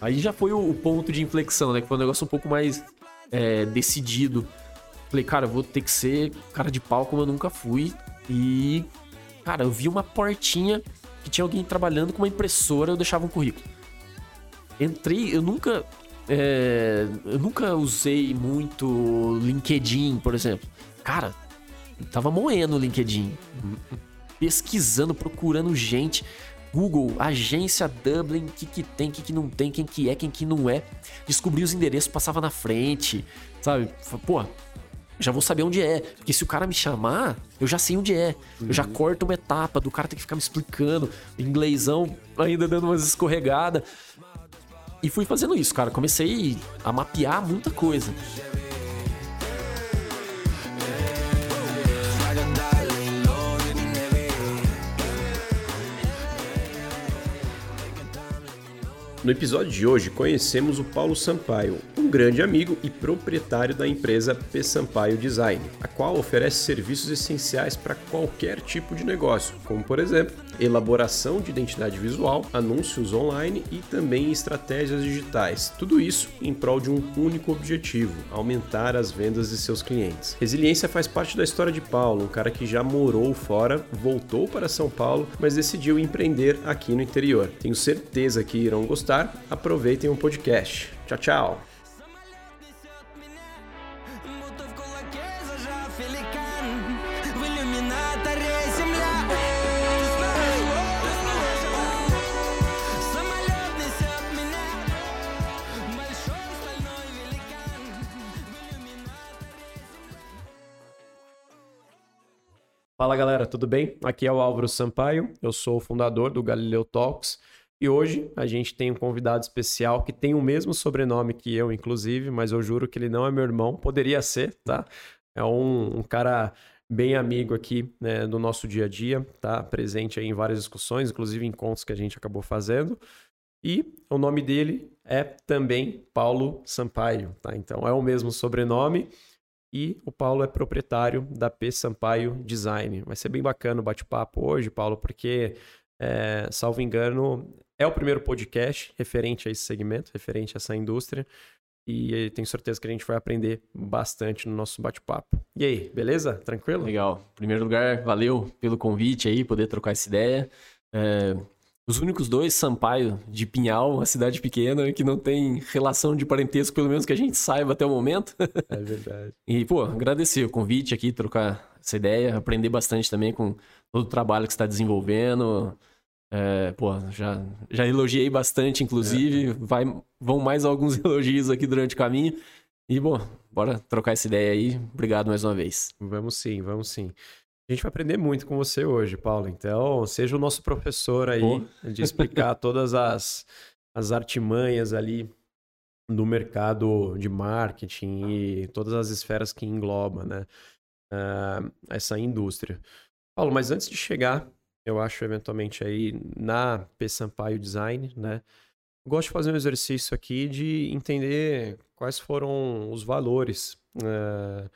Aí já foi o, ponto de inflexão, né? Que foi um negócio um pouco mais é, decidido. Falei, cara, eu vou ter que ser cara de pau como eu nunca fui. E, cara, eu vi uma portinha que tinha alguém trabalhando com uma impressora, eu deixava um currículo. Entrei, eu nunca. É, eu nunca usei muito LinkedIn, por exemplo. Cara, eu tava moendo o LinkedIn. Pesquisando, procurando gente. Google, agência Dublin, o que, que tem, o que, que não tem, quem que é, quem que não é. Descobri os endereços, passava na frente, sabe? Pô, já vou saber onde é. Porque se o cara me chamar, eu já sei onde é. Uhum. Eu já uhum. corto uma etapa do cara ter que ficar me explicando. Inglêsão ainda dando umas escorregadas. E fui fazendo isso, cara. Comecei a mapear muita coisa. No episódio de hoje, conhecemos o Paulo Sampaio, um grande amigo e proprietário da empresa P Sampaio Design, a qual oferece serviços essenciais para qualquer tipo de negócio, como por exemplo, elaboração de identidade visual, anúncios online e também estratégias digitais. Tudo isso em prol de um único objetivo: aumentar as vendas de seus clientes. Resiliência faz parte da história de Paulo, um cara que já morou fora, voltou para São Paulo, mas decidiu empreender aqui no interior. Tenho certeza que irão gostar aproveitem o podcast. Tchau, tchau! Fala galera, tudo bem? Aqui é o Álvaro Sampaio, eu sou o fundador do Galileu Talks e hoje a gente tem um convidado especial que tem o mesmo sobrenome que eu, inclusive, mas eu juro que ele não é meu irmão. Poderia ser, tá? É um, um cara bem amigo aqui né, do nosso dia a dia, tá? Presente aí em várias discussões, inclusive encontros que a gente acabou fazendo. E o nome dele é também Paulo Sampaio, tá? Então é o mesmo sobrenome e o Paulo é proprietário da P Sampaio Design. Vai ser bem bacana o bate-papo hoje, Paulo, porque, é, salvo engano, é o primeiro podcast referente a esse segmento, referente a essa indústria. E tenho certeza que a gente vai aprender bastante no nosso bate-papo. E aí, beleza? Tranquilo? Legal. Em primeiro lugar, valeu pelo convite aí, poder trocar essa ideia. É, os únicos dois, Sampaio de Pinhal, uma cidade pequena que não tem relação de parentesco, pelo menos que a gente saiba até o momento. É verdade. e, pô, agradecer o convite aqui, trocar essa ideia, aprender bastante também com todo o trabalho que você está desenvolvendo. É, pô, já, já elogiei bastante, inclusive. É. Vai, vão mais alguns elogios aqui durante o caminho. E, bom, bora trocar essa ideia aí. Obrigado mais uma vez. Vamos sim, vamos sim. A gente vai aprender muito com você hoje, Paulo. Então, seja o nosso professor aí de explicar todas as, as artimanhas ali do mercado de marketing e todas as esferas que engloba, né? Uh, essa indústria. Paulo, mas antes de chegar eu acho, eventualmente, aí na P Sampaio Design, né? gosto de fazer um exercício aqui de entender quais foram os valores uh,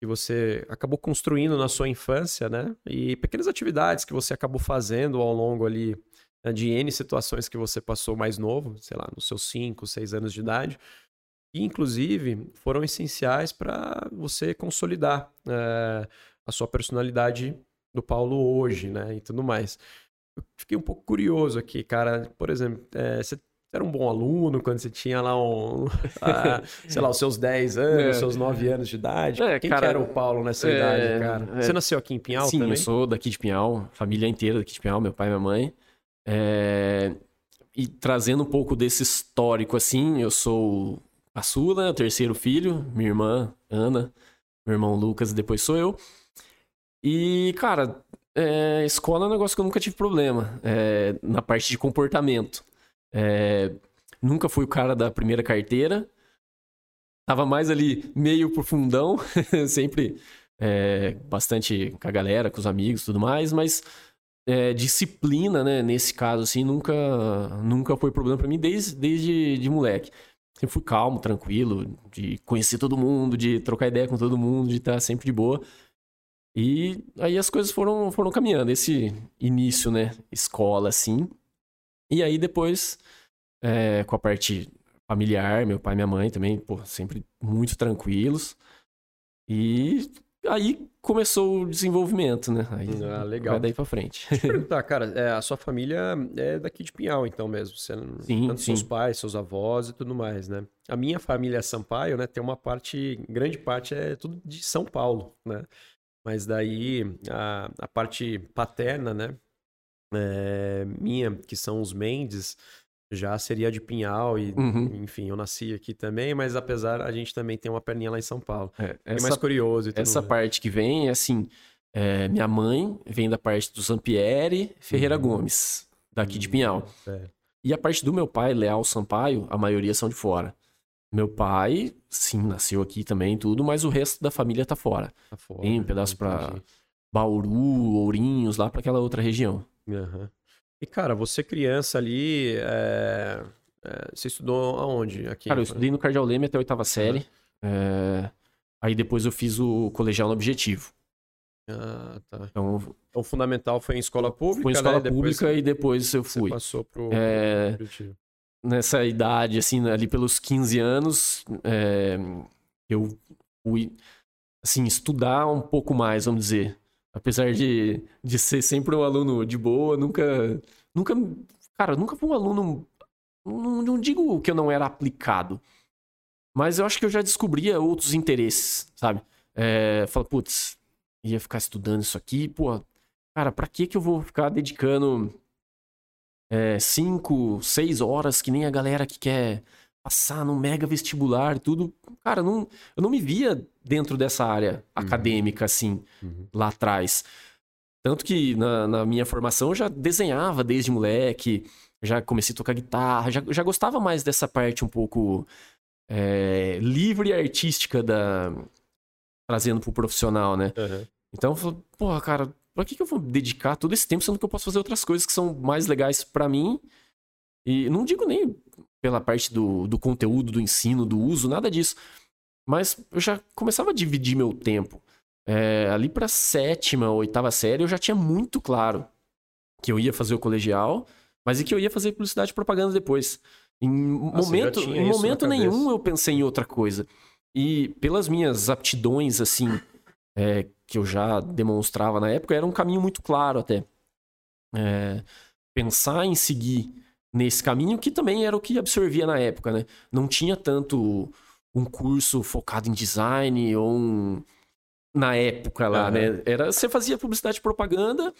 que você acabou construindo na sua infância, né? E pequenas atividades que você acabou fazendo ao longo ali né, de N situações que você passou mais novo, sei lá, nos seus 5, 6 anos de idade, e inclusive foram essenciais para você consolidar uh, a sua personalidade do Paulo hoje, né? E tudo mais. Eu fiquei um pouco curioso aqui, cara. Por exemplo, é, você era um bom aluno quando você tinha lá um, ah, sei lá, os seus 10 anos, é. seus 9 anos de idade? É, Quem cara, que era o Paulo nessa é, idade, cara? É. Você nasceu aqui em Pinhal sim, também? Sim, eu sou daqui de Pinhal, família inteira daqui de Pinhal, meu pai e minha mãe. É, e trazendo um pouco desse histórico, assim, eu sou a Sula, o terceiro filho, minha irmã Ana, meu irmão Lucas e depois sou eu. E, cara, é, escola é um negócio que eu nunca tive problema é, na parte de comportamento. É, nunca fui o cara da primeira carteira. Tava mais ali meio pro fundão, sempre é, bastante com a galera, com os amigos tudo mais, mas é, disciplina, né, nesse caso, assim, nunca, nunca foi problema para mim desde, desde de moleque. Sempre fui calmo, tranquilo, de conhecer todo mundo, de trocar ideia com todo mundo, de estar sempre de boa. E aí as coisas foram, foram caminhando. Esse início, né? Escola, assim. E aí depois, é, com a parte familiar, meu pai e minha mãe também, pô, sempre muito tranquilos. E aí começou o desenvolvimento, né? Aí ah, legal. Vai daí pra frente. Deixa eu perguntar, cara, é, a sua família é daqui de Pinhal, então mesmo? Você, sim, tanto sim. seus pais, seus avós e tudo mais, né? A minha família é Sampaio, né? Tem uma parte, grande parte é tudo de São Paulo, né? Mas daí a, a parte paterna, né? É, minha, que são os Mendes, já seria de Pinhal e, Uhum. enfim, eu nasci aqui também, mas apesar, a gente também tem uma perninha lá em São Paulo. É, É essa, mais curioso e tudo essa parte que vem é assim: é, minha mãe vem da parte do Zampieri Ferreira Uhum. Gomes, daqui de Pinhal. É. E a parte do meu pai, Leal Sampaio, a maioria são de fora. Meu pai, sim, nasceu aqui também tudo, mas o resto da família tá fora. Tá fora, Tem um pedaço pra entendi. Bauru, Ourinhos, lá pra aquela outra região. Aham. E, cara, você criança ali, é, é, você estudou aonde? Aqui? Cara, eu estudei no Cardeal Leme até a oitava série. é, Aí depois eu fiz o colegial no Objetivo. Ah, tá. Então, Então, o fundamental foi em escola pública, fui em escola né? Depois pública e depois eu você fui. passou pro... É, objetivo. nessa idade, assim, ali pelos 15 anos, é, eu fui, assim, estudar um pouco mais, vamos dizer. Apesar de, de ser sempre um aluno de boa, nunca, nunca, cara, nunca fui um aluno, não, não digo que eu não era aplicado, mas eu acho que eu já descobria outros interesses, sabe? É, fala, putz, ia ficar estudando isso aqui, pô, cara, pra que que eu vou ficar dedicando é, cinco, seis horas, que nem a galera que quer passar no mega vestibular e tudo. Cara, não, eu não me via dentro dessa área acadêmica, assim, Uhum. lá atrás. Tanto que na, na minha formação eu já desenhava desde moleque, já comecei a tocar guitarra, já, já gostava mais dessa parte um pouco é, livre e artística da. trazendo pro profissional, né? Aham. Então eu falei, porra, cara, pra que, que eu vou dedicar todo esse tempo sendo que eu posso fazer outras coisas que são mais legais pra mim? E não digo nem pela parte do, do conteúdo, do ensino, do uso, nada disso. Mas eu já começava a dividir meu tempo. É, ali pra sétima, oitava série, eu já tinha muito claro que eu ia fazer o colegial, mas e que eu ia fazer publicidade e propaganda depois. Em já momento, em momento nenhum eu pensei em outra coisa. E pelas minhas aptidões, assim, é, que eu já demonstrava na época, era um caminho muito claro até. É, pensar em seguir nesse caminho, que também era o que absorvia na época, né? Não tinha tanto um curso focado em design ou um... na época lá, Aham. né? Era, você fazia publicidade e propaganda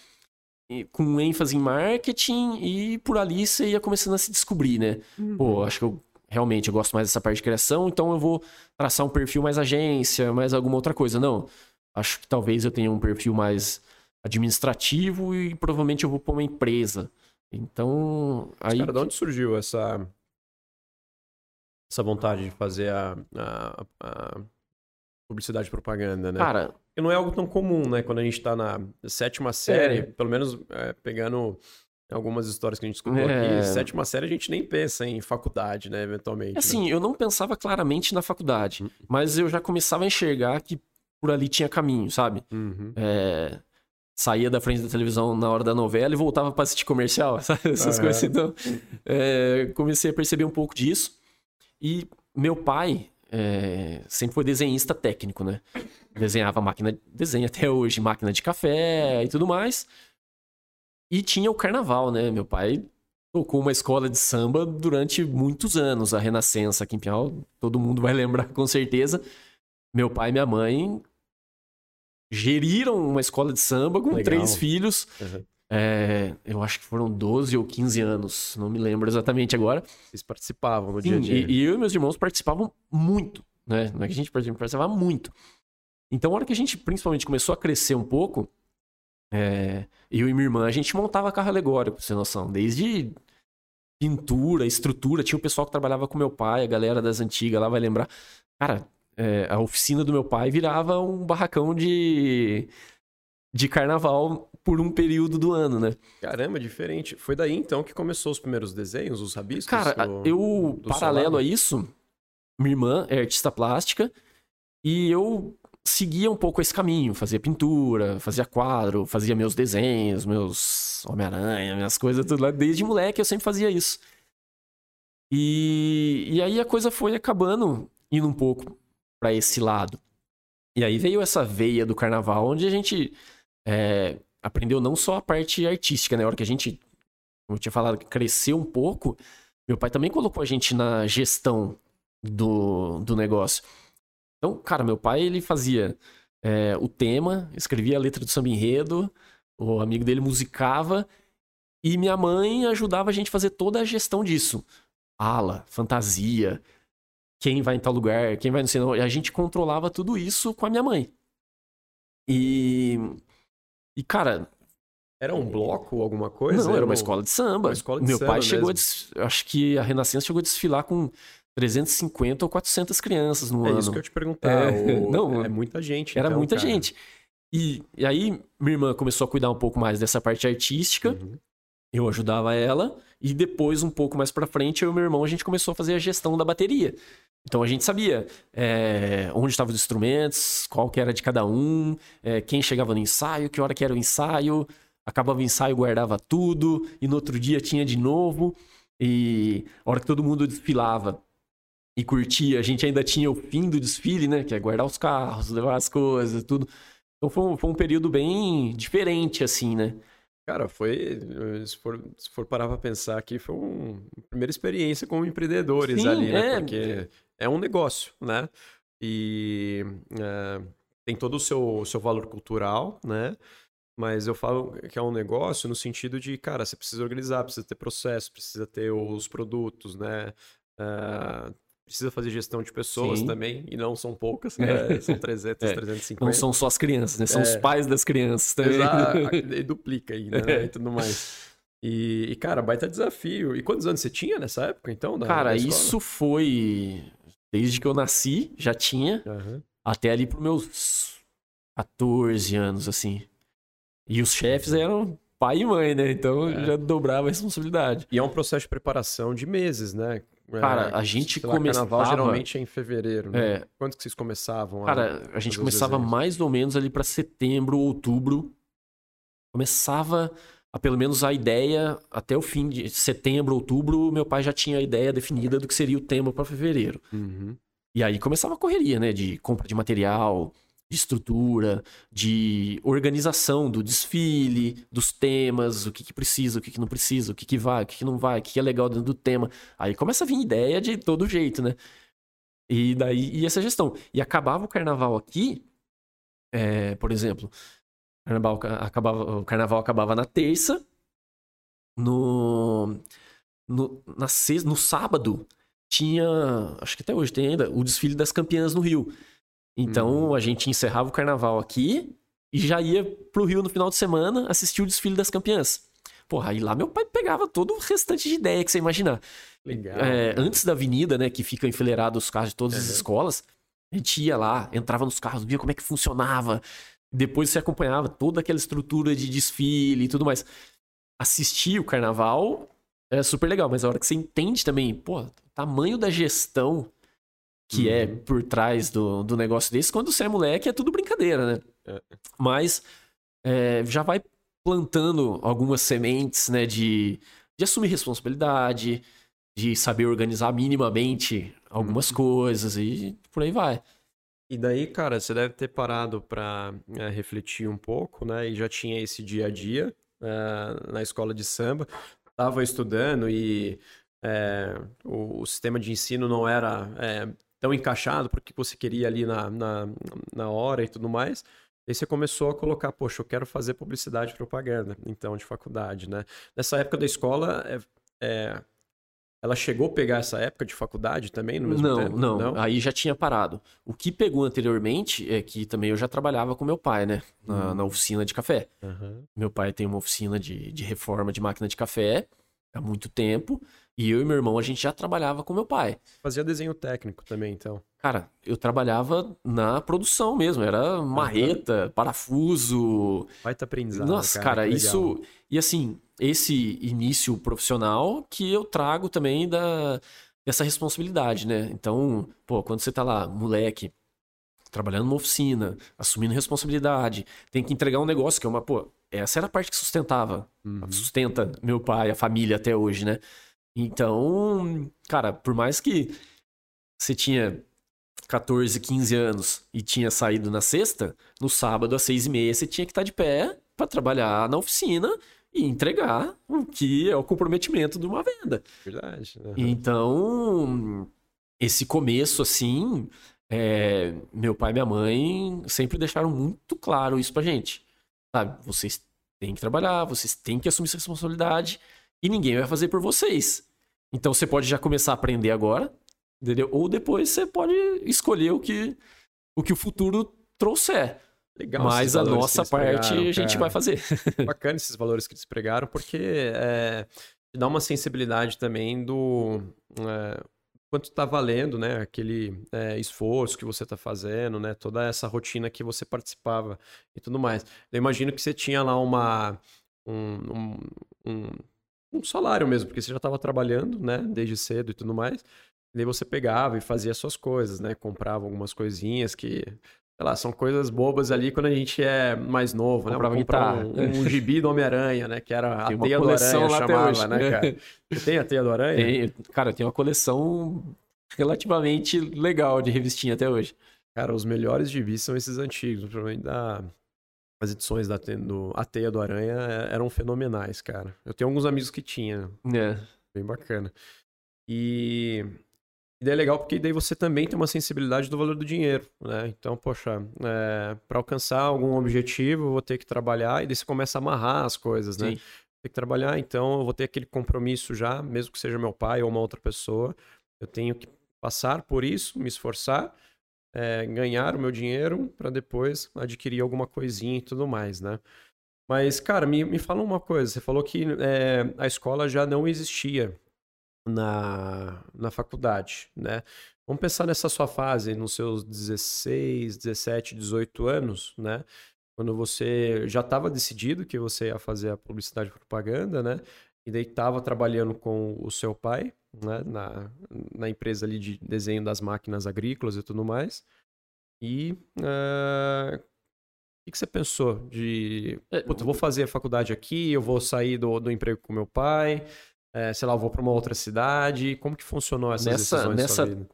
e- com ênfase em marketing e por ali você ia começando a se descobrir, né? Pô, acho que eu realmente eu gosto mais dessa parte de criação, então eu vou traçar um perfil mais agência, mais alguma outra coisa. Não. Acho que talvez eu tenha um perfil mais administrativo e provavelmente eu vou pôr uma empresa. Então, aí. Cara, de onde surgiu essa essa vontade de fazer a, a- a publicidade e propaganda, né? Cara, Porque não é algo tão comum, né? Quando a gente tá na sétima série, É. pelo menos é, pegando algumas histórias que a gente escutou É. aqui, sétima série a gente nem pensa em faculdade, né? Eventualmente. né? assim, eu não pensava claramente na faculdade, Uhum. mas eu já começava a enxergar que por ali tinha caminho, sabe? Uhum. É, saía da frente da televisão na hora da novela e voltava para assistir comercial, sabe? Essas Aham. coisas. Então, é, comecei a perceber um pouco disso. E meu pai é, sempre foi desenhista técnico, né? Desenhava máquina, desenha até hoje máquina de café e tudo mais. E tinha o carnaval, né? Meu pai tocou uma escola de samba durante muitos anos, a Renascença aqui em Pinhal, todo mundo vai lembrar com certeza. Meu pai e minha mãe geriram uma escola de samba com Legal. três filhos. Uhum. É, eu acho que foram 12 ou 15 anos, não me lembro exatamente agora. Vocês participavam no Sim, dia a dia. e, e eu e meus irmãos participavam muito, né? Não é que a gente participava, muito. Então, a hora que a gente principalmente começou a crescer um pouco, é, eu e minha irmã, a gente montava carro alegórico, pra você ter noção. Desde pintura, estrutura. Tinha o pessoal que trabalhava com meu pai, a galera das antigas lá vai lembrar. Cara, é, a oficina do meu pai virava um barracão de, de carnaval por um período do ano, né? Caramba, diferente. Foi daí então que começou os primeiros desenhos, os rabiscos? Cara, do, eu, do paralelo a isso, minha irmã é artista plástica e eu seguia um pouco esse caminho, fazia pintura, fazia quadro, fazia meus desenhos, meus Homem-Aranha, minhas coisas tudo lá. Desde moleque eu sempre fazia isso. E, e aí a coisa foi acabando indo um pouco para esse lado. E aí veio essa veia do carnaval, onde a gente é, aprendeu não só a parte artística, né? A hora que a gente, como eu tinha falado, cresceu um pouco, meu pai também colocou a gente na gestão do, do negócio. Então, cara, meu pai, ele fazia é, o tema, escrevia a letra do samba enredo, o amigo dele musicava, e minha mãe ajudava a gente a fazer toda a gestão disso. Ala, fantasia, quem vai em tal lugar, quem vai no cinema. E a gente controlava tudo isso com a minha mãe. E. E, cara. Era um bloco, alguma coisa? Não, era uma escola de samba. Escola de Meu samba pai chegou a. Acho que a Renascença chegou a desfilar com 350 ou 400 crianças no é ano. É isso que eu te perguntar. É, o... não, é muita gente. Era então, muita cara. gente. E, e aí, minha irmã começou a cuidar um pouco mais dessa parte artística. Uhum. Eu ajudava ela. E depois, um pouco mais pra frente, eu e meu irmão, a gente começou a fazer a gestão da bateria. Então a gente sabia é, onde estavam os instrumentos, qual que era de cada um, é, quem chegava no ensaio, que hora que era o ensaio. Acabava o ensaio, guardava tudo, e no outro dia tinha de novo. E a hora que todo mundo desfilava, e curtia. A gente ainda tinha o fim do desfile, né? Que é guardar os carros, levar as coisas, tudo. Então foi um, foi um período bem diferente, assim, né? Cara, foi. Se for, se for parar pra pensar aqui, foi um, uma primeira experiência como empreendedores Sim, ali, né? É... Porque é um negócio, né? E é, tem todo o seu, seu valor cultural, né? Mas eu falo que é um negócio no sentido de, cara, você precisa organizar, precisa ter processo, precisa ter os produtos, né? Uh, precisa fazer gestão de pessoas Sim. também, e não são poucas, né? é. são 300, é. 350. Não são só as crianças, né? São é. os pais das crianças também. Exato, e duplica ainda, né? E tudo mais. E, e, cara, baita desafio. E quantos anos você tinha nessa época, então? cara, isso foi desde que eu nasci, já tinha, uhum. até ali pros meus 14 anos, assim. E os chefes eram pai e mãe, né? Então é. já dobrava a responsabilidade. E é um processo de preparação de meses, né? Cara, a gente começava... Carnaval geralmente é em fevereiro, né? É. Quando que vocês começavam? Cara, a, a gente começava mais ou menos ali para setembro, outubro. Começava a pelo menos a ideia até o fim de setembro, outubro, meu pai já tinha a ideia definida do que seria o tema para fevereiro. Uhum. E aí começava a correria, né? De compra de material, de estrutura, de organização do desfile, dos temas, o que, que precisa, o que, que não precisa, o que, que vai, o que, que não vai, o que, que é legal dentro do tema. Aí começa a vir ideia de todo jeito, né? E daí e essa gestão. E acabava o carnaval aqui, é, por exemplo, carnaval acabava, o carnaval acabava na terça, no, no, na sexta, no sábado tinha, acho que até hoje tem ainda, o desfile das campeãs no Rio. Então hum. a gente encerrava o carnaval aqui e já ia pro Rio no final de semana assistir o desfile das campeãs. Porra, aí lá meu pai pegava todo o restante de ideia que você imaginar. Legal. É, antes da avenida, né, que fica enfileirado os carros de todas uhum. as escolas, a gente ia lá, entrava nos carros, via como é que funcionava. Depois você acompanhava toda aquela estrutura de desfile e tudo mais. Assistir o carnaval é super legal, mas a hora que você entende também, pô, o tamanho da gestão que é uhum. é por trás do, do negócio desse. Quando você é moleque, é tudo brincadeira, né? É. Mas é, já vai plantando algumas sementes, né? De, de assumir responsabilidade, de saber organizar minimamente algumas uhum. coisas e por aí vai. E daí, cara, você deve ter parado para é, refletir um pouco, né? E já tinha esse dia a dia é, na escola de samba. Tava estudando e é, o, o, sistema de ensino não era é, tão encaixado porque você queria ali na, na, na hora e tudo mais. Aí você começou a colocar, poxa, eu quero fazer publicidade e propaganda, então, de faculdade, né? Nessa época da escola, é, é, ela chegou a pegar essa época de faculdade também no mesmo não, tempo? Não, não. Aí já tinha parado. O que pegou anteriormente é que também eu já trabalhava com meu pai, né? Na, hum. na oficina de café. Uhum. Meu pai tem uma oficina de, de reforma de máquina de café há muito tempo. E eu e meu irmão, a gente já trabalhava com meu pai. Fazia desenho técnico também, então. Cara, eu trabalhava na produção mesmo. Era marreta, uhum. parafuso. Vai tá aprendizado. Nossa, cara, cara isso. E assim, esse início profissional que eu trago também da dessa responsabilidade, né? Então, pô, quando você tá lá, moleque, trabalhando numa oficina, assumindo responsabilidade, tem que entregar um negócio que é uma, pô, essa era a parte que sustentava, uhum. sustenta meu pai, a família até hoje, né? Então, cara, por mais que você tinha 14, 15 anos e tinha saído na sexta, no sábado às seis e meia você tinha que estar de pé para trabalhar na oficina e entregar o que é o comprometimento de uma venda. Verdade. Uhum. Então, esse começo, assim, é, meu pai e minha mãe sempre deixaram muito claro isso pra gente. Sabe? Vocês têm que trabalhar, vocês têm que assumir essa responsabilidade e ninguém vai fazer por vocês. Então você pode já começar a aprender agora, entendeu? Ou depois você pode escolher o que o, que o futuro trouxer. Legal, Mas a nossa parte a gente cara. vai fazer. Bacana esses valores que eles pregaram, porque é, dá uma sensibilidade também do é, quanto está valendo, né? Aquele é, esforço que você está fazendo, né? Toda essa rotina que você participava e tudo mais. Eu imagino que você tinha lá uma um, um, um salário mesmo, porque você já estava trabalhando, né? Desde cedo e tudo mais. E daí você pegava e fazia suas coisas, né? Comprava algumas coisinhas que sei lá, são coisas bobas ali quando a gente é mais novo, né? Comprava um, um gibi do Homem-Aranha, né? Que era a teia do Aranha, chamava, hoje, né, cara? Você tem a teia do Aranha? Tem, cara, tem uma coleção relativamente legal de revistinha até hoje. Cara, os melhores gibis são esses antigos, provavelmente da... As edições da do, A Teia do Aranha é, eram fenomenais, cara. Eu tenho alguns amigos que tinham. É. Bem bacana. E e daí é legal porque daí você também tem uma sensibilidade do valor do dinheiro, né? Então, poxa, é, para alcançar algum objetivo, eu vou ter que trabalhar e daí você começa a amarrar as coisas, né? Sim. Tem que trabalhar, então eu vou ter aquele compromisso já, mesmo que seja meu pai ou uma outra pessoa. Eu tenho que passar por isso, me esforçar, é, ganhar o meu dinheiro para depois adquirir alguma coisinha e tudo mais, né? Mas, cara, me, me fala uma coisa. Você falou que é, a escola já não existia na, na faculdade, né? Vamos pensar nessa sua fase, nos seus 16, 17, 18 anos, né? Quando você já estava decidido que você ia fazer a publicidade e propaganda, né? E daí estava trabalhando com o seu pai, né? Na, na empresa ali de desenho das máquinas agrícolas e tudo mais. E uh, o que, que você pensou de, é, vou fazer a faculdade aqui, eu vou sair do, do emprego com meu pai, é, sei lá, eu vou para uma outra cidade? Como que funcionou essa nessa, nessa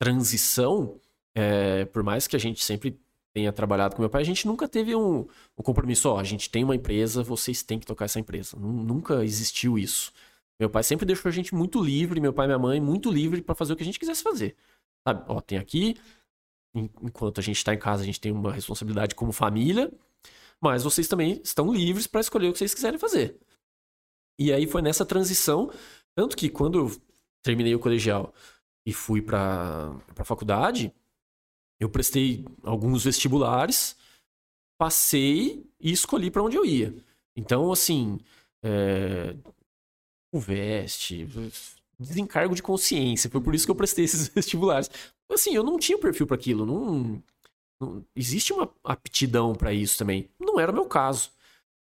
transição? É, por mais que a gente sempre tenha trabalhado com meu pai, a gente nunca teve um, um compromisso, ó, a gente tem uma empresa, vocês têm que tocar essa empresa. Nunca existiu isso. Meu pai sempre deixou a gente muito livre, meu pai e minha mãe muito livre para fazer o que a gente quisesse fazer. Sabe? Ó, tem aqui, enquanto a gente está em casa, a gente tem uma responsabilidade como família, mas vocês também estão livres para escolher o que vocês quiserem fazer. E aí foi nessa transição, tanto que quando eu terminei o colegial e fui para a faculdade, eu prestei alguns vestibulares, passei e escolhi para onde eu ia. Então, assim, é, o veste, desencargo de consciência, foi por isso que eu prestei esses vestibulares. Assim, eu não tinha perfil para aquilo, não, não, existe uma aptidão para isso também. Não era o meu caso.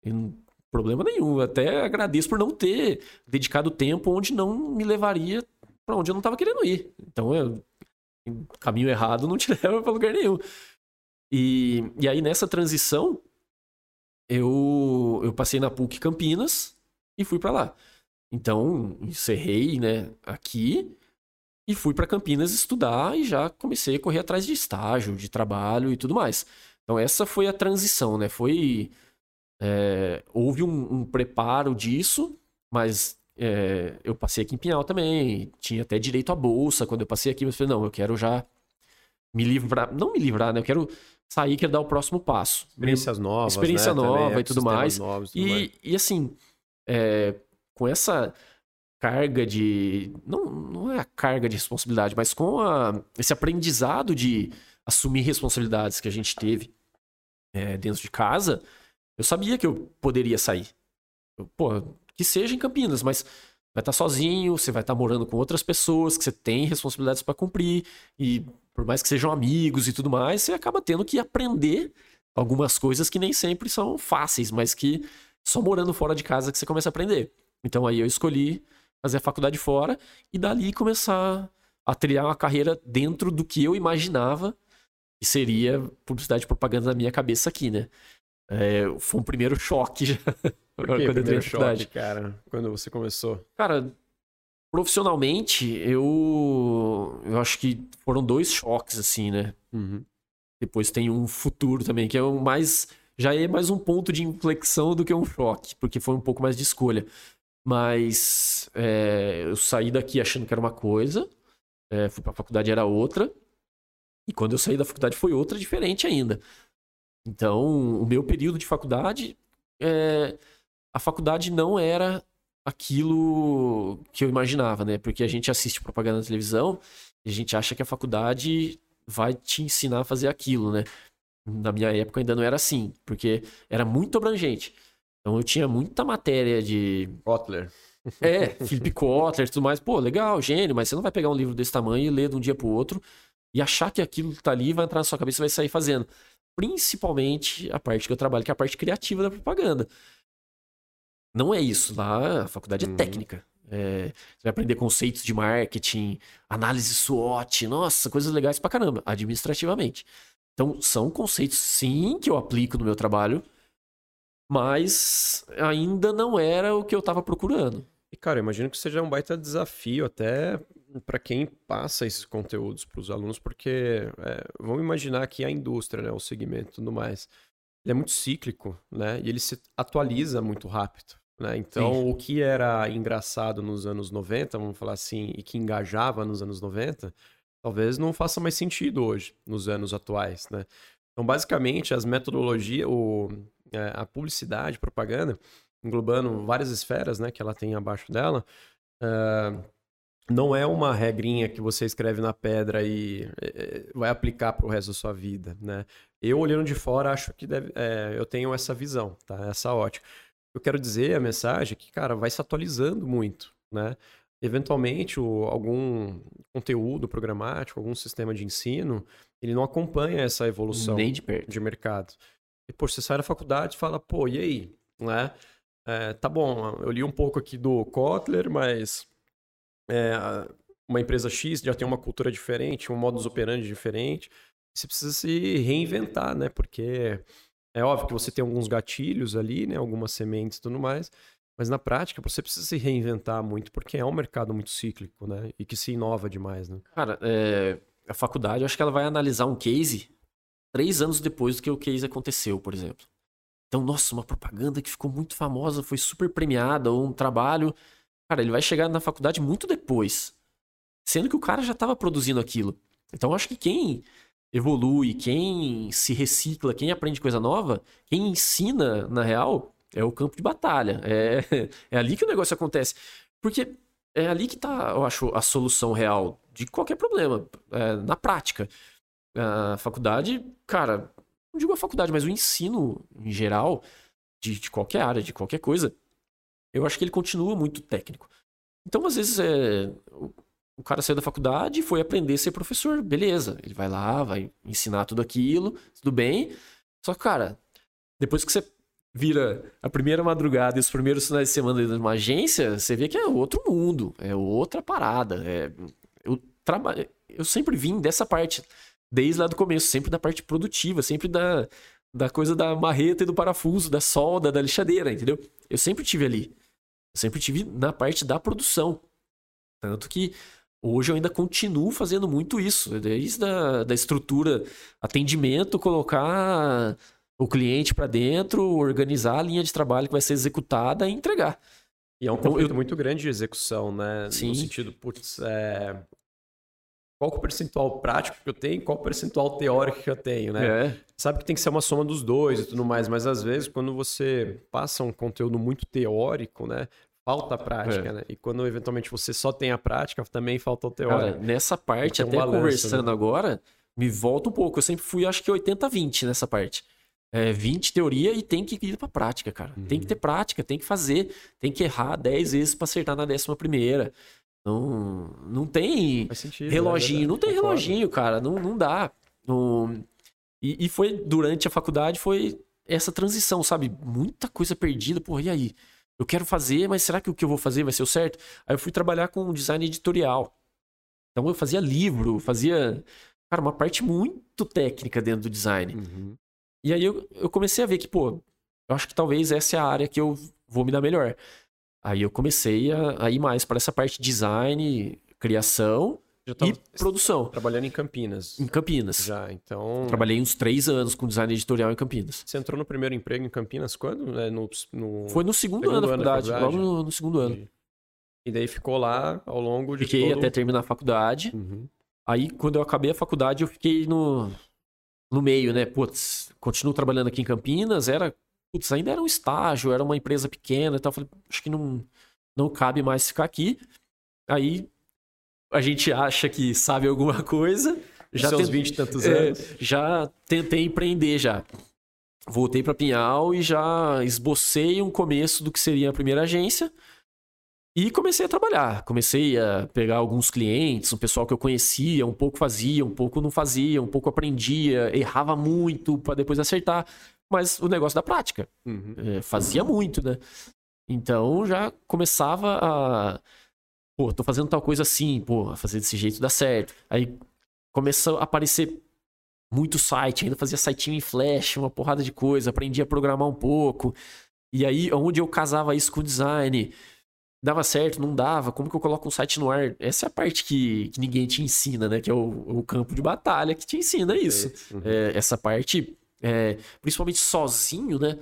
Eu Problema nenhum. Até agradeço por não ter dedicado tempo onde não me levaria para onde eu não estava querendo ir. Então, eu, caminho errado não te leva para lugar nenhum. E, e aí, nessa transição, eu, eu passei na PUC Campinas e fui para lá. Então, encerrei né, aqui e fui para Campinas estudar e já comecei a correr atrás de estágio, de trabalho e tudo mais. Então, essa foi a transição, né? Foi é, houve um, um, preparo disso, mas é, eu passei aqui em Pinhal também, tinha até direito à bolsa quando eu passei aqui, mas falei, não, eu quero já me livrar, não me livrar, né? Eu quero sair, quero dar o próximo passo. Experiências novas, Experiência né? nova também, e tudo mais. Novos, tudo e, mais. e assim, é, com essa carga de. Não, não é a carga de responsabilidade, mas com a, esse aprendizado de assumir responsabilidades que a gente teve é, dentro de casa, eu sabia que eu poderia sair. Eu, pô, que seja em Campinas, mas vai estar sozinho, você vai estar morando com outras pessoas que você tem responsabilidades para cumprir e por mais que sejam amigos e tudo mais, você acaba tendo que aprender algumas coisas que nem sempre são fáceis, mas que só morando fora de casa que você começa a aprender. Então aí eu escolhi fazer a faculdade fora e dali começar a trilhar uma carreira dentro do que eu imaginava que seria publicidade e propaganda na minha cabeça aqui, né? É, foi um primeiro choque já. Por que quando primeiro choque, cara? Quando você começou? Cara, profissionalmente, eu, eu acho que foram dois choques, assim, né? Uhum. Depois tem um futuro também, que é o mais. Já é mais um ponto de inflexão do que um choque, porque foi um pouco mais de escolha. Mas é, eu saí daqui achando que era uma coisa, é, fui pra faculdade era outra, e quando eu saí da faculdade foi outra diferente ainda. Então, o meu período de faculdade, é, a faculdade não era aquilo que eu imaginava, né? Porque a gente assiste propaganda na televisão e a gente acha que a faculdade vai te ensinar a fazer aquilo, né? Na minha época ainda não era assim, porque era muito abrangente. Então eu tinha muita matéria de. Kotler. É, Philip Kotler e tudo mais. Pô, legal, gênio, mas você não vai pegar um livro desse tamanho e ler de um dia pro outro e achar que aquilo que tá ali vai entrar na sua cabeça e vai sair fazendo. Principalmente a parte que eu trabalho, que é a parte criativa da propaganda. Não é isso. Lá a faculdade é uhum. técnica. É, você vai aprender conceitos de marketing, análise SWOT, nossa, coisas legais pra caramba, administrativamente. Então, são conceitos, sim, que eu aplico no meu trabalho, mas ainda não era o que eu estava procurando. E, cara, eu imagino que seja um baita desafio até para quem passa esses conteúdos para os alunos, porque é, vamos imaginar que a indústria, né, o segmento e tudo mais, ele é muito cíclico, né? E ele se atualiza muito rápido. Né? Então, Sim. o que era engraçado nos anos 90, vamos falar assim, e que engajava nos anos 90, talvez não faça mais sentido hoje, nos anos atuais. Né? Então, basicamente, as metodologias, o, é, a publicidade, propaganda, englobando várias esferas né, que ela tem abaixo dela, uh, não é uma regrinha que você escreve na pedra e é, vai aplicar para o resto da sua vida. Né? Eu, olhando de fora, acho que deve, é, eu tenho essa visão, tá? essa ótica eu quero dizer a mensagem que, cara, vai se atualizando muito, né? Eventualmente, o, algum conteúdo programático, algum sistema de ensino, ele não acompanha essa evolução Nem de, perto. de mercado. E, pô, você sai da faculdade e fala, pô, e aí? Né? É, tá bom, eu li um pouco aqui do Kotler, mas é, uma empresa X já tem uma cultura diferente, um modus operandi diferente. Você precisa se reinventar, né? Porque é óbvio que você tem alguns gatilhos ali, né? Algumas sementes e tudo mais. Mas na prática, você precisa se reinventar muito, porque é um mercado muito cíclico, né? E que se inova demais, né? Cara, é... a faculdade, eu acho que ela vai analisar um case três anos depois do que o case aconteceu, por exemplo. Então, nossa, uma propaganda que ficou muito famosa, foi super premiada, ou um trabalho. Cara, ele vai chegar na faculdade muito depois. Sendo que o cara já estava produzindo aquilo. Então, acho que quem evolui, quem se recicla, quem aprende coisa nova, quem ensina, na real, é o campo de batalha. É, é ali que o negócio acontece. Porque é ali que tá, eu acho, a solução real de qualquer problema, é, na prática. A faculdade, cara, não digo a faculdade, mas o ensino em geral, de, de qualquer área, de qualquer coisa, eu acho que ele continua muito técnico. Então, às vezes, é, o cara saiu da faculdade e foi aprender a ser professor. Beleza, ele vai lá, vai ensinar tudo aquilo, tudo bem. Só que, cara, depois que você vira a primeira madrugada e os primeiros finais de semana de uma agência, você vê que é outro mundo, é outra parada. É... Eu, traba... eu sempre vim dessa parte, desde lá do começo, sempre da parte produtiva, sempre da, da coisa da marreta e do parafuso, da solda, da lixadeira, entendeu? Eu sempre tive ali. Sempre tive na parte da produção. Tanto que Hoje eu ainda continuo fazendo muito isso, desde a da estrutura atendimento, colocar o cliente para dentro, organizar a linha de trabalho que vai ser executada e entregar. E é um então, conflito eu... muito grande de execução, né? Sim. No sentido, putz, é... qual é o percentual prático que eu tenho qual é o percentual teórico que eu tenho, né? É. Sabe que tem que ser uma soma dos dois e tudo mais, mas às vezes quando você passa um conteúdo muito teórico, né? Falta a prática, é. né? E quando eventualmente você só tem a prática, também falta o teórico. Cara, nessa parte, até balanço, conversando né? agora, me volta um pouco. Eu sempre fui, acho que 80-20 nessa parte. é, 20 teoria e tem que ir pra prática, cara. Uhum. Tem que ter uhum. prática, tem que fazer, tem que errar 10 vezes pra acertar na décima primeira. Não, não tem sentido, né? reloginho, é não tem reloginho, cara. Não, não dá. Não... E, e foi durante a faculdade, foi essa transição, sabe? Muita coisa perdida. Porra, e aí? Eu quero fazer, mas será que o que eu vou fazer vai ser o certo? Aí eu fui trabalhar com design editorial. Então eu fazia livro, fazia, cara, uma parte muito técnica dentro do design. Uhum. E aí eu, eu comecei a ver que, pô, eu acho que talvez essa é a área que eu vou me dar melhor. Aí eu comecei a, a ir mais para essa parte de design, criação e produção. Trabalhando em Campinas. Em Campinas. Já, então. Trabalhei uns três anos com design editorial em Campinas. Você entrou no primeiro emprego em Campinas quando? É, no, no... Foi no segundo, segundo ano da faculdade, faculdade, logo no, no, segundo ano. E daí ficou lá ao longo de. Fiquei todo... até terminar a faculdade. Uhum. Aí, quando eu acabei a faculdade, eu fiquei no, no meio, né? Putz, continuo trabalhando aqui em Campinas, era. Putz, ainda era um estágio, era uma empresa pequena e tal. Falei, acho que não, não cabe mais ficar aqui. Aí a gente acha que sabe alguma coisa. Já Seus tent... 20 e tantos é, anos. Já tentei empreender já. Voltei para Pinhal e já esbocei um começo do que seria a primeira agência. E comecei a trabalhar. Comecei a pegar alguns clientes, um pessoal que eu conhecia, um pouco fazia, um pouco não fazia, um pouco aprendia, errava muito para depois acertar. Mas o negócio da prática. Uhum. É, fazia muito, né? Então já começava a pô, tô fazendo tal coisa assim, pô, fazer desse jeito dá certo. Aí começou a aparecer muito site, ainda fazia sitinho em flash, uma porrada de coisa, aprendi a programar um pouco. E aí, onde eu casava isso com design, dava certo, não dava, como que eu coloco um site no ar? Essa é a parte que, que ninguém te ensina, né? Que é o, o campo de batalha que te ensina isso. Uhum. É, essa parte, é, principalmente sozinho, né?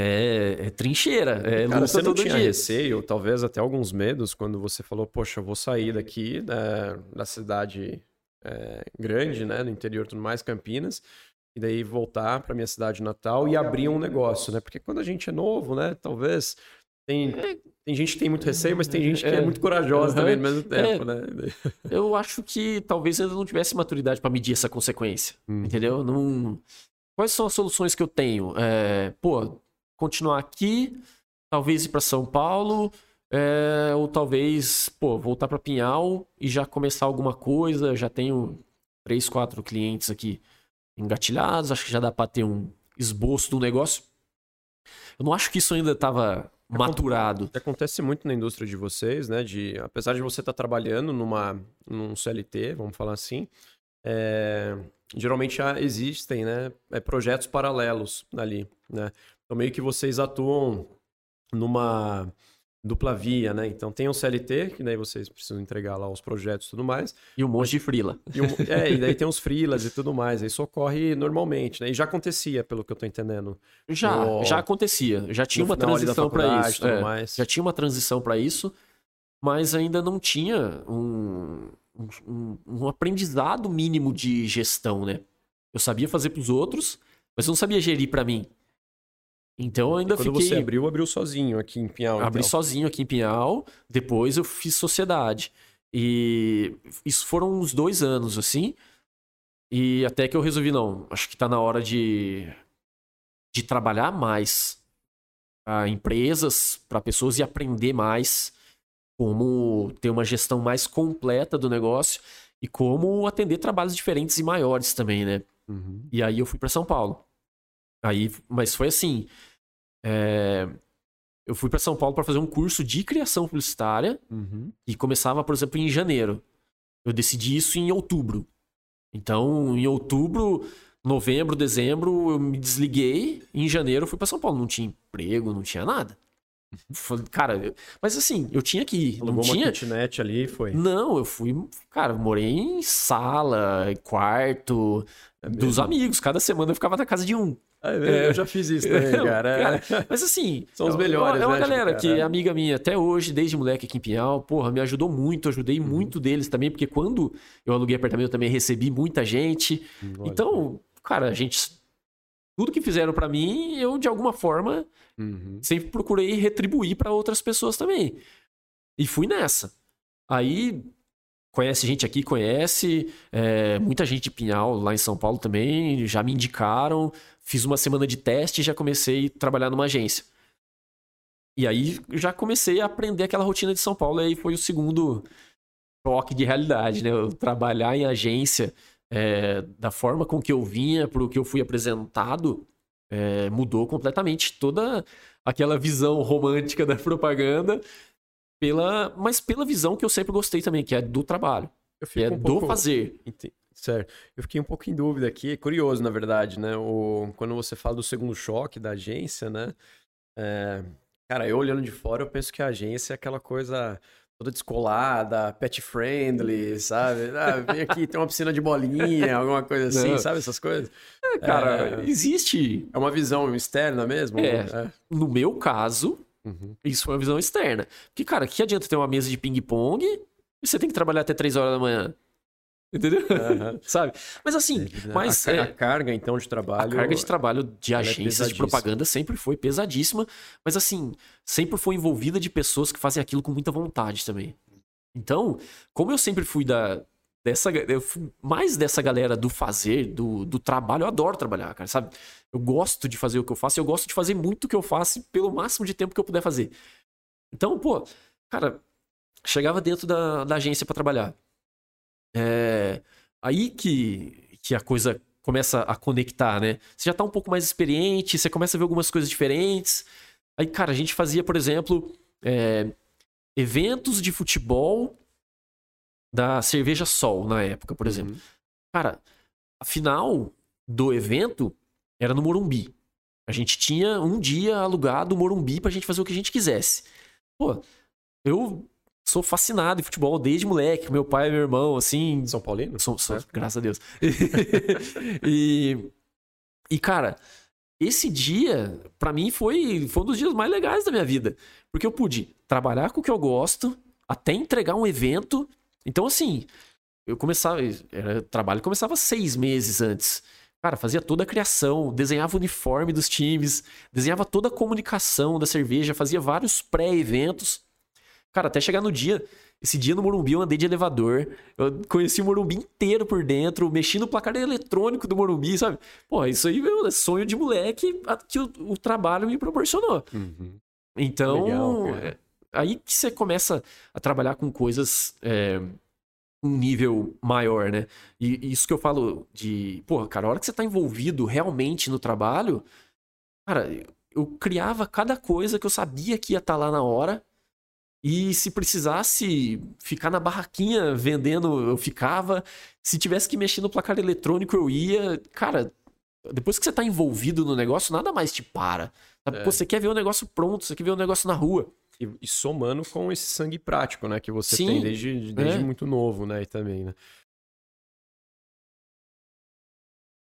É, é trincheira, é Cara, luta você não tinha dia. receio, talvez até alguns medos, quando você falou, poxa, eu vou sair daqui né, da cidade é, grande, né, no interior tudo mais, Campinas, e daí voltar para minha cidade natal e abrir um negócio, né? Porque quando a gente é novo, né, talvez tem, tem gente que tem muito receio, mas tem gente que é, é muito corajosa uhum. também ao mesmo tempo, é, né? Eu acho que talvez ainda não tivesse maturidade para medir essa consequência, hum. entendeu? Não... Quais são as soluções que eu tenho? É, pô, continuar aqui, talvez ir para São Paulo, é, ou talvez, pô, voltar para Pinhal e já começar alguma coisa. Já tenho três, quatro clientes aqui engatilhados, acho que já dá para ter um esboço do negócio. Eu não acho que isso ainda estava maturado. Acontece muito na indústria de vocês, né? De, apesar de você estar tá trabalhando numa, num CLT, vamos falar assim, é, geralmente já existem né, é, projetos paralelos ali, né? Então, meio que vocês atuam numa dupla via, né? Então tem um CLT, que daí vocês precisam entregar lá os projetos e tudo mais. E um monte de freela. E um, é, e daí tem os freelas e tudo mais. Isso ocorre normalmente, né? E já acontecia, pelo que eu tô entendendo. Já, no... já acontecia. Já tinha uma transição para isso. É. Já tinha uma transição para isso, mas ainda não tinha um, um, um aprendizado mínimo de gestão, né? Eu sabia fazer para os outros, mas eu não sabia gerir para mim. Então eu ainda quando fiquei. Você abriu, abriu sozinho aqui em Pinhal. Abri então. sozinho aqui em Pinhal. Depois eu fiz sociedade. E isso foram uns dois anos, assim. E até que eu resolvi, não, acho que tá na hora de, de trabalhar mais para empresas, para pessoas e aprender mais como ter uma gestão mais completa do negócio e como atender trabalhos diferentes e maiores também, né? Uhum. E aí eu fui para São Paulo. Aí, mas foi assim, é, eu fui para São Paulo para fazer um curso de criação publicitária uhum. e começava, por exemplo, em janeiro. Eu decidi isso em outubro. Então, em outubro, novembro, dezembro, eu me desliguei. E em janeiro, eu fui para São Paulo. Não tinha emprego, não tinha nada. Cara, eu... mas assim, eu tinha que ir. Não tinha. kitnet ali foi? Não, eu fui. Cara, morei em sala, quarto, é dos amigos. Cada semana eu ficava na casa de um. É, é, eu já fiz isso também, cara. cara. Mas assim, são os melhores. É uma, né, galera que é amiga minha até hoje, desde moleque aqui em Pinhal, porra, me ajudou muito, ajudei uhum. muito deles também, porque quando eu aluguei apartamento eu também recebi muita gente. Hum, então, cara, a gente. Tudo que fizeram para mim, eu de alguma forma uhum. sempre procurei retribuir para outras pessoas também. E fui nessa. Aí conhece gente aqui, conhece. É, muita gente de Pinhal lá em São Paulo também já me indicaram. Fiz uma semana de teste e já comecei a trabalhar numa agência. E aí já comecei a aprender aquela rotina de São Paulo. E aí foi o segundo choque de realidade, né? Eu trabalhar em agência é, da forma com que eu vinha, para o que eu fui apresentado, é, mudou completamente toda aquela visão romântica da propaganda, pela, mas pela visão que eu sempre gostei também, que é do trabalho. que é um do fazer. Certo. Eu fiquei um pouco em dúvida aqui, curioso, na verdade, né? O... Quando você fala do segundo choque da agência, né? É... Cara, eu olhando de fora, eu penso que a agência é aquela coisa toda descolada, pet friendly, sabe? Ah, vem aqui, tem uma piscina de bolinha, alguma coisa assim, Não. sabe? Essas coisas. É, cara, é... existe. É uma visão externa mesmo? É. é. No meu caso, uhum. isso foi uma visão externa. Porque, cara, que adianta ter uma mesa de ping-pong e você tem que trabalhar até 3 horas da manhã? Entendeu? Uhum. Sabe? Mas assim, mas. A, é, a, carga, então, de trabalho. A carga de trabalho de é agências é de propaganda sempre foi pesadíssima, mas assim, sempre foi envolvida de pessoas que fazem aquilo com muita vontade também. Então, como eu sempre fui da. Dessa, eu mais dessa galera do fazer, do, do trabalho, eu adoro trabalhar, cara, sabe? Eu gosto de fazer o que eu faço, eu gosto de fazer muito o que eu faço pelo máximo de tempo que eu puder fazer. Então, pô, cara, chegava dentro da, da agência para trabalhar. É aí que, que a coisa começa a conectar, né? Você já tá um pouco mais experiente, você começa a ver algumas coisas diferentes. Aí, cara, a gente fazia, por exemplo, é, eventos de futebol da Cerveja Sol na época, por exemplo. Uhum. Cara, a final do evento era no Morumbi. A gente tinha um dia alugado o Morumbi pra gente fazer o que a gente quisesse. Pô, eu sou fascinado em futebol desde moleque. Meu pai e meu irmão, assim. São Paulino? Sou, sou, é. Graças a Deus. e, e, cara, esse dia, para mim, foi, foi um dos dias mais legais da minha vida. Porque eu pude trabalhar com o que eu gosto, até entregar um evento. Então, assim, eu começava. Era, trabalho começava seis meses antes. Cara, fazia toda a criação, desenhava o uniforme dos times, desenhava toda a comunicação da cerveja, fazia vários pré-eventos. Cara, até chegar no dia. Esse dia no Morumbi eu andei de elevador. Eu conheci o Morumbi inteiro por dentro, mexi no placar eletrônico do Morumbi, sabe? Pô, isso aí meu, é sonho de moleque que o, o trabalho me proporcionou. Uhum. Então, Legal, é, aí que você começa a trabalhar com coisas. É, um nível maior, né? E isso que eu falo de, pô, cara, a hora que você tá envolvido realmente no trabalho, cara, eu criava cada coisa que eu sabia que ia estar tá lá na hora e se precisasse ficar na barraquinha vendendo, eu ficava. Se tivesse que mexer no placar eletrônico, eu ia. Cara, depois que você tá envolvido no negócio, nada mais te para. É. Você quer ver o negócio pronto, você quer ver o negócio na rua. E, e somando com esse sangue prático, né? Que você Sim, tem desde, desde é. muito novo, né? E também, né?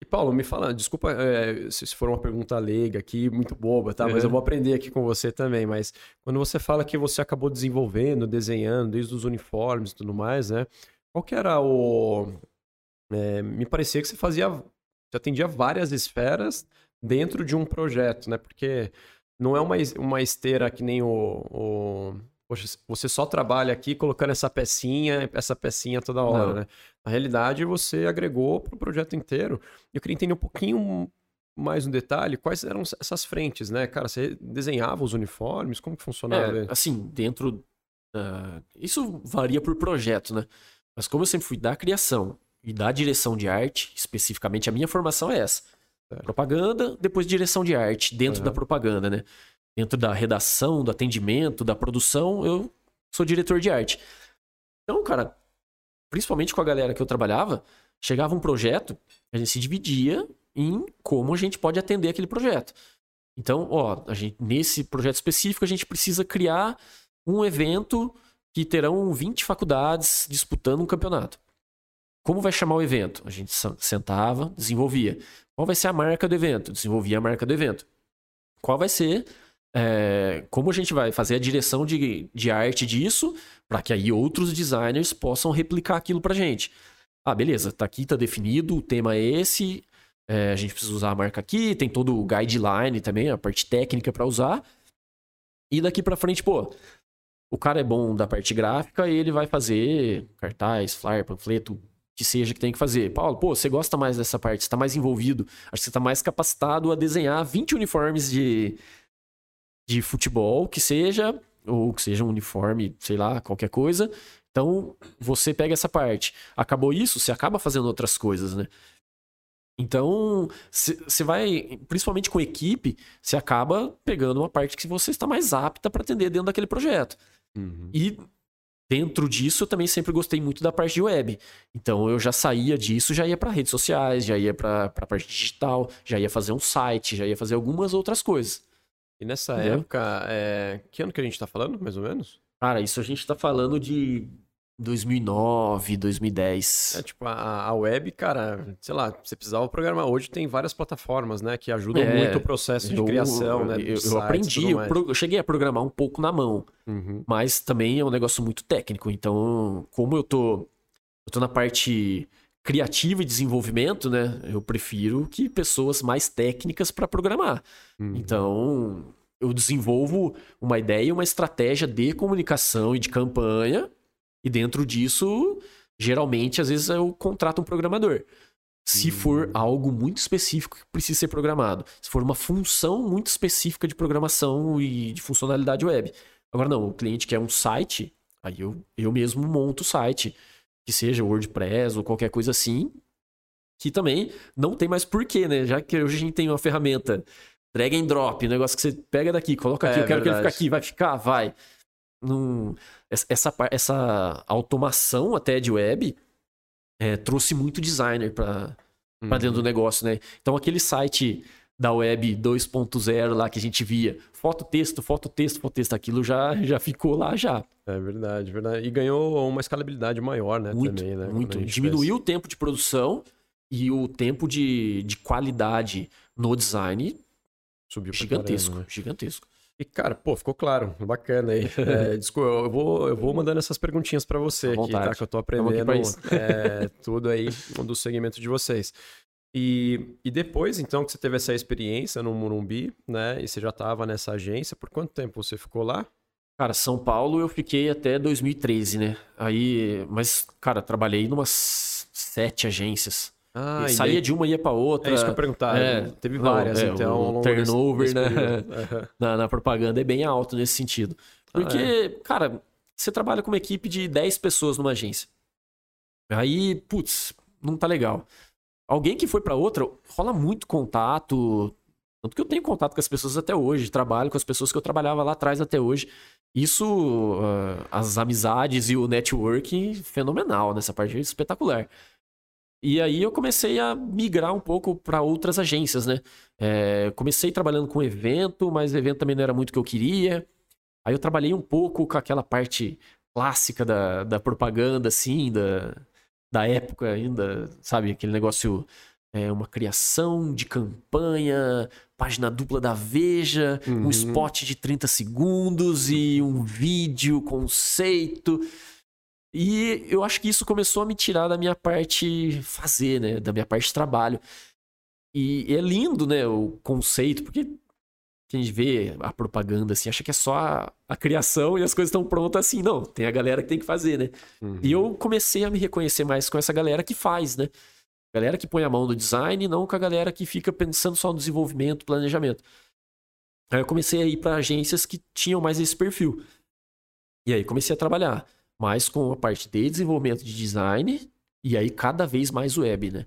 Paulo, me fala, desculpa é, se for uma pergunta leiga aqui, muito boba, tá? Uhum. Mas eu vou aprender aqui com você também. Mas quando você fala que você acabou desenvolvendo, desenhando, desde os uniformes e tudo mais, né? Qual que era o... É, me parecia que você fazia... Você atendia várias esferas dentro de um projeto, né? Porque não é uma, uma esteira que nem o, o Poxa, você só trabalha aqui colocando essa pecinha, essa pecinha toda hora, Não. né? Na realidade, você agregou para o projeto inteiro. Eu queria entender um pouquinho mais no detalhe quais eram essas frentes, né? Cara, você desenhava os uniformes? Como que funcionava? É, assim, dentro. Uh, isso varia por projeto, né? Mas como eu sempre fui da criação e da direção de arte, especificamente a minha formação é essa. É. Propaganda, depois direção de arte, dentro uhum. da propaganda, né? dentro da redação, do atendimento, da produção, eu sou diretor de arte. Então, cara, principalmente com a galera que eu trabalhava, chegava um projeto, a gente se dividia em como a gente pode atender aquele projeto. Então, ó, a gente, nesse projeto específico, a gente precisa criar um evento que terão 20 faculdades disputando um campeonato. Como vai chamar o evento? A gente sentava, desenvolvia. Qual vai ser a marca do evento? Desenvolvia a marca do evento. Qual vai ser é, como a gente vai fazer a direção de, de arte disso, para que aí outros designers possam replicar aquilo pra gente. Ah, beleza, tá aqui, tá definido, o tema é esse, é, a gente precisa usar a marca aqui, tem todo o guideline também, a parte técnica para usar. E daqui para frente, pô, o cara é bom da parte gráfica e ele vai fazer cartaz, flyer, panfleto, que seja que tem que fazer. Paulo, pô, você gosta mais dessa parte, você tá mais envolvido, acho que você tá mais capacitado a desenhar 20 uniformes de, de futebol, que seja, ou que seja um uniforme, sei lá, qualquer coisa. Então, você pega essa parte. Acabou isso, você acaba fazendo outras coisas, né? Então, você vai, principalmente com equipe, você acaba pegando uma parte que você está mais apta para atender dentro daquele projeto. Uhum. E dentro disso, eu também sempre gostei muito da parte de web. Então, eu já saía disso, já ia para redes sociais, já ia para a parte digital, já ia fazer um site, já ia fazer algumas outras coisas. E nessa Entendeu? época, é... que ano que a gente está falando, mais ou menos? Cara, isso a gente está falando de 2009, 2010. É, tipo, a, a web, cara, sei lá, você precisava programar. Hoje tem várias plataformas, né, que ajudam é, muito o processo de criação, né? Eu, eu aprendi, eu, pro, eu, cheguei a programar um pouco na mão, uhum. mas também é um negócio muito técnico. Então, como eu tô, eu tô na parte criativa e desenvolvimento, né, eu prefiro que pessoas mais técnicas para programar. Uhum. Então, eu desenvolvo uma ideia, uma estratégia de comunicação e de campanha e dentro disso, geralmente, às vezes eu contrato um programador. Se for hum. algo muito específico que precisa ser programado. Se for uma função muito específica de programação e de funcionalidade web. Agora, não, o cliente quer um site, aí eu, eu mesmo monto o site. Que seja WordPress ou qualquer coisa assim. Que também não tem mais porquê, né? Já que hoje a gente tem uma ferramenta drag and drop, um negócio que você pega daqui, coloca aqui, é, eu quero verdade. que ele fique aqui, vai ficar, vai. Num, essa, essa automação até de web é, trouxe muito designer para uhum. dentro do negócio, né? Então aquele site da web 2.0 lá que a gente via, foto, texto, foto, texto, foto, texto, aquilo já, já ficou lá já. É verdade, verdade. E ganhou uma escalabilidade maior, né? Muito, também, né? muito. Diminuiu fez. o tempo de produção e o tempo de, de qualidade no design Subiu gigantesco, caramba, né? gigantesco. E, cara, pô, ficou claro, bacana aí. É, desculpa, eu vou, eu vou mandando essas perguntinhas para você aqui, tá? Que eu tô aprendendo é, tudo aí do segmento de vocês. E, e depois, então, que você teve essa experiência no Murumbi, né? E você já tava nessa agência, por quanto tempo você ficou lá? Cara, São Paulo eu fiquei até 2013, né? Aí, mas, cara, trabalhei em umas sete agências. Ah, e saía daí... de uma e ia para outra. É isso que eu perguntar. É, Teve várias, não, é, então. O turnover desse, desse né? na, na, propaganda é bem alto nesse sentido. Porque, ah, cara, você trabalha com uma equipe de 10 pessoas numa agência. Aí, putz, não tá legal. Alguém que foi para outra, rola muito contato. Tanto que eu tenho contato com as pessoas até hoje, trabalho com as pessoas que eu trabalhava lá atrás até hoje. Isso, uh, as amizades e o networking, fenomenal nessa parte, espetacular. E aí eu comecei a migrar um pouco para outras agências, né? É, comecei trabalhando com evento, mas evento também não era muito o que eu queria. Aí eu trabalhei um pouco com aquela parte clássica da, da propaganda, assim, da, da época ainda, sabe? Aquele negócio, é, uma criação de campanha, página dupla da Veja, uhum. um spot de 30 segundos e um vídeo, conceito. E eu acho que isso começou a me tirar da minha parte fazer, né? Da minha parte de trabalho. E é lindo, né? O conceito, porque quem vê a propaganda assim, acha que é só a, a criação e as coisas estão prontas assim. Não, tem a galera que tem que fazer, né? Uhum. E eu comecei a me reconhecer mais com essa galera que faz, né? Galera que põe a mão no design, não com a galera que fica pensando só no desenvolvimento, planejamento. Aí eu comecei a ir para agências que tinham mais esse perfil. E aí comecei a trabalhar mas com a parte de desenvolvimento de design e aí cada vez mais web, né?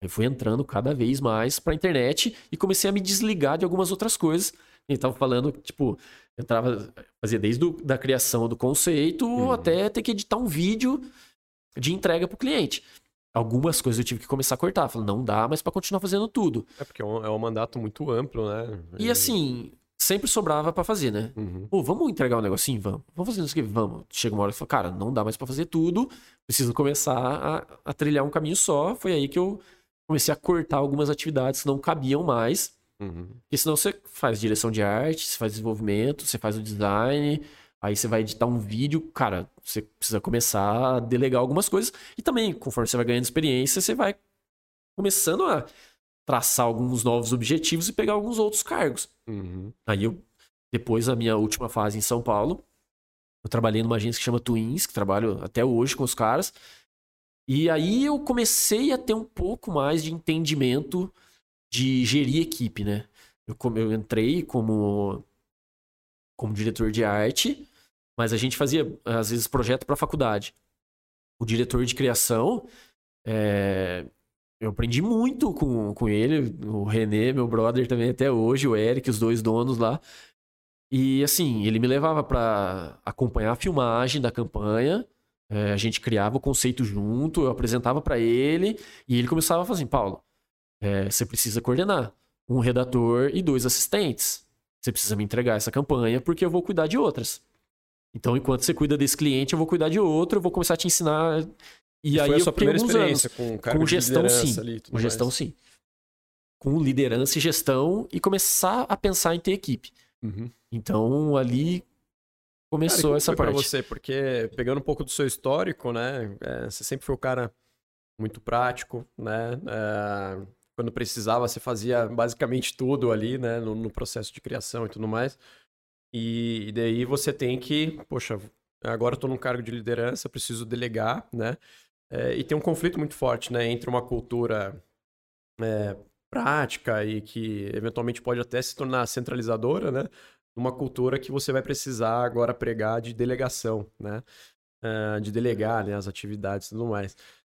Eu fui entrando cada vez mais para a internet e comecei a me desligar de algumas outras coisas. A gente tava falando, tipo, entrava, fazia desde do, da criação do conceito uhum. até ter que editar um vídeo de entrega para o cliente. Algumas coisas eu tive que começar a cortar. Falei, não dá mais para continuar fazendo tudo. É porque é um, é um mandato muito amplo, né? E assim, sempre sobrava para fazer, né? Uhum. Pô, vamos entregar um negocinho? Vamos. Vamos fazer isso aqui? Vamos. Chega uma hora e fala, cara, não dá mais para fazer tudo. Preciso começar a, a, trilhar um caminho só. Foi aí que eu comecei a cortar algumas atividades que não cabiam mais. Uhum. Porque senão você faz direção de arte, você faz desenvolvimento, você faz o design, aí você vai editar um vídeo. Cara, você precisa começar a delegar algumas coisas. E também, conforme você vai ganhando experiência, você vai começando a traçar alguns novos objetivos e pegar alguns outros cargos. Uhum. Aí eu, depois da minha última fase em São Paulo, Eu trabalhei numa agência que chama Twins, que trabalho até hoje com os caras. E aí eu comecei a ter um pouco mais de entendimento de gerir equipe, né? Eu, eu entrei como, como diretor de arte, mas a gente fazia, às vezes, projeto para faculdade. O diretor de criação, é, eu aprendi muito com, com ele, o René, meu brother também até hoje, o Eric, os dois donos lá. E assim, ele me levava para acompanhar a filmagem da campanha. É, a gente criava o conceito junto, eu apresentava para ele e ele começava a falar assim: Paulo, é, você precisa coordenar um redator e dois assistentes. Você precisa me entregar essa campanha porque eu vou cuidar de outras. Então, enquanto você cuida desse cliente, eu vou cuidar de outro, eu vou começar a te ensinar e, e aí foi a sua primeira experiência anos, com, com gestão, sim. Ali, com mais. gestão, sim. Com liderança e gestão e começar a pensar em ter equipe. Uhum. Então, ali começou cara, essa parte. Pra você, porque pegando um pouco do seu histórico, né? É, você sempre foi um cara muito prático, né? É, quando precisava, você fazia basicamente tudo ali, né? No, no processo de criação e tudo mais. E, e daí você tem que, poxa, agora eu tô num cargo de liderança, preciso delegar, né? É, e tem um conflito muito forte, né, entre uma cultura é, prática e que eventualmente pode até se tornar centralizadora, né? Uma cultura que você vai precisar agora pregar de delegação, né? Uh, de delegar né, as atividades e tudo mais.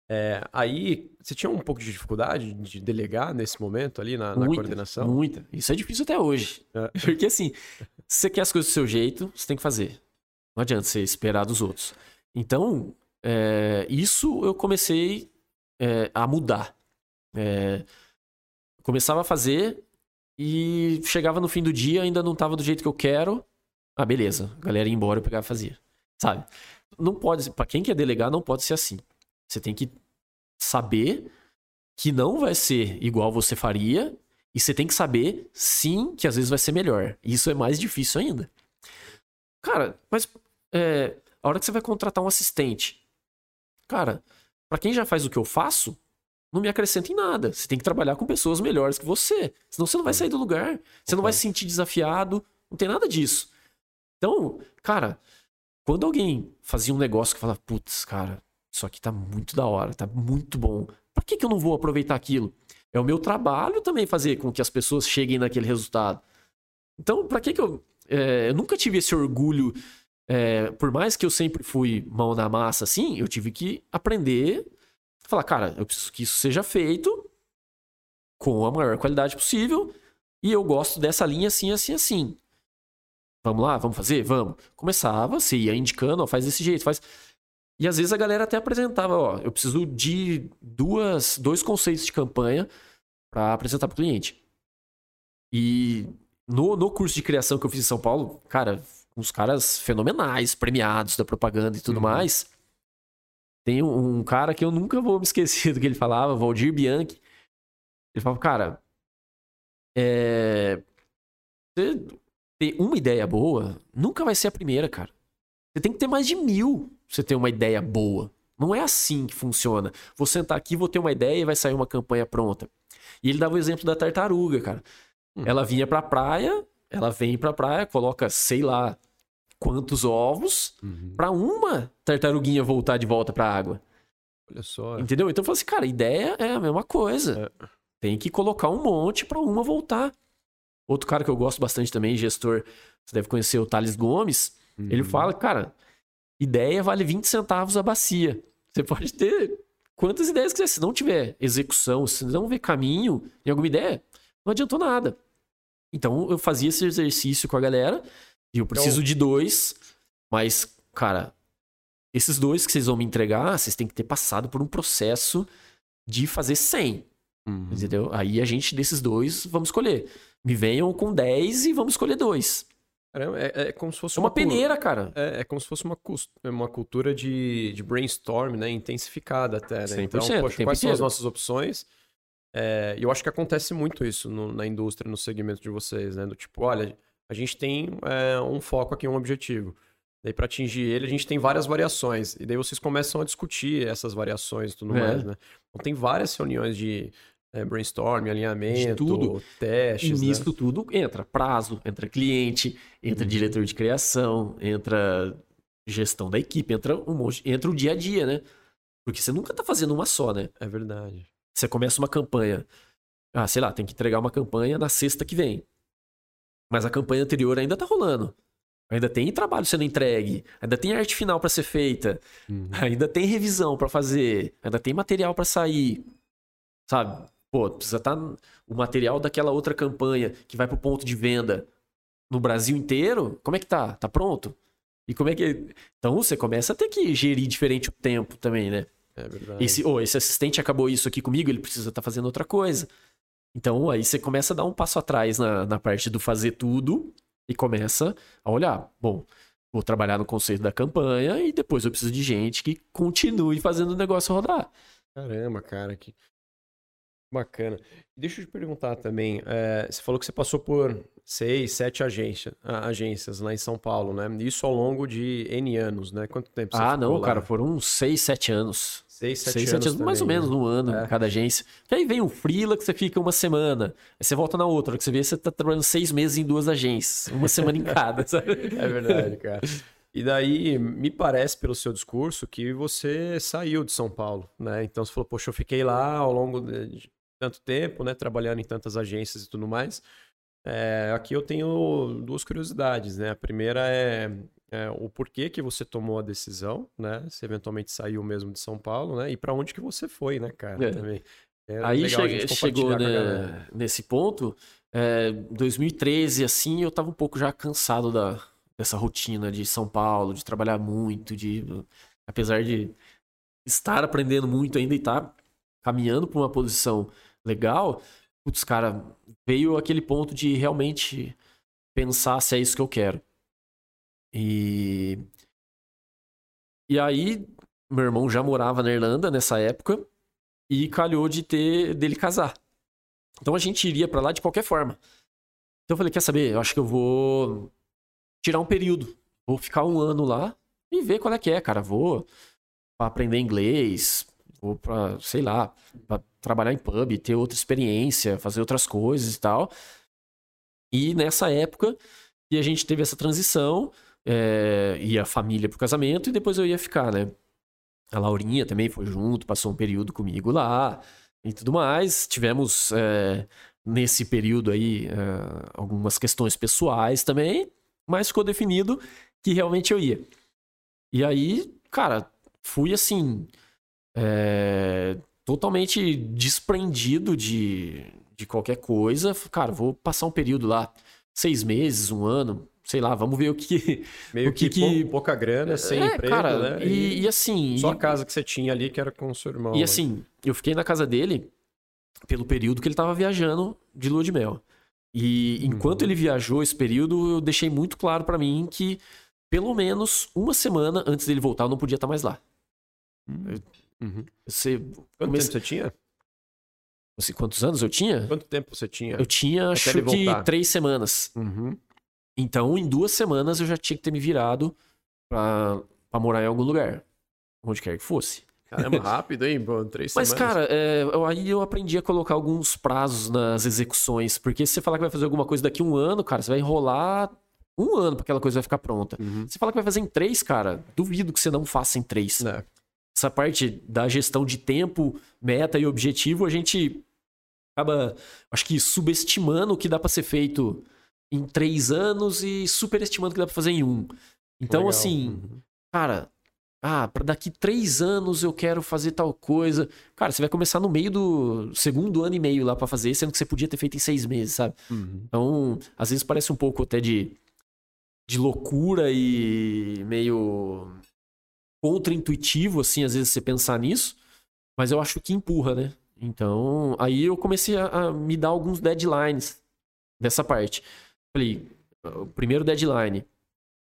É, aí, você tinha um pouco de dificuldade de delegar nesse momento ali na, muita, na coordenação? Muita. Isso é difícil até hoje. É. Porque assim, você quer as coisas do seu jeito, você tem que fazer. Não adianta você esperar dos outros. Então, é, isso eu comecei é, a mudar. É, começava a fazer e chegava no fim do dia, ainda não estava do jeito que eu quero. Ah, beleza. A galera ia embora, eu pegava e fazia. Sabe? Não pode, para quem quer delegar, não pode ser assim. Você tem que saber que não vai ser igual você faria e você tem que saber, sim, que às vezes vai ser melhor. Isso é mais difícil ainda. Cara, mas é, a hora que você vai contratar um assistente, Cara, para quem já faz o que eu faço, não me acrescenta em nada. Você tem que trabalhar com pessoas melhores que você. Senão você não vai sair do lugar. Você não vai se sentir desafiado. Não tem nada disso. Então, cara, quando alguém fazia um negócio que fala, putz, cara, isso aqui tá muito da hora, tá muito bom. Por que, que eu não vou aproveitar aquilo? É o meu trabalho também fazer com que as pessoas cheguem naquele resultado. Então, para que que eu. É, eu nunca tive esse orgulho é, por mais que eu sempre fui mão na massa assim, eu tive que aprender, falar, cara, eu preciso que isso seja feito com a maior qualidade possível e eu gosto dessa linha assim, assim, assim. Vamos lá, vamos fazer? Vamos. Começava, você ia indicando, ó, faz desse jeito, faz. E às vezes a galera até apresentava, ó, eu preciso de duas, dois conceitos de campanha para apresentar para o cliente. E no, no curso de criação que eu fiz em São Paulo, cara, uns caras fenomenais, premiados da propaganda e tudo uhum. mais. Tem um, um, cara que eu nunca vou me esquecer do que ele falava, Valdir Bianchi. Ele falava, cara, é... você ter uma ideia boa nunca vai ser a primeira, cara. Você tem que ter mais de mil pra você ter uma ideia boa. Não é assim que funciona. Vou sentar aqui, vou ter uma ideia e vai sair uma campanha pronta. E ele dava o exemplo da tartaruga, cara. Hum. Ela vinha pra praia, ela vem pra praia, coloca, sei lá, quantos ovos uhum. para uma tartaruguinha voltar de volta pra água. Olha só. Entendeu? Então eu falo assim, cara, a ideia é a mesma coisa. É. Tem que colocar um monte para uma voltar. Outro cara que eu gosto bastante também, gestor, você deve conhecer o Thales Gomes. Uhum. Ele fala, cara, ideia vale 20 centavos a bacia. Você pode ter quantas ideias quiser. Se não tiver execução, se não ver caminho em alguma ideia, não adiantou nada. Então eu fazia esse exercício com a galera. E eu preciso então... de dois, mas, cara, esses dois que vocês vão me entregar, vocês têm que ter passado por um processo de fazer 100. Uhum. Entendeu? Aí a gente, desses dois, vamos escolher. Me venham com 10 e vamos escolher dois. É, é, como se fosse é uma, uma peneira, cara. É, é, como se fosse uma, uma cultura de, de brainstorm, né? Intensificada até, né? Então, poxa, quais são as nossas opções? É, e eu acho que acontece muito isso no, na indústria, no segmento de vocês, né? Do tipo, olha, a gente tem é, um foco aqui, um objetivo. Daí, para atingir ele, a gente tem várias variações. E daí vocês começam a discutir essas variações e tudo é. mais, né? Então, tem várias reuniões de é, brainstorming, alinhamento, tudo. testes. E nisso né? tudo entra prazo, entra cliente, entra uhum. diretor de criação, entra gestão da equipe, entra um monte, entra o dia a dia, né? Porque você nunca tá fazendo uma só, né? É verdade. Você começa uma campanha. Ah, sei lá, tem que entregar uma campanha na sexta que vem. Mas a campanha anterior ainda tá rolando. Ainda tem trabalho sendo entregue, ainda tem arte final para ser feita, uhum. ainda tem revisão para fazer, ainda tem material para sair. Sabe? Pô, precisa estar tá o material daquela outra campanha que vai pro ponto de venda no Brasil inteiro. Como é que tá? Tá pronto? E como é que. Então você começa a ter que gerir diferente o tempo também, né? É verdade. Esse, oh, esse assistente acabou isso aqui comigo, ele precisa estar tá fazendo outra coisa. Então aí você começa a dar um passo atrás na, na parte do fazer tudo e começa a olhar. Bom, vou trabalhar no conceito da campanha e depois eu preciso de gente que continue fazendo o negócio rodar. Caramba, cara, que bacana. Deixa eu te perguntar também, é, você falou que você passou por seis, sete agência, agências lá em São Paulo, né? Isso ao longo de N anos, né? Quanto tempo você Ah, não, lá? cara, foram uns seis, sete anos. Seis, sete seis, anos. Sete anos mais ou menos né? um ano é. cada agência. Que aí vem um freela que você fica uma semana, aí você volta na outra, que você vê você tá trabalhando seis meses em duas agências, uma semana em cada, sabe? É verdade, cara. E daí, me parece pelo seu discurso que você saiu de São Paulo, né? Então você falou, poxa, eu fiquei lá ao longo de tanto tempo, né? Trabalhando em tantas agências e tudo mais. É, aqui eu tenho duas curiosidades, né? A primeira é, é, o porquê que você tomou a decisão, né? Se eventualmente saiu mesmo de São Paulo, né? E para onde que você foi, né, cara? É. Também. É Aí che chegou né, nesse ponto, é, 2013, assim, eu tava um pouco já cansado da, dessa rotina de São Paulo, de trabalhar muito, de apesar de estar aprendendo muito ainda e estar tá caminhando para uma posição legal, putz, cara, veio aquele ponto de realmente pensar se é isso que eu quero. E. E aí, meu irmão já morava na Irlanda nessa época e calhou de ter dele casar. Então a gente iria para lá de qualquer forma. Então eu falei, quer saber? Eu acho que eu vou tirar um período. Vou ficar um ano lá e ver qual é que é, cara. Vou aprender inglês, vou pra, sei lá, pra trabalhar em pub, ter outra experiência, fazer outras coisas e tal. E nessa época que a gente teve essa transição, é, ia a família pro casamento e depois eu ia ficar, né? A Laurinha também foi junto, passou um período comigo lá e tudo mais. Tivemos é, nesse período aí é, algumas questões pessoais também, mas ficou definido que realmente eu ia. E aí, cara, fui assim. É, totalmente desprendido de, de qualquer coisa. Cara, vou passar um período lá, seis meses, um ano, sei lá, vamos ver o que. Meio o que, que, pouca grana, sem é, emprego, cara, né? E, e, assim. Só e, a casa que você tinha ali, que era com o seu irmão. E né? assim, eu fiquei na casa dele pelo período que ele tava viajando de lua de mel. E enquanto uhum. ele viajou esse período, eu deixei muito claro para mim que pelo menos uma semana antes dele voltar eu não podia estar mais lá. Uhum. Uhum. Você, Quanto comece... tempo você tinha? Assim, quantos anos eu tinha? Quanto tempo você tinha? Eu tinha, Até acho que três semanas. Uhum. Então, em duas semanas, eu já tinha que ter me virado pra, pra morar em algum lugar. Onde quer que fosse. Caramba, rápido, hein? Bom, três Mas, semanas. cara, é, eu, aí eu aprendi a colocar alguns prazos nas execuções. Porque se você falar que vai fazer alguma coisa daqui a um ano, cara, você vai enrolar um ano pra aquela coisa vai ficar pronta. Uhum. Você fala que vai fazer em três, cara, duvido que você não faça em três. É essa parte da gestão de tempo, meta e objetivo, a gente acaba, acho que, subestimando o que dá para ser feito em três anos e superestimando o que dá para fazer em um. Então, Legal. assim, uhum. cara, ah, para daqui três anos eu quero fazer tal coisa. Cara, você vai começar no meio do segundo ano e meio lá para fazer, sendo que você podia ter feito em seis meses, sabe? Uhum. Então, às vezes parece um pouco até de, de loucura e meio contra-intuitivo, assim, às vezes você pensar nisso, mas eu acho que empurra, né? Então, aí eu comecei a, a me dar alguns deadlines dessa parte. Falei, o primeiro deadline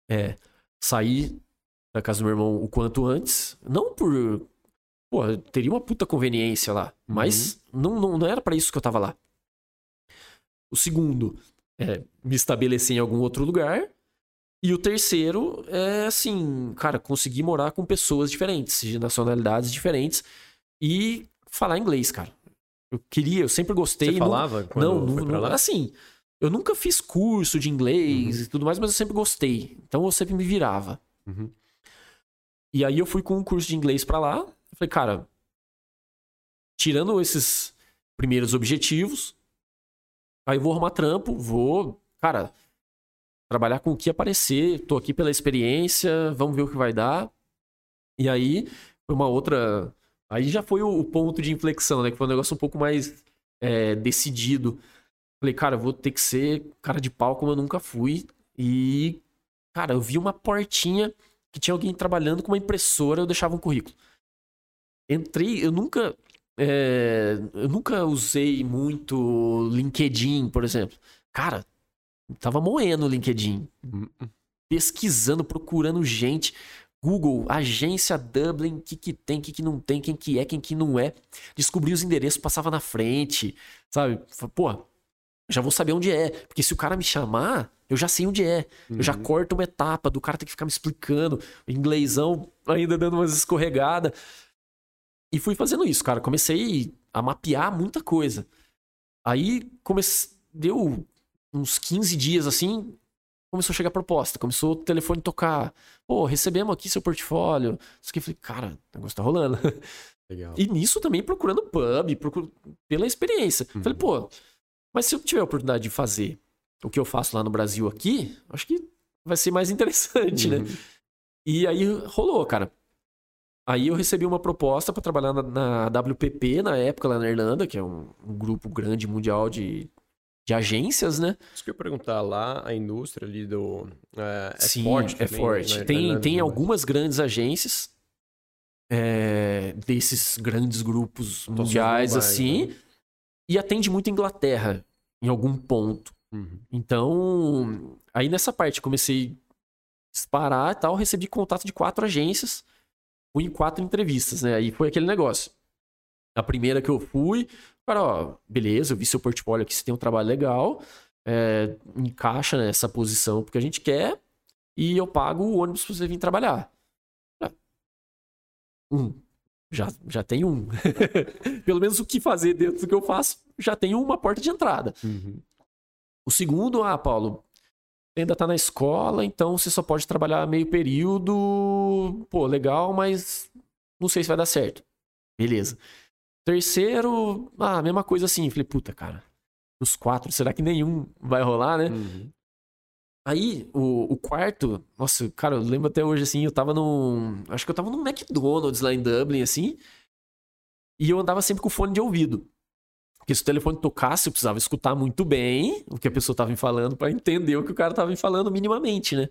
é sair da casa do meu irmão o quanto antes, não por Pô, teria uma puta conveniência lá. Mas uhum. não, não, não era para isso que eu tava lá. O segundo é me estabelecer em algum outro lugar. E o terceiro é assim, cara, conseguir morar com pessoas diferentes, de nacionalidades diferentes e falar inglês, cara. Eu queria, eu sempre gostei. Você falava? Não, não, não assim, eu nunca fiz curso de inglês uhum. e tudo mais, mas eu sempre gostei. Então eu sempre me virava. Uhum. E aí eu fui com um curso de inglês para lá. Eu falei, cara, tirando esses primeiros objetivos, aí eu vou arrumar trampo, vou, cara, trabalhar com o que aparecer, tô aqui pela experiência, vamos ver o que vai dar. E aí, foi uma outra. Aí já foi o, ponto de inflexão, né? Que foi um negócio um pouco mais é, decidido. Falei, cara, eu vou ter que ser cara de pau como eu nunca fui. E, cara, eu vi uma portinha que tinha alguém trabalhando com uma impressora, eu deixava um currículo. Entrei, eu nunca. É, eu nunca usei muito LinkedIn, por exemplo. Cara, tava moendo o LinkedIn. Hum, hum. Pesquisando, procurando gente. Google, agência Dublin, o que, que tem, o que, que não tem, quem que é, quem que não é. Descobri os endereços, passava na frente, sabe? Pô, já vou saber onde é. Porque se o cara me chamar, eu já sei onde é. Uhum. Eu já uhum. corto uma etapa do cara ter que ficar me explicando. Inglêsão ainda dando umas escorregadas. E fui fazendo isso, cara. Comecei a mapear muita coisa. Aí comecei. Deu uns 15 dias assim, começou a chegar proposta, começou o telefone tocar. Pô, recebemos aqui seu portfólio. Isso que eu falei, cara, o negócio tá rolando. Legal. E nisso também procurando pub, procur... pela experiência. Uhum. Falei, pô, mas se eu tiver a oportunidade de fazer o que eu faço lá no Brasil aqui, acho que vai ser mais interessante, né? uhum. né? E aí rolou, cara. Aí eu recebi uma proposta para trabalhar na, na, WPP na época lá na Irlanda, que é um, um grupo grande mundial de de agências, né? Isso que eu ia perguntar, lá a indústria ali do... É, é Sim, forte é forte. Né? Tem, tem algumas grandes agências é, desses grandes grupos mundiais, assim, né? e atende muito Inglaterra em algum ponto. Uhum. Então, aí nessa parte comecei a disparar e tal, recebi contato de quatro agências, fui em quatro entrevistas, né? Aí foi aquele negócio. A primeira que eu fui, Cara, ó, beleza, eu vi seu portfólio aqui, você tem um trabalho legal, é, encaixa nessa posição porque a gente quer e eu pago o ônibus pra você vir trabalhar. Um. Já, já tem um. Pelo menos o que fazer dentro do que eu faço, já tem uma porta de entrada. Uhum. O segundo, ah, Paulo, ainda tá na escola, então você só pode trabalhar meio período. Pô, legal, mas não sei se vai dar certo. Beleza. Terceiro, ah, mesma coisa assim. Falei, puta, cara, os quatro, será que nenhum vai rolar, né? Uhum. Aí, o, o, quarto, nossa, cara, eu lembro até hoje, assim, eu tava num. Acho que eu tava num McDonald's lá em Dublin, assim. E eu andava sempre com fone de ouvido. Porque se o telefone tocasse, eu precisava escutar muito bem o que a pessoa tava me falando para entender o que o cara tava me falando minimamente, né?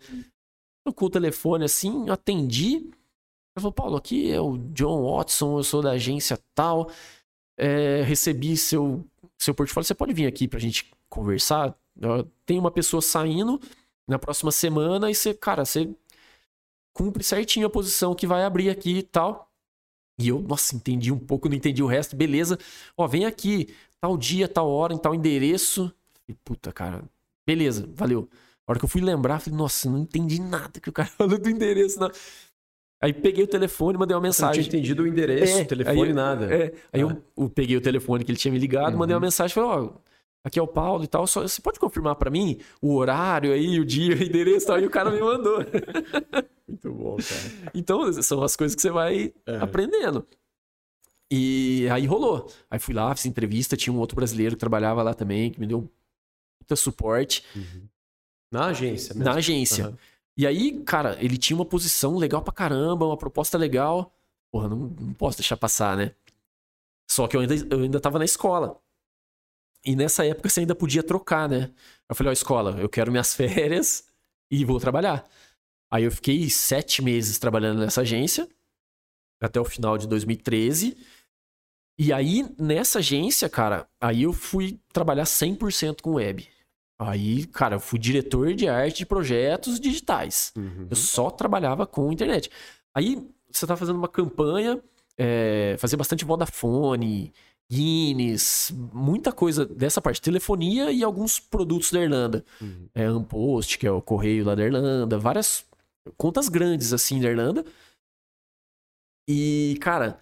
Tocou o telefone assim, eu atendi. Ele falou, Paulo, aqui é o John Watson, eu sou da agência tal, é, recebi seu, seu portfólio, você pode vir aqui pra gente conversar? Tem uma pessoa saindo na próxima semana e você, cara, você cumpre certinho a posição que vai abrir aqui e tal. E eu, nossa, entendi um pouco, não entendi o resto, beleza. Ó, vem aqui, tal dia, tal hora, em tal endereço. E, puta, cara, beleza, valeu. A hora que eu fui lembrar, falei, nossa, não entendi nada que o cara falou do endereço, não. Aí peguei o telefone, mandei uma mensagem. Você não tinha entendido o endereço, é, o telefone, aí, nada. É, aí ah. eu, eu, peguei o telefone que ele tinha me ligado, uhum. mandei uma uhum. mensagem, falei, ó, aqui é o Paulo e tal, só, você pode confirmar para mim o horário aí, o dia, o endereço e tal? E o cara me mandou. Muito bom, cara. Então, são as coisas que você vai é. aprendendo. E aí rolou. Aí fui lá, fiz entrevista, tinha um outro brasileiro que trabalhava lá também, que me deu muito suporte. Uhum. Na agência mesmo? Na agência. Uhum. E aí, cara, ele tinha uma posição legal pra caramba, uma proposta legal. Porra, não, não posso deixar passar, né? Só que eu ainda, eu ainda tava na escola. E nessa época você ainda podia trocar, né? Eu falei, ó, escola, eu quero minhas férias e vou trabalhar. Aí eu fiquei sete meses trabalhando nessa agência, até o final de 2013. E aí, nessa agência, cara, aí eu fui trabalhar 100% com web. Aí, cara, eu fui diretor de arte de projetos digitais. Uhum. Eu só trabalhava com internet. Aí, você tá fazendo uma campanha, é, fazia bastante Vodafone, Guinness, muita coisa dessa parte. Telefonia e alguns produtos da Irlanda. Uhum. É, Ampost, que é o correio lá da Irlanda. Várias contas grandes, assim, da Irlanda. E, cara,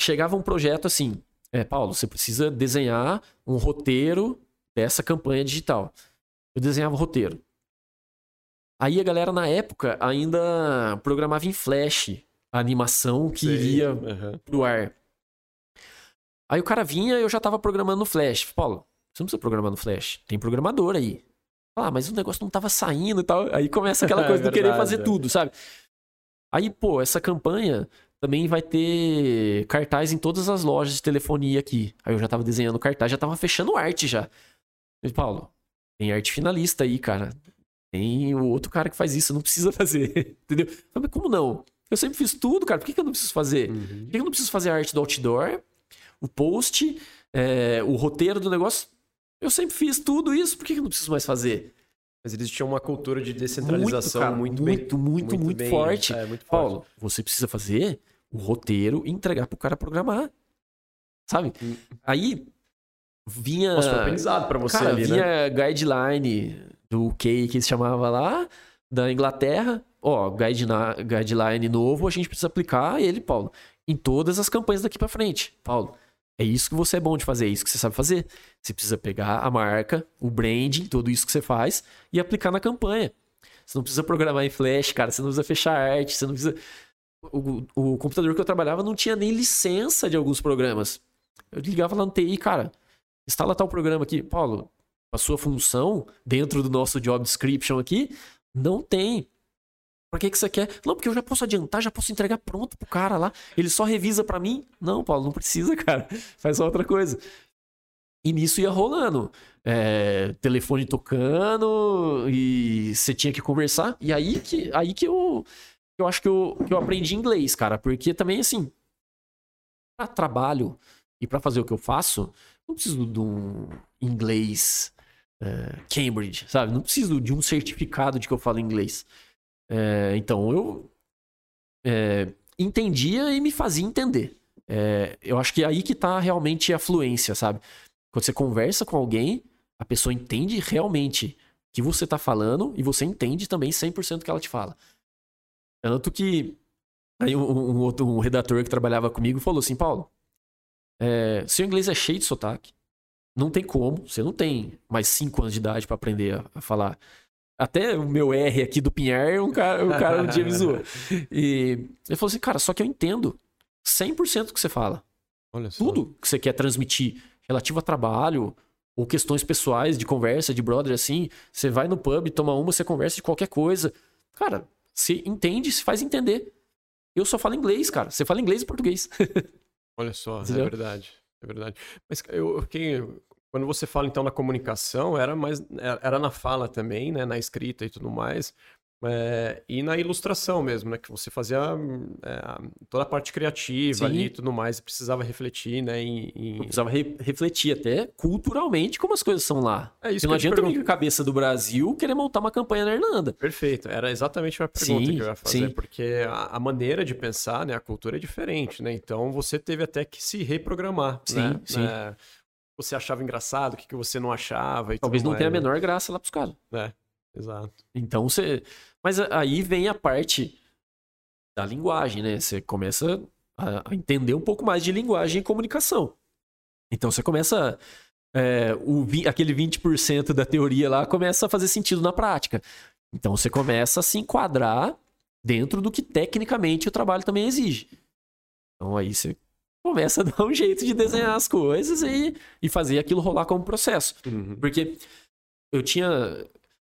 chegava um projeto assim... É, Paulo, você precisa desenhar um roteiro dessa campanha digital. Eu desenhava o roteiro. Aí a galera na época ainda programava em Flash. a animação que Sei. iria uhum. pro ar. Aí o cara vinha eu já tava programando no Flash. Paulo, você não precisa programar no Flash. Tem programador aí. Ah, mas o negócio não tava saindo e tal. Aí começa aquela coisa é de querer fazer é. tudo, sabe? Aí, pô, essa campanha também vai ter cartaz em todas as lojas de telefonia aqui. Aí eu já tava desenhando cartaz, já tava fechando arte já. Eu, Paulo, tem arte finalista aí, cara. Tem o outro cara que faz isso, não precisa fazer. Entendeu? Mas como não? Eu sempre fiz tudo, cara. Por que, que eu não preciso fazer? Uhum. Por que, eu não preciso fazer a arte do outdoor, o post, é, o roteiro do negócio? Eu sempre fiz tudo isso, por que, que eu não preciso mais fazer? Mas eles tinham uma cultura de descentralização muito, cara, muito, muito, bem, muito, muito, muito bem, forte. É, muito Paulo, forte. você precisa fazer o roteiro e entregar pro cara programar. Sabe? Hum. Aí vinha. Nossa, foi aprendizado pra você cara, ali, vinha né? guideline do UK que se chamava lá, da Inglaterra. Ó, guideline, guideline novo, a gente precisa aplicar ele, Paulo, em todas as campanhas daqui para frente. Paulo, é isso que você é bom de fazer, é isso que você sabe fazer. Você precisa pegar a marca, o branding, tudo isso que você faz e aplicar na campanha. Você não precisa programar em Flash, cara, você não precisa fechar arte, você não precisa. O, o computador que eu trabalhava não tinha nem licença de alguns programas. Eu ligava lá no TI, cara, instala tal programa aqui. Paulo, a sua função dentro do nosso job description aqui não tem. Pra que, que você quer? Não, porque eu já posso adiantar, já posso entregar pronto pro cara lá. Ele só revisa para mim. Não, Paulo, não precisa, cara. Faz outra coisa. E nisso ia rolando. É, telefone tocando e você tinha que conversar. E aí que, aí que eu, eu acho que eu, que eu aprendi inglês, cara. Porque também, assim, para trabalho e para fazer o que eu faço, não preciso de um inglês é, Cambridge, sabe? Não preciso de um certificado de que eu falo inglês. É, então eu é, entendia e me fazia entender. Eu acho que é aí que tá realmente a fluência, sabe? Quando você conversa com alguém, a pessoa entende realmente o que você tá falando e você entende também 100% do que ela te fala. Tanto que aí um, um, outro um redator que trabalhava comigo falou assim, Paulo, é, seu inglês é cheio de sotaque, não tem como, você não tem mais 5 anos de idade para aprender a, a falar até o meu R aqui do Pinhar, um cara, um cara um dia me zoou. E ele falou assim, cara, só que eu entendo 100% do que você fala. Tudo que você quer transmitir relativo a trabalho ou questões pessoais, de conversa, de brother, assim. Você vai no pub, toma uma, você conversa de qualquer coisa. Cara, você entende, se faz entender. Eu só falo inglês, cara. Você fala inglês e português. Olha só, é verdade. É verdade. Mas eu fiquei quando você fala então na comunicação, era mais é, era na fala também, né, na escrita e tudo mais. É, e na ilustração mesmo, né? Que você fazia é, toda a parte criativa Sim. ali e tudo mais, precisava refletir, né? Em, em... Precisava re refletir até culturalmente como as coisas são lá. É isso que não adianta com a cabeça do Brasil querer montar uma campanha na Irlanda. Perfeito, era exatamente a pergunta sim, que eu ia fazer, sim. porque a, a, maneira de pensar, né? A cultura é diferente, né? Então você teve até que se reprogramar, sim, né? Sim. É, você achava engraçado, o que, que você não achava. E Talvez não mais. tenha a menor graça lá pros caras. É, exato. Então você. Mas aí vem a parte da linguagem, né? Você começa a entender um pouco mais de linguagem e comunicação. Então você começa. É, o, aquele 20% da teoria lá começa a fazer sentido na prática. Então você começa a se enquadrar dentro do que tecnicamente o trabalho também exige. Então aí você começa a dar um jeito de desenhar as coisas e, e fazer aquilo rolar como processo. Uhum. Porque eu tinha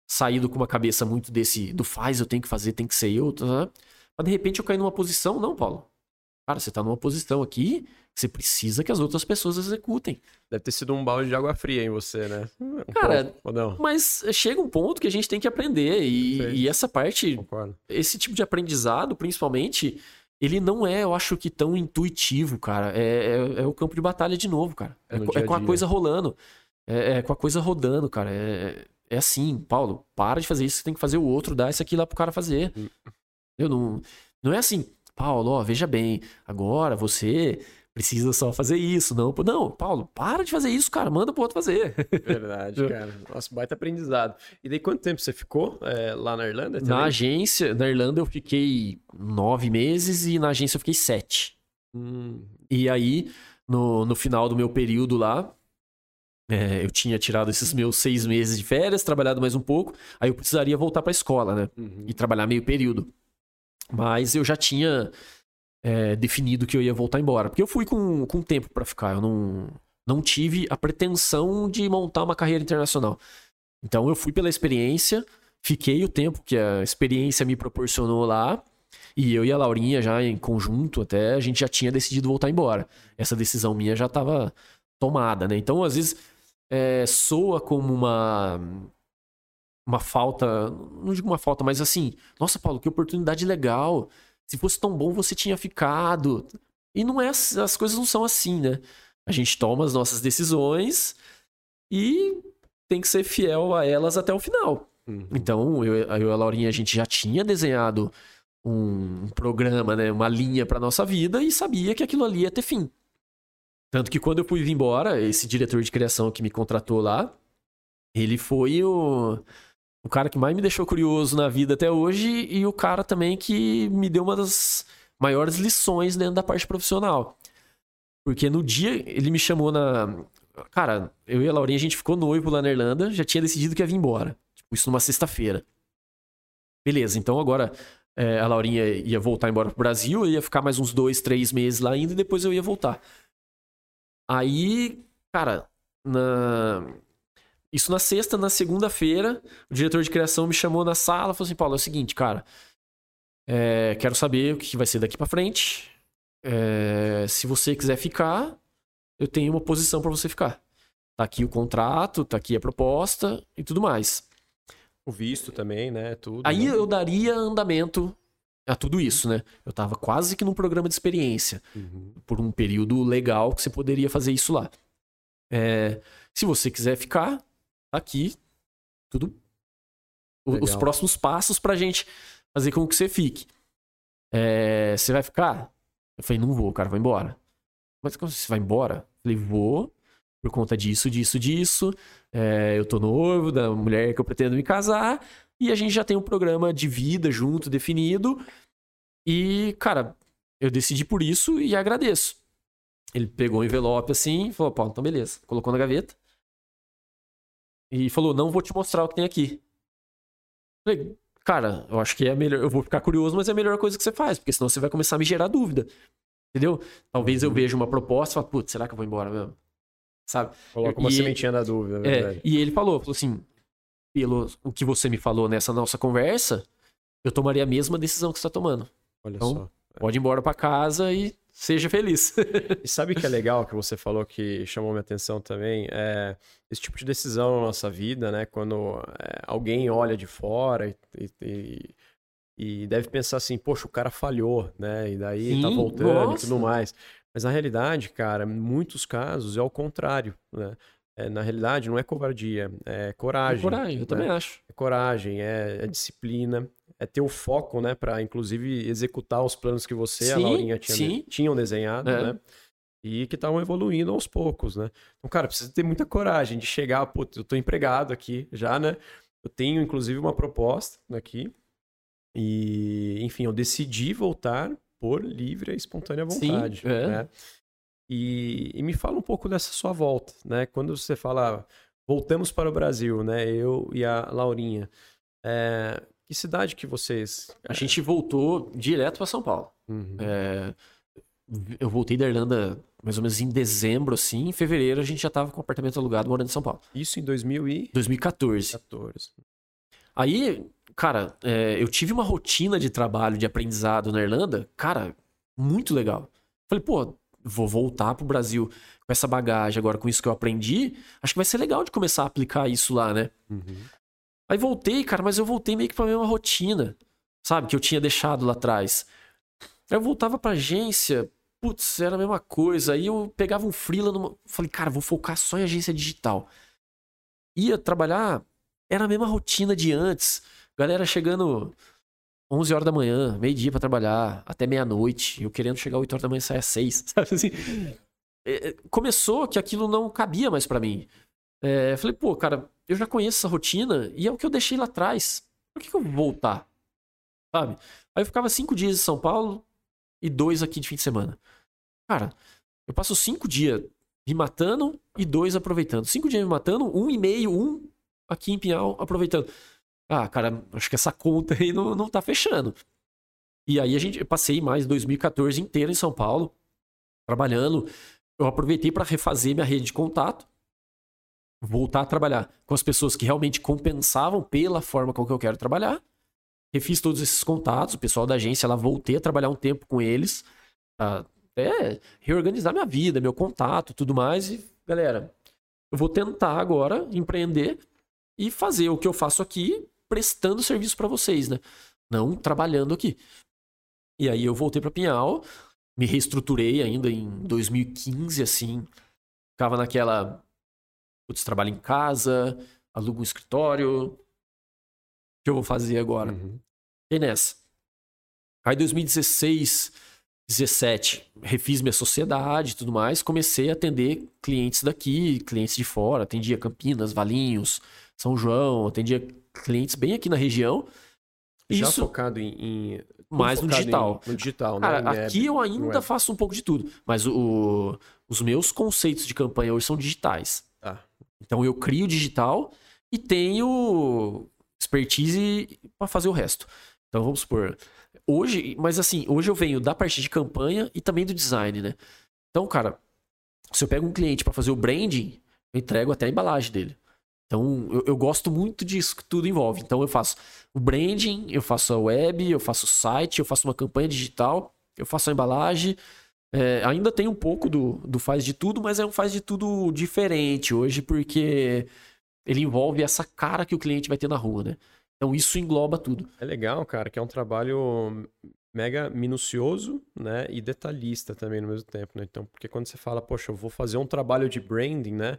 saído com uma cabeça muito desse do faz, eu tenho que fazer, tem que ser eu, tá? mas de repente eu caí numa posição, não, Paulo. Cara, você tá numa posição aqui que você precisa que as outras pessoas executem. Deve ter sido um balde de água fria em você, né? Um Cara, mas chega um ponto que a gente tem que aprender e, e essa parte, Concordo. esse tipo de aprendizado, principalmente, ele não é, eu acho que, tão intuitivo, cara. É, é, é o campo de batalha de novo, cara. É, é, é com a coisa rolando. É, é, com a coisa rodando, cara. É, é assim, Paulo, para de fazer isso, você tem que fazer o outro, dá isso aqui lá pro cara fazer. Hum. Eu não, não é assim, Paulo, ó, veja bem, agora você precisa só fazer isso, não. Não, Paulo, para de fazer isso, cara, manda pro outro fazer. Verdade, cara. Nossa, baita aprendizado. E daí quanto tempo você ficou é, lá na Irlanda? Também? Na agência, na Irlanda eu fiquei nove meses e na agência eu fiquei sete. Hum. E aí, no, no final do meu período lá, é, eu tinha tirado esses meus seis meses de férias, trabalhado mais um pouco, aí eu precisaria voltar pra escola, né? Uhum. E trabalhar meio período. Mas eu já tinha é, definido que eu ia voltar embora. Porque eu fui com, com tempo para ficar. Eu não, não tive a pretensão de montar uma carreira internacional. Então eu fui pela experiência, fiquei o tempo que a experiência me proporcionou lá. E eu e a Laurinha, já em conjunto, até a gente já tinha decidido voltar embora. Essa decisão minha já estava tomada, né? Então, às vezes, é, soa como uma. Uma falta. Não digo uma falta, mas assim, nossa, Paulo, que oportunidade legal. Se fosse tão bom, você tinha ficado. E não é. As coisas não são assim, né? A gente toma as nossas decisões e tem que ser fiel a elas até o final. Uhum. Então, eu, eu e a Laurinha, a gente já tinha desenhado um programa, né, uma linha para nossa vida e sabia que aquilo ali ia ter fim. Tanto que quando eu fui embora, esse diretor de criação que me contratou lá, ele foi o, o cara que mais me deixou curioso na vida até hoje e o cara também que me deu uma das maiores lições dentro da parte profissional. Porque no dia ele me chamou na. Cara, eu e a Laurinha, a gente ficou noivo lá na Irlanda, já tinha decidido que ia vir embora. Tipo, isso numa sexta-feira. Beleza, então agora é, a Laurinha ia voltar embora pro Brasil, eu ia ficar mais uns dois, três meses lá ainda e depois eu ia voltar. Aí, cara, na... isso na sexta, na segunda-feira, o diretor de criação me chamou na sala e falou assim: Paulo, é o seguinte, cara, é, quero saber o que vai ser daqui para frente. É, se você quiser ficar, eu tenho uma posição para você ficar. Tá aqui o contrato, tá aqui a proposta e tudo mais. O visto também, né? Tudo. Aí né? eu daria andamento a tudo isso, né? Eu tava quase que num programa de experiência. Uhum. Por um período legal que você poderia fazer isso lá. É, se você quiser ficar, aqui tudo. Legal. Os próximos passos pra gente fazer com que você fique. É, você vai ficar? Eu falei, não vou, cara, vou embora. Mas como você vai embora? Eu falei, vou, por conta disso, disso, disso. É, eu tô noivo da mulher que eu pretendo me casar. E a gente já tem um programa de vida junto, definido. E, cara, eu decidi por isso e agradeço. Ele pegou o um envelope assim e falou: pô, então beleza. Colocou na gaveta. E falou: não vou te mostrar o que tem aqui. Falei, cara, eu acho que é melhor. Eu vou ficar curioso, mas é a melhor coisa que você faz, porque senão você vai começar a me gerar dúvida. Entendeu? Talvez eu uhum. veja uma proposta e fale, putz, será que eu vou embora mesmo? Sabe? Coloca uma e sementinha ele, da dúvida, é, verdade. E ele falou, falou assim, pelo o que você me falou nessa nossa conversa, eu tomaria a mesma decisão que você está tomando. Olha então, só. É. Pode ir embora para casa e seja feliz. e sabe que é legal que você falou que chamou minha atenção também? É esse tipo de decisão na nossa vida, né? Quando é, alguém olha de fora e, e, e, deve pensar assim, poxa, o cara falhou, né? E daí tá Sim, tá voltando nossa. e tudo mais. Mas na realidade, cara, em muitos casos é o contrário, né? É, na realidade, não é covardia, é coragem. É coragem, eu né? também acho. É coragem, é, é, disciplina, é ter o foco, né, para inclusive executar os planos que você sim, e a Laurinha tinha, tinham desenhado, é. né? E que estavam evoluindo aos poucos, né? Então, cara, precisa ter muita coragem de chegar, putz, eu tô empregado aqui já, né? Eu tenho, inclusive, uma proposta aqui. E, enfim, eu decidi voltar por livre e espontânea vontade. Sim, é. né? E, e, me fala um pouco dessa sua volta, né? Quando você fala, voltamos para o Brasil, né? Eu e a Laurinha. É, que cidade que vocês... A gente voltou direto para São Paulo. Uhum. É, eu voltei da Irlanda mais ou menos em dezembro, assim. Em fevereiro a gente já estava com o apartamento alugado morando em São Paulo. Isso em 2000 e... 2014. 14. Aí, cara, é, eu tive uma rotina de trabalho, de aprendizado na Irlanda, cara, muito legal. Falei, pô, vou voltar pro Brasil com essa bagagem agora, com isso que eu aprendi, acho que vai ser legal de começar a aplicar isso lá, né? Uhum. Aí voltei, cara, mas eu voltei meio que pra mesma rotina, sabe? Que eu tinha deixado lá atrás. Aí eu voltava pra agência, putz, era a mesma coisa. Aí eu pegava um freela, numa... falei, cara, vou focar só em agência digital. Ia trabalhar, era a mesma rotina de antes. Galera chegando 11 horas da manhã, meio-dia para trabalhar, até meia-noite. Eu querendo chegar 8 horas da manhã e sair às 6, sabe assim? É, é, começou que aquilo não cabia mais para mim. É, falei, pô, cara, eu já conheço essa rotina e é o que eu deixei lá atrás. Por que, que eu vou voltar? Sabe? Aí eu ficava cinco dias em São Paulo e dois aqui de fim de semana. Cara, eu passo cinco dias me matando e dois aproveitando. Cinco dias me matando, um e meio, um aqui em Pinhal aproveitando. Ah, cara, acho que essa conta aí não, não tá fechando. E aí a gente eu passei mais 2014 inteiro em São Paulo, trabalhando. Eu aproveitei para refazer minha rede de contato, voltar a trabalhar com as pessoas que realmente compensavam pela forma com que eu quero trabalhar. Refiz todos esses contatos, o pessoal da agência lá, voltei a trabalhar um tempo com eles, até reorganizar minha vida, meu contato, tudo mais. E, galera, eu vou tentar agora empreender e fazer o que eu faço aqui, prestando serviço para vocês, né? Não trabalhando aqui. E aí eu voltei para Pinhal, me reestruturei ainda em 2015, assim. Ficava naquela. Putz, trabalho em casa, alugo um escritório. O que eu vou fazer agora? Uhum. E nessa. Aí 2016, 17, refiz minha sociedade e tudo mais. Comecei a atender clientes daqui, clientes de fora. Atendia Campinas, Valinhos, São João. Atendia clientes bem aqui na região. Já Isso... focado em, em mais no digital. Em, no digital, né? Cara, aqui eu ainda faço um pouco de tudo, mas o, os meus conceitos de campanha hoje são digitais. Ah. Então eu crio digital e tenho expertise para fazer o resto. Então vamos supor, hoje, mas assim, hoje eu venho da parte de campanha e também do design, né? Então, cara, se eu pego um cliente para fazer o branding, eu entrego até a embalagem dele. Então, eu, eu, gosto muito disso que tudo envolve. Então, eu faço o branding, eu faço a web, eu faço o site, eu faço uma campanha digital, eu faço a embalagem. É, ainda tem um pouco do, do faz de tudo, mas é um faz de tudo diferente hoje, porque ele envolve essa cara que o cliente vai ter na rua, né? Então, isso engloba tudo. É legal, cara, que é um trabalho mega minucioso, né, e detalhista também no mesmo tempo, né? Então, porque quando você fala, poxa, eu vou fazer um trabalho de branding, né?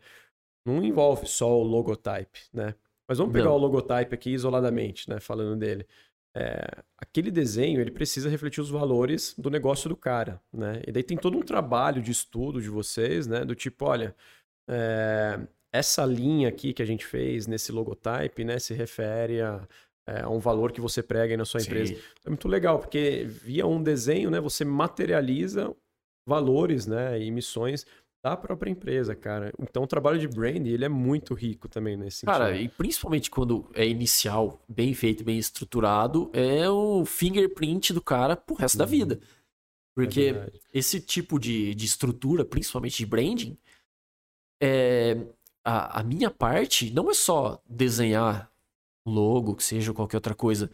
Não envolve só o logotype, né? Mas vamos pegar não. o logotype aqui isoladamente, né? Falando dele. É, aquele desenho ele precisa refletir os valores do negócio do cara, né? E daí tem todo um trabalho de estudo de vocês, né? Do tipo, olha, é, essa linha aqui que a gente fez nesse logotype, né? Se refere a, é, a um valor que você prega aí na sua Sim. empresa. É muito legal porque via um desenho, né? Você materializa valores, né? E missões da própria empresa, cara. Então o trabalho de brand, ele é muito rico também nesse sentido. Cara, e principalmente quando é inicial, bem feito, bem estruturado, é o fingerprint do cara pro resto uhum. da vida. Porque é esse tipo de, de estrutura, principalmente de branding, é, a, a minha parte não é só desenhar logo, que seja qualquer outra coisa.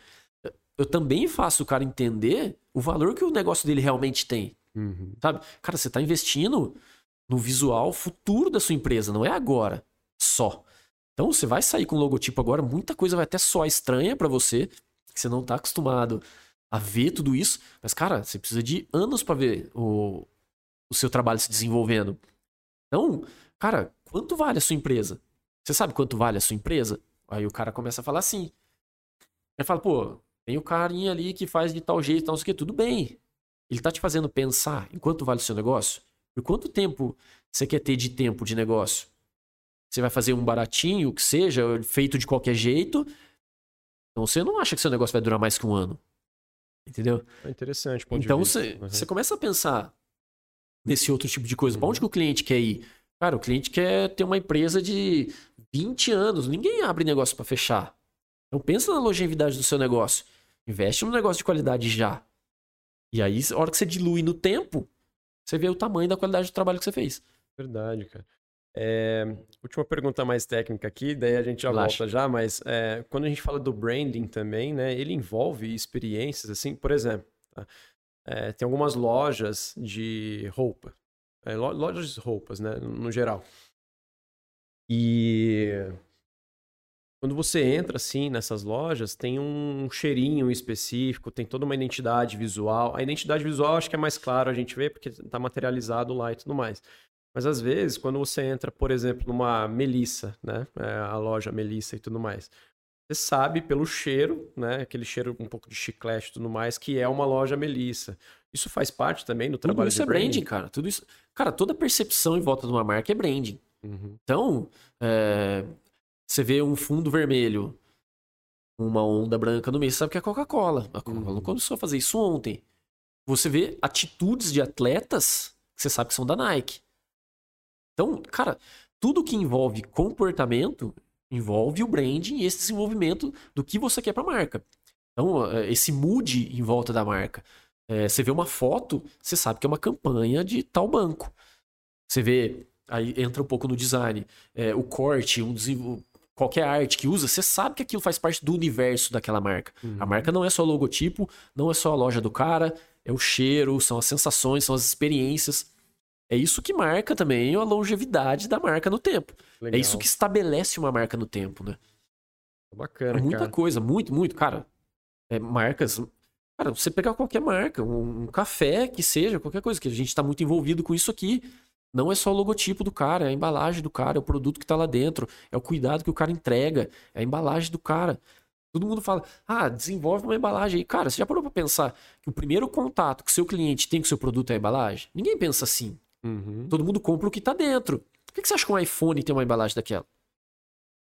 Eu também faço o cara entender o valor que o negócio dele realmente tem. Uhum. Sabe? Cara, você tá investindo no visual futuro da sua empresa, não é agora só. Então você vai sair com logotipo agora, muita coisa vai até só estranha para você, que você não tá acostumado a ver tudo isso, mas cara, você precisa de anos para ver o, o seu trabalho se desenvolvendo. Então, cara, quanto vale a sua empresa? Você sabe quanto vale a sua empresa? Aí o cara começa a falar assim. Ele fala, pô, tem o carinha ali que faz de tal jeito, não sei o que, tudo bem. Ele tá te fazendo pensar em quanto vale o seu negócio? Por quanto tempo você quer ter de tempo de negócio? Você vai fazer um baratinho, que seja, feito de qualquer jeito. Então você não acha que seu negócio vai durar mais que um ano. Entendeu? É interessante. então você, uhum. você começa a pensar nesse outro tipo de coisa. Uhum. Pra onde que o cliente quer ir? Cara, o cliente quer ter uma empresa de 20 anos. Ninguém abre negócio para fechar. Então pensa na longevidade do seu negócio. Investe num negócio de qualidade já. E aí, a hora que você dilui no tempo, você vê o tamanho da qualidade do trabalho que você fez. Verdade, cara. É, última pergunta mais técnica aqui, daí a gente já Relaxa. volta já, mas é, quando a gente fala do branding também, né, ele envolve experiências, assim, por exemplo, tá? é, tem algumas lojas de roupa, lojas de roupas, né, no geral. E quando você entra assim nessas lojas, tem um cheirinho específico, tem toda uma identidade visual. A identidade visual acho que é mais claro a gente ver porque está materializado lá e tudo mais. Mas às vezes, quando você entra, por exemplo, numa Melissa, né, é, a loja Melissa e tudo mais, você sabe pelo cheiro, né, aquele cheiro um pouco de chiclete e tudo mais, que é uma loja Melissa. Isso faz parte também do trabalho Tudo isso de é branding, branding, cara. Tudo isso, cara, toda percepção em volta de uma marca é branding. Uhum. Então, é, você vê um fundo vermelho, uma onda branca no meio, você sabe que é Coca-Cola. A Coca-Cola uhum. começou a fazer isso ontem. Você vê atitudes de atletas que você sabe que são da Nike. Então, cara, tudo que envolve comportamento envolve o branding e esse desenvolvimento do que você quer para a marca. Então, é, esse mood em volta da marca. É, você vê uma foto, você sabe que é uma campanha de tal banco. Você vê, aí entra um pouco no design, é, o corte, um qualquer arte que usa, você sabe que aquilo faz parte do universo daquela marca. Uhum. A marca não é só logotipo, não é só a loja do cara, é o cheiro, são as sensações, são as experiências. É isso que marca também a longevidade da marca no tempo. Legal. É isso que estabelece uma marca no tempo, né? Bacana, é muita cara. coisa, muito, muito. Cara, é, marcas. Cara, você pegar qualquer marca, um, um, café que seja, qualquer coisa, que a gente está muito envolvido com isso aqui. Não é só o logotipo do cara, é a embalagem do cara, é o produto que está lá dentro, é o cuidado que o cara entrega, é a embalagem do cara. Todo mundo fala, ah, desenvolve uma embalagem aí. Cara, você já parou para pensar que o primeiro contato que seu cliente tem com o seu produto é a embalagem? Ninguém pensa assim. Uhum. Todo mundo compra o que está dentro. Por que você acha que um iPhone tem uma embalagem daquela?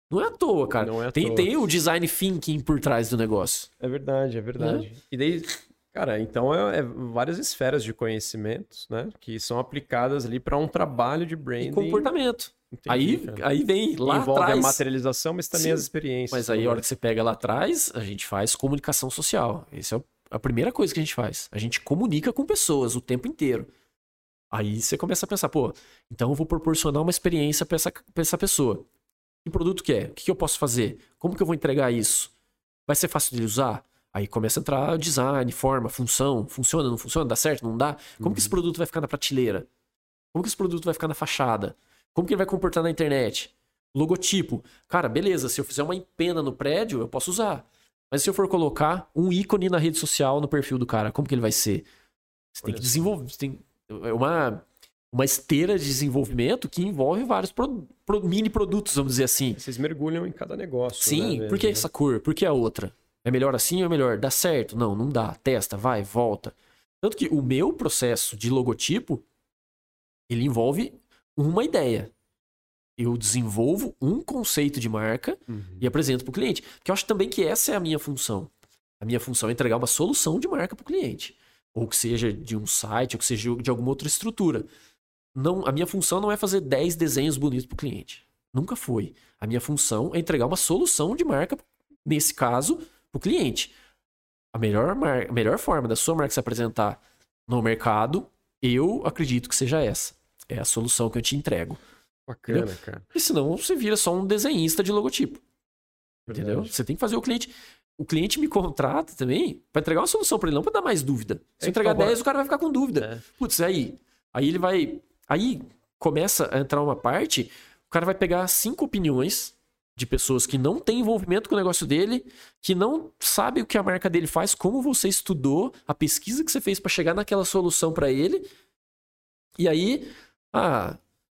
Não é à toa, cara. Não é à tem, toa. tem o design thinking por trás do negócio. É verdade, é verdade. É. E daí, cara, então é, é, várias esferas de conhecimentos, né? Que são aplicadas ali para um trabalho de branding. E comportamento. Entendi, aí, aí vem lá Envolve atrás. a materialização, mas também Sim, as experiências. Mas aí, a hora que você pega lá atrás, a gente faz comunicação social. Essa é a primeira coisa que a gente faz. A gente comunica com pessoas o tempo inteiro. Aí você começa a pensar, pô, então eu vou proporcionar uma experiência para essa, pra essa pessoa. Que produto que é? O que eu posso fazer? Como que eu vou entregar isso? Vai ser fácil de usar? Aí começa a entrar design, forma, função. Funciona, não funciona? Dá certo, não dá? Como uhum. que esse uhum. produto vai ficar na prateleira? Como que esse produto vai ficar na fachada? Como que ele vai comportar na internet? Logotipo. Cara, beleza, se eu fizer uma empena no prédio, eu posso usar. Mas se eu for colocar um ícone na rede social no perfil do cara, como que ele vai ser? Você tem que desenvolver. Você tem é uma uma esteira de desenvolvimento que envolve vários pro, pro, mini produtos, vamos dizer assim. Vocês mergulham em cada negócio. Sim, né, por que essa cor? Por que a outra? É melhor assim ou é melhor? Dá certo? Não, não dá. Testa, vai, volta. Tanto que o meu processo de logotipo, ele envolve uma ideia. Eu desenvolvo um conceito de marca uhum. e apresento para o cliente. Porque eu acho também que essa é a minha função. A minha função é entregar uma solução de marca para o cliente. Ou que seja de um site, ou que seja de alguma outra estrutura não, a minha função não é fazer 10 desenhos bonitos para o cliente. Nunca foi. A minha função é entregar uma solução de marca, nesse caso, para o cliente. A melhor, a melhor forma da sua marca se apresentar no mercado, eu acredito que seja essa. É a solução que eu te entrego. Bacana, entendeu? cara. E senão você vira só um desenhista de logotipo. Verdade. Entendeu? Você tem que fazer o cliente. O cliente me contrata também para entregar uma solução para ele, não para dar mais dúvida. Se é eu entregar 10, o cara vai ficar com dúvida. É. Putz, aí. Aí ele vai Aí começa a entrar uma parte, o cara vai pegar cinco opiniões de pessoas que não têm envolvimento com o negócio dele, que não sabe o que a marca dele faz, como você estudou, a pesquisa que você fez para chegar naquela solução para ele. E aí, ah,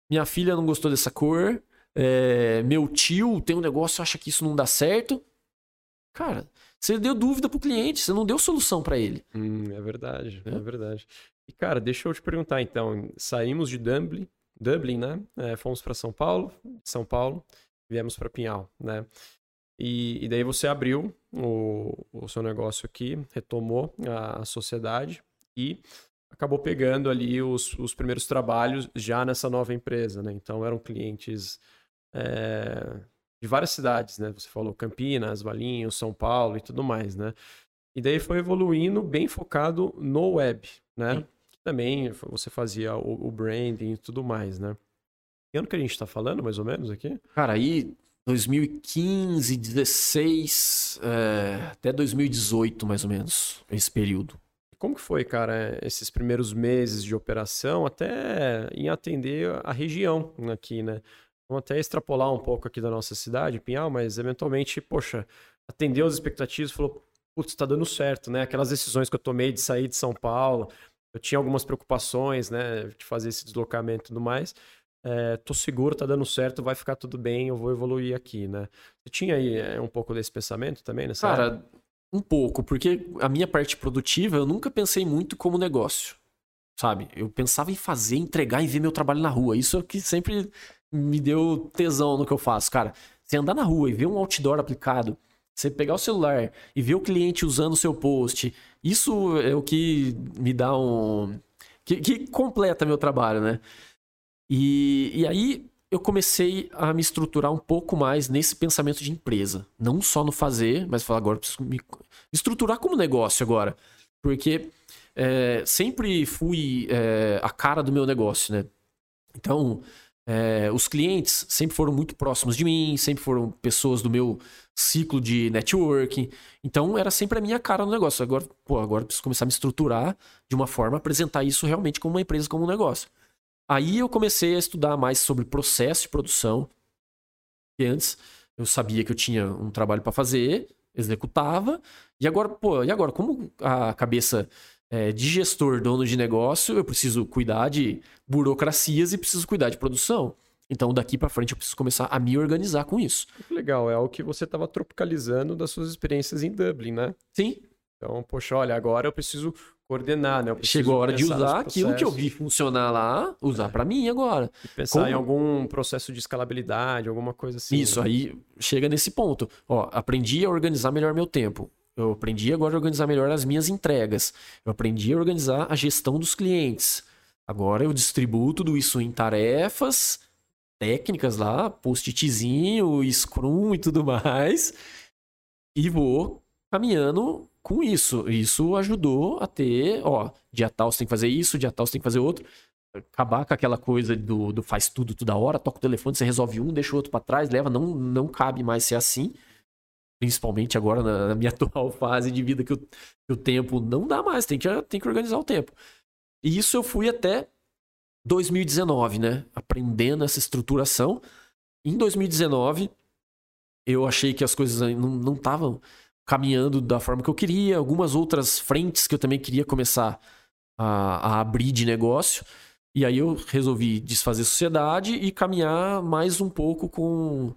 minha filha não gostou dessa cor, é, meu tio tem um negócio, acha que isso não dá certo. Cara, você deu dúvida pro cliente, você não deu solução para ele. Hum, é verdade, é? é verdade. E, cara, deixa eu te perguntar então. Saímos de Dublin, Dublin, né? É, fomos para São Paulo, São Paulo, viemos para Pinhal, né? E, e, daí você abriu o, o seu negócio aqui, retomou a, a sociedade e acabou pegando ali os, os, primeiros trabalhos já nessa nova empresa, né? Então eram clientes é, de várias cidades, né? Você falou Campinas, Valinhos, São Paulo e tudo mais, né? E daí foi evoluindo bem focado no web, né? Sim também você fazia o, o branding e tudo mais, né? Que ano que a gente está falando, mais ou menos, aqui? Cara, aí 2015, 16, é, até 2018, mais ou menos, esse período. Como que foi, cara, esses primeiros meses de operação, até em atender a região aqui, né? Vamos até extrapolar um pouco aqui da nossa cidade, Pinhal, mas eventualmente, poxa, atendeu as expectativas, falou, putz, tá dando certo, né? Aquelas decisões que eu tomei de sair de São Paulo, eu tinha algumas preocupações, né, de fazer esse deslocamento e tudo mais. É, tô seguro, tá dando certo, vai ficar tudo bem, eu vou evoluir aqui, né? Você tinha aí é, um pouco desse pensamento também nessa Cara, um pouco, porque a minha parte produtiva eu nunca pensei muito como negócio, sabe? Eu pensava em fazer, entregar e ver meu trabalho na rua. Isso é o que sempre me deu tesão no que eu faço, cara. Você andar na rua e ver um outdoor aplicado, você pegar o celular e ver o cliente usando o seu post, isso é o que me dá um. que, que completa meu trabalho, né? E, e aí eu comecei a me estruturar um pouco mais nesse pensamento de empresa. Não só no fazer, mas falar agora preciso me estruturar como negócio agora. Porque é, sempre fui é, a cara do meu negócio, né? Então, é, os clientes sempre foram muito próximos de mim, sempre foram pessoas do meu ciclo de networking. Então, era sempre a minha cara no negócio. Agora, pô, agora preciso começar a me estruturar de uma forma, apresentar isso realmente como uma empresa, como um negócio. Aí eu comecei a estudar mais sobre processo de produção. E antes eu sabia que eu tinha um trabalho para fazer, executava. E agora, pô, e agora? Como a cabeça é, de gestor, dono de negócio, eu preciso cuidar de burocracias e preciso cuidar de produção. Então, daqui para frente, eu preciso começar a me organizar com isso. Legal, é o que você estava tropicalizando das suas experiências em Dublin, né? Sim. Então, poxa, olha, agora eu preciso coordenar, né? Chegou a hora de usar aquilo que eu vi funcionar lá, usar é. para mim agora. E pensar Como... em algum processo de escalabilidade, alguma coisa assim. Isso, né? aí chega nesse ponto. Ó, aprendi a organizar melhor meu tempo. Eu aprendi agora a organizar melhor as minhas entregas. Eu aprendi a organizar a gestão dos clientes. Agora eu distribuo tudo isso em tarefas técnicas lá, post-itzinho, Scrum e tudo mais. E vou caminhando com isso. Isso ajudou a ter, ó, dia tal você tem que fazer isso, dia tal você tem que fazer outro. Acabar com aquela coisa do, do faz tudo toda hora, toca o telefone, você resolve um, deixa o outro para trás, leva, não, não cabe mais ser assim. Principalmente agora na, na minha atual fase de vida que o, que o tempo não dá mais, tem que, tem que organizar o tempo. E isso eu fui até 2019, né? Aprendendo essa estruturação. Em 2019, eu achei que as coisas não estavam caminhando da forma que eu queria, algumas outras frentes que eu também queria começar a, a abrir de negócio. E aí eu resolvi desfazer sociedade e caminhar mais um pouco com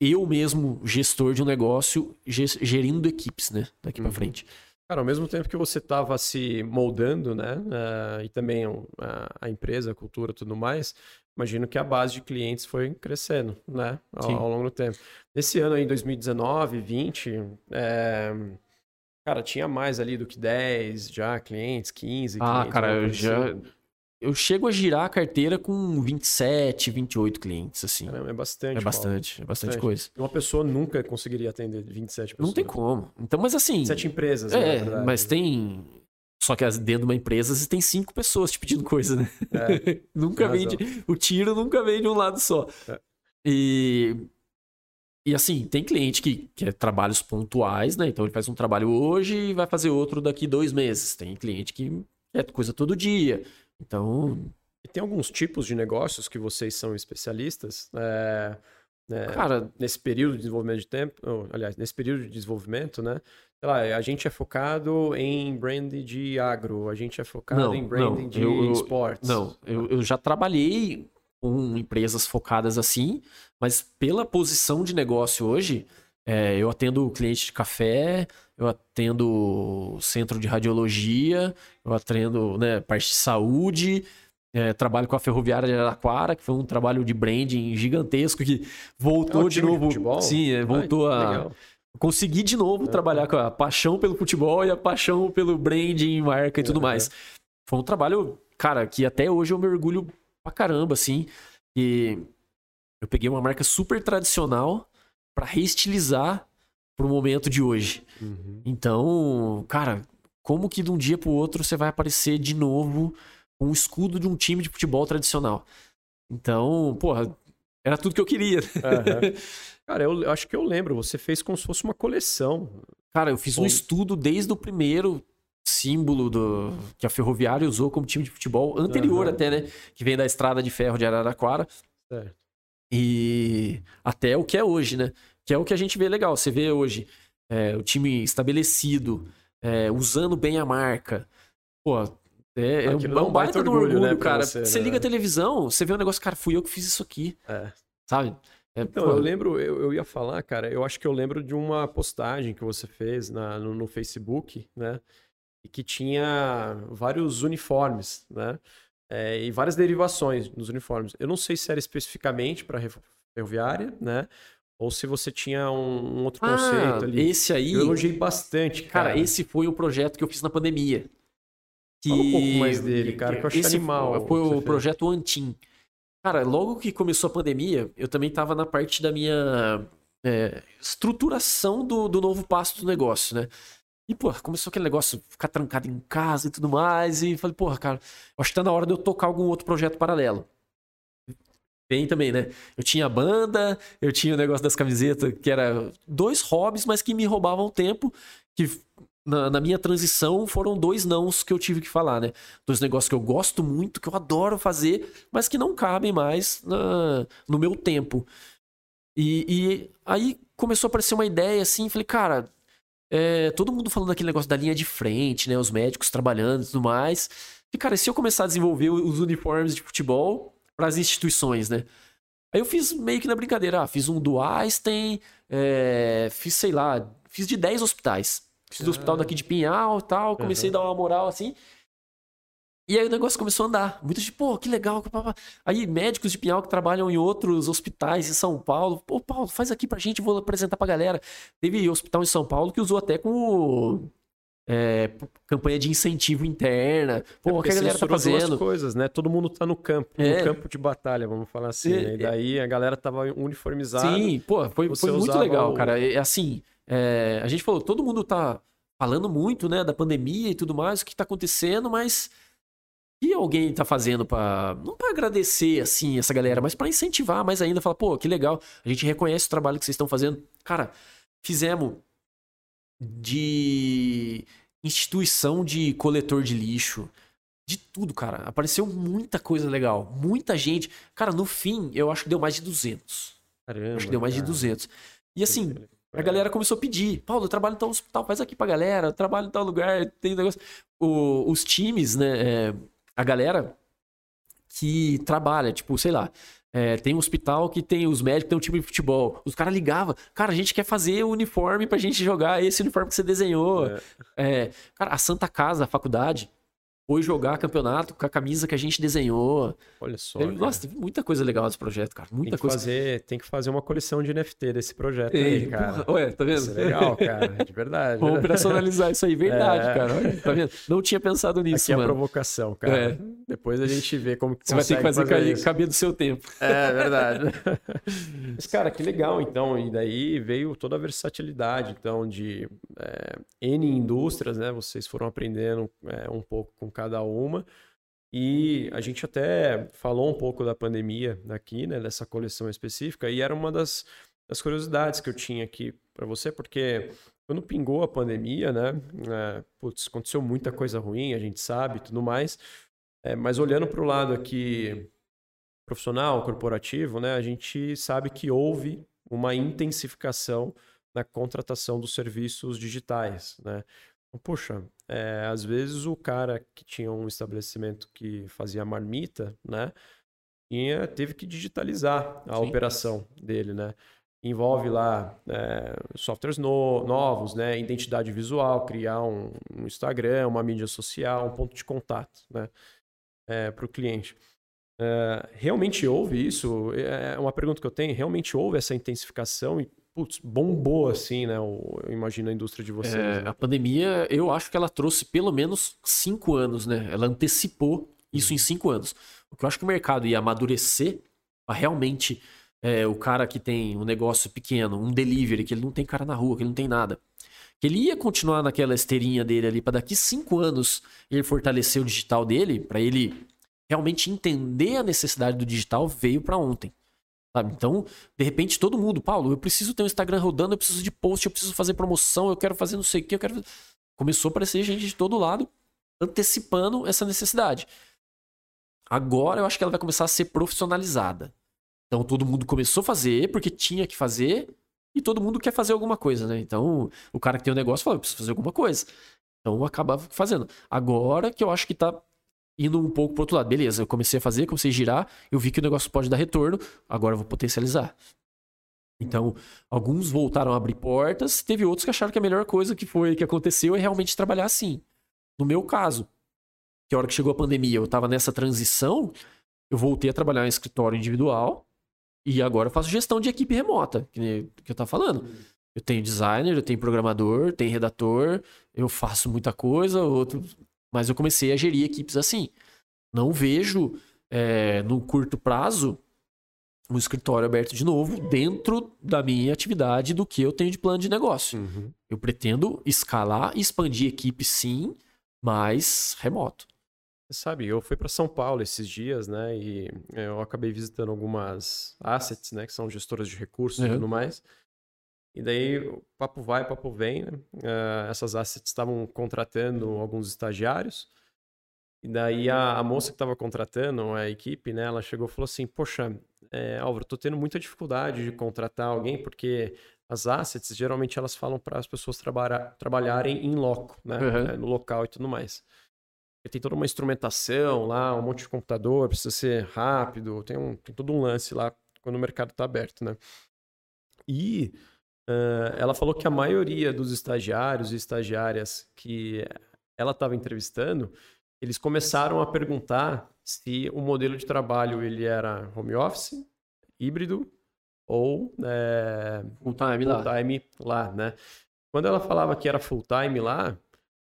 eu mesmo, gestor de um negócio, gerindo equipes, né? Daqui uhum. para frente. Cara, ao mesmo tempo que você estava se moldando, né? Uh, e também uh, a empresa, a cultura tudo mais, imagino que a base de clientes foi crescendo, né? Ao, ao longo do tempo. Nesse ano aí, 2019, 20, é... cara, tinha mais ali do que 10 já clientes, 15 Ah, clientes, cara, eu já... Assim. Eu chego a girar a carteira com 27, 28 clientes, assim. Caramba, é bastante. É bastante, Paulo. é bastante, coisa. Uma pessoa nunca conseguiria atender 27 pessoas. Não tem como. Então, mas assim. Sete empresas, É, né, mas tem só que dentro de uma empresa você tem cinco pessoas te pedindo coisa, né? É, nunca vende. O tiro nunca vem de um lado só. É. E. E assim, tem cliente que quer trabalhos pontuais, né? Então ele faz um trabalho hoje e vai fazer outro daqui dois meses. Tem cliente que quer coisa todo dia. Então. E tem alguns tipos de negócios que vocês são especialistas? É, né, Cara, nesse período de desenvolvimento de tempo, ou, aliás, nesse período de desenvolvimento, né? sei lá, a gente é focado em branding de agro, a gente é focado não, em branding não, de eu, esportes. Não, eu, eu já trabalhei com empresas focadas assim, mas pela posição de negócio hoje, é, eu atendo cliente de café, eu atendo centro de radiologia, eu atendo né, parte de saúde, é, trabalho com a Ferroviária de Araraquara, que foi um trabalho de branding gigantesco que voltou é de novo. De sim, é, voltou Ai, a. Legal consegui de novo trabalhar com a paixão pelo futebol e a paixão pelo branding, marca e tudo mais. Foi um trabalho, cara, que até hoje eu me orgulho pra caramba, assim. E eu peguei uma marca super tradicional para reestilizar pro momento de hoje. Uhum. Então, cara, como que de um dia pro outro você vai aparecer de novo o escudo de um time de futebol tradicional? Então, porra, era tudo que eu queria. Uhum. Cara, eu acho que eu lembro, você fez como se fosse uma coleção. Cara, eu fiz um estudo desde o primeiro símbolo do que a Ferroviária usou como time de futebol, anterior uhum. até, né? Que vem da Estrada de Ferro de Araraquara. Certo. E até o que é hoje, né? Que é o que a gente vê legal. Você vê hoje é, o time estabelecido, é, usando bem a marca. Pô, é, é um, um baita do orgulho, orgulho né, cara. Você, você né? liga a televisão, você vê um negócio, cara, fui eu que fiz isso aqui. É. Sabe? É, então, eu lembro, eu, eu, ia falar, cara, eu acho que eu lembro de uma postagem que você fez na, no, no, Facebook, né? E que tinha vários uniformes, né? É, e várias derivações nos uniformes. Eu não sei se era especificamente para ferroviária, né? Ou se você tinha um, um outro ah, conceito ali. Esse aí. Eu elogiei bastante, cara. Cara, esse foi o projeto que eu fiz na pandemia. Que... Fala um pouco mais dele, cara, que eu achei esse animal. Foi o projeto Antim. Cara, logo que começou a pandemia, eu também tava na parte da minha é, estruturação do, do novo passo do negócio, né? E, pô, começou aquele negócio, ficar trancado em casa e tudo mais. E falei, porra, cara, acho que tá na hora de eu tocar algum outro projeto paralelo. Bem também, né? Eu tinha a banda, eu tinha o negócio das camisetas, que era dois hobbies, mas que me roubavam tempo, que na, na, minha transição foram dois nãos que eu tive que falar, né? Dois negócios que eu gosto muito, que eu adoro fazer, mas que não cabem mais na, no meu tempo. E, e, aí começou a aparecer uma ideia assim, falei, cara, é, todo mundo falando aquele negócio da linha de frente, né? Os médicos trabalhando e tudo mais. E, cara, se eu começar a desenvolver os uniformes de futebol para as instituições, né? Aí eu fiz meio que na brincadeira, ah, fiz um do Einstein, é, fiz, sei lá, fiz de 10 hospitais. Fiz do hospital daqui de Pinhal e tal, comecei uhum. a dar uma moral assim. E aí o negócio começou a andar. Muita gente, pô, que legal. Aí médicos de Pinhal que trabalham em outros hospitais em São Paulo. Pô, Paulo, faz aqui pra gente, vou apresentar pra galera. Teve hospital em São Paulo que usou até com é, campanha de incentivo interna. Pô, é o que a galera tá fazendo. Duas coisas, né? Todo mundo tá no campo, é. no campo de batalha, vamos falar assim. É, né? E daí a galera tava uniformizada. Sim, pô, foi, foi muito legal, o... cara. É assim, é, a gente falou, todo mundo tá falando muito, né, da pandemia e tudo mais, o que tá acontecendo, mas e alguém tá fazendo para não para agradecer assim essa galera, mas para incentivar mais ainda, falar, pô, que legal, a gente reconhece o trabalho que vocês estão fazendo. Cara, fizemos de instituição de coletor de lixo, de tudo, cara. Apareceu muita coisa legal, muita gente. Cara, no fim, eu acho que deu mais de 200. Caramba. Acho que deu mais cara. de 200. E assim, a galera começou a pedir. Paulo, eu trabalho em tal hospital, faz aqui pra galera. Eu trabalho em tal lugar, tem negócio. O, os times, né? É, a galera que trabalha, tipo, sei lá. É, tem um hospital que tem os médicos, tem um time de futebol. Os caras ligavam, cara, a gente quer fazer o uniforme pra gente jogar esse uniforme que você desenhou. É. É, cara, a Santa Casa, a faculdade, foi jogar campeonato com a camisa que a gente desenhou. Olha só. Teve, nossa, teve muita coisa legal desse projeto, cara. Muita tem coisa. Fazer, tem que fazer uma coleção de NFT desse projeto aí, cara. Porra, ué, tá vendo? Isso é legal, cara. De verdade. Vamos operacionalizar isso aí, verdade, é... cara. Olha, tá vendo? Não tinha pensado nisso, Aqui mano. é a provocação, cara. É. Depois a gente vê como que Você vai ter que fazer, fazer caber do seu tempo. É, verdade. Mas, cara, que legal, então. E daí veio toda a versatilidade, então, de é, N indústrias, né? Vocês foram aprendendo é, um pouco com cada uma. E a gente até falou um pouco da pandemia aqui, né, dessa coleção específica, e era uma das, das curiosidades que eu tinha aqui para você, porque quando pingou a pandemia, né, é, putz, aconteceu muita coisa ruim, a gente sabe, tudo mais, é, mas olhando para o lado aqui profissional, corporativo, né, a gente sabe que houve uma intensificação na contratação dos serviços digitais, né? Puxa, é, às vezes o cara que tinha um estabelecimento que fazia marmita, né? Tinha, teve que digitalizar a Sim. operação dele, né? Envolve lá é, softwares no, novos, né? Identidade visual, criar um, um, Instagram, uma mídia social, um ponto de contato, né? É, para o cliente. É, realmente houve isso? É uma pergunta que eu tenho. Realmente houve essa intensificação e putz, bombou assim, né? Eu imagino a indústria de vocês. É, né? A pandemia, eu acho que ela trouxe pelo menos cinco anos, né? Ela antecipou isso em cinco anos. O que eu acho que o mercado ia amadurecer para realmente é, o cara que tem um negócio pequeno, um delivery, que ele não tem cara na rua, que ele não tem nada. Que ele ia continuar naquela esteirinha dele ali para daqui cinco anos ele fortalecer o digital dele, para ele realmente entender a necessidade do digital, veio para ontem. Sabe? Então, de repente, todo mundo, Paulo, eu preciso ter um Instagram rodando, eu preciso de post, eu preciso fazer promoção, eu quero fazer não sei o que, eu quero. Começou a aparecer gente de todo lado antecipando essa necessidade. Agora eu acho que ela vai começar a ser profissionalizada. Então todo mundo começou a fazer porque tinha que fazer e todo mundo quer fazer alguma coisa, né? Então o cara que tem um negócio fala, eu preciso fazer alguma coisa. Então acaba fazendo. Agora que eu acho que tá indo um pouco pro outro lado. Beleza, eu comecei a fazer, comecei a girar, eu vi que o negócio pode dar retorno, agora eu vou potencializar. Então, alguns voltaram a abrir portas, teve outros que acharam que a melhor coisa que foi que aconteceu é realmente trabalhar assim. No meu caso, que a hora que chegou a pandemia, eu estava nessa transição, eu voltei a trabalhar em escritório individual e agora eu faço gestão de equipe remota, que, que eu tava falando. Eu tenho designer, eu tenho programador, tenho redator, eu faço muita coisa, outro mas eu comecei a gerir equipes assim. Não vejo é, no curto prazo, um escritório aberto de novo dentro da minha atividade do que eu tenho de plano de negócio. Uhum. Eu pretendo escalar e expandir equipe sim, mas remoto. Sabe, eu fui para São Paulo esses dias, né? E eu acabei visitando algumas assets, né? Que são gestoras de recursos uhum. e tudo mais. E daí, papo vai, papo vem, né? Uh, essas assets estavam contratando alguns estagiários. E daí a, a moça que estava contratando a equipe, né? Ela chegou e falou assim, poxa, é, Álvaro, tô tendo muita dificuldade de contratar alguém porque as assets, geralmente elas falam para as pessoas trabalhar, trabalharem em loco, né? Uhum. no local e tudo mais tem toda uma instrumentação lá, um monte de computador, precisa ser rápido, tem, um, tem todo um lance lá quando o mercado está aberto, né? E uh, ela falou que a maioria dos estagiários e estagiárias que ela estava entrevistando, eles começaram a perguntar se o modelo de trabalho ele era home office, híbrido ou é, full time full lá. time lá, né? Quando ela falava que era full time lá,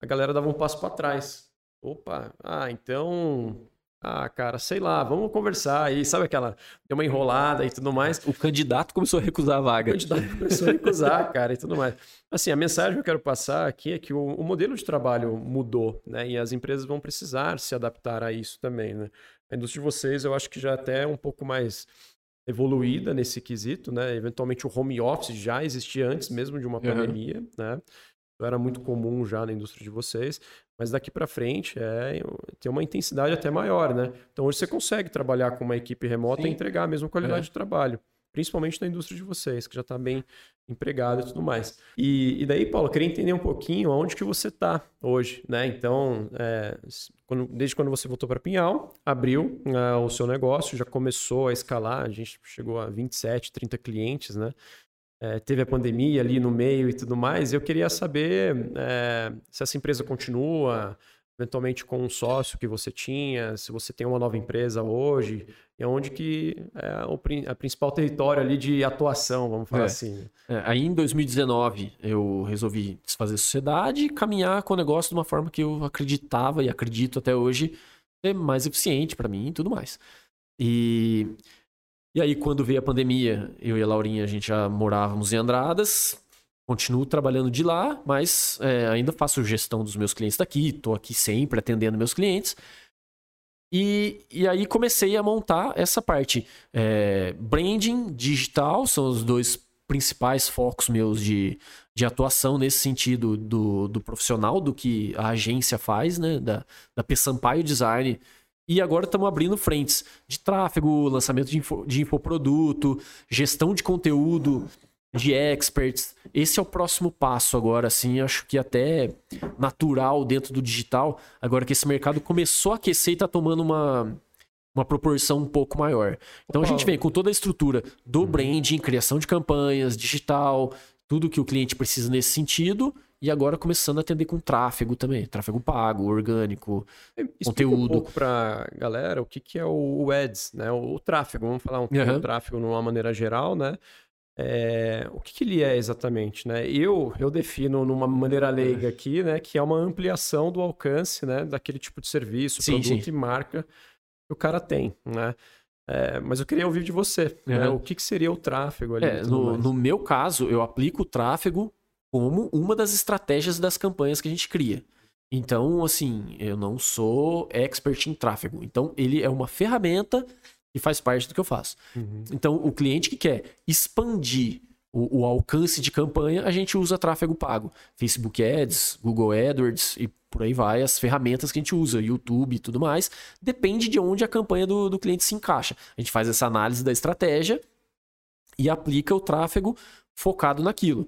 a galera dava um passo para trás, Opa, ah, então. Ah, cara, sei lá, vamos conversar aí. Sabe aquela. Deu uma enrolada e tudo mais. O candidato começou a recusar a vaga. O candidato começou a recusar, cara, e tudo mais. Assim, a mensagem que eu quero passar aqui é que o, o, modelo de trabalho mudou, né? E as empresas vão precisar se adaptar a isso também, né? A indústria de vocês, eu acho que já até é um pouco mais evoluída nesse quesito, né? Eventualmente o home office já existia antes mesmo de uma uhum. pandemia, né? era muito comum já na indústria de vocês, mas daqui para frente é tem uma intensidade até maior, né? Então hoje você consegue trabalhar com uma equipe remota Sim. e entregar a mesma qualidade é. de trabalho, principalmente na indústria de vocês, que já está bem empregada e tudo mais. E, e, daí, Paulo, eu queria entender um pouquinho aonde que você está hoje, né? Então, é, quando, desde quando você voltou para Pinhal, abriu uh, o seu negócio, já começou a escalar, a gente chegou a 27, 30 clientes, né? É, teve a pandemia ali no meio e tudo mais. Eu queria saber é, se essa empresa continua, eventualmente com um sócio que você tinha, se você tem uma nova empresa hoje, e onde que é o a principal território ali de atuação, vamos falar é. assim. É, aí em 2019 eu resolvi desfazer a sociedade e caminhar com o negócio de uma forma que eu acreditava e acredito até hoje ser mais eficiente para mim e tudo mais. E e aí, quando veio a pandemia, eu e a Laurinha, a gente já morávamos em Andradas. Continuo trabalhando de lá, mas é, ainda faço gestão dos meus clientes daqui. Estou aqui sempre atendendo meus clientes. E, e aí comecei a montar essa parte. É, branding digital são os dois principais focos meus de, de atuação nesse sentido do, do profissional, do que a agência faz, né? Da, da P. Sampaio Design e agora estamos abrindo frentes de tráfego, lançamento de, info, de infoproduto, gestão de conteúdo, de experts. Esse é o próximo passo agora, assim, acho que até natural dentro do digital, agora que esse mercado começou a aquecer e está tomando uma, uma proporção um pouco maior. Então a gente vem com toda a estrutura do uhum. branding, criação de campanhas, digital, tudo que o cliente precisa nesse sentido e agora começando a atender com tráfego também, tráfego pago, orgânico, Explica conteúdo. um pouco para galera o que, que é o Ads, né? O, o tráfego, vamos falar um pouco uhum. do tráfego de uma maneira geral, né? É, o que, que, ele é exatamente, né? Eu, eu defino numa maneira leiga aqui, né, que é uma ampliação do alcance, né, daquele tipo de serviço, sim, produto sim. e marca que o cara tem, né? É, mas eu queria ouvir de você, uhum. né? O que, que, seria o tráfego ali? É, no, no, meu caso, eu aplico o tráfego como uma das estratégias das campanhas que a gente cria. Então, assim, eu não sou expert em tráfego. Então, ele é uma ferramenta que faz parte do que eu faço. Uhum. Então, o cliente que quer expandir o, o, alcance de campanha, a gente usa tráfego pago. Facebook Ads, Google AdWords e por aí vai, as ferramentas que a gente usa, YouTube e tudo mais. Depende de onde a campanha do, do cliente se encaixa. A gente faz essa análise da estratégia e aplica o tráfego focado naquilo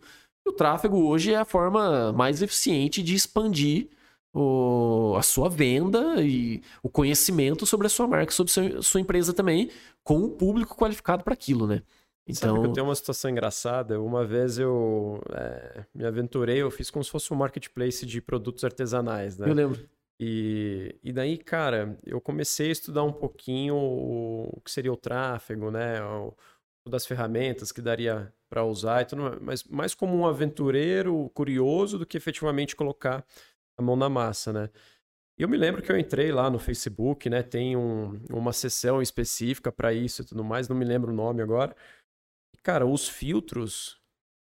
o tráfego hoje é a forma mais eficiente de expandir o, a sua venda e o conhecimento sobre a sua marca, sobre a sua empresa também, com o público qualificado para aquilo, né? Então... Sabe que eu tenho uma situação engraçada. Uma vez eu é, me aventurei, eu fiz como se fosse um marketplace de produtos artesanais, né? Eu lembro. E, e daí, cara, eu comecei a estudar um pouquinho o, o que seria o tráfego, né? O, das ferramentas que daria para usar e tudo, mas mais como um aventureiro curioso do que efetivamente colocar a mão na massa, né? E eu me lembro que eu entrei lá no Facebook, né? Tem um, uma seção específica para isso e tudo mais, não me lembro o nome agora. Cara, os filtros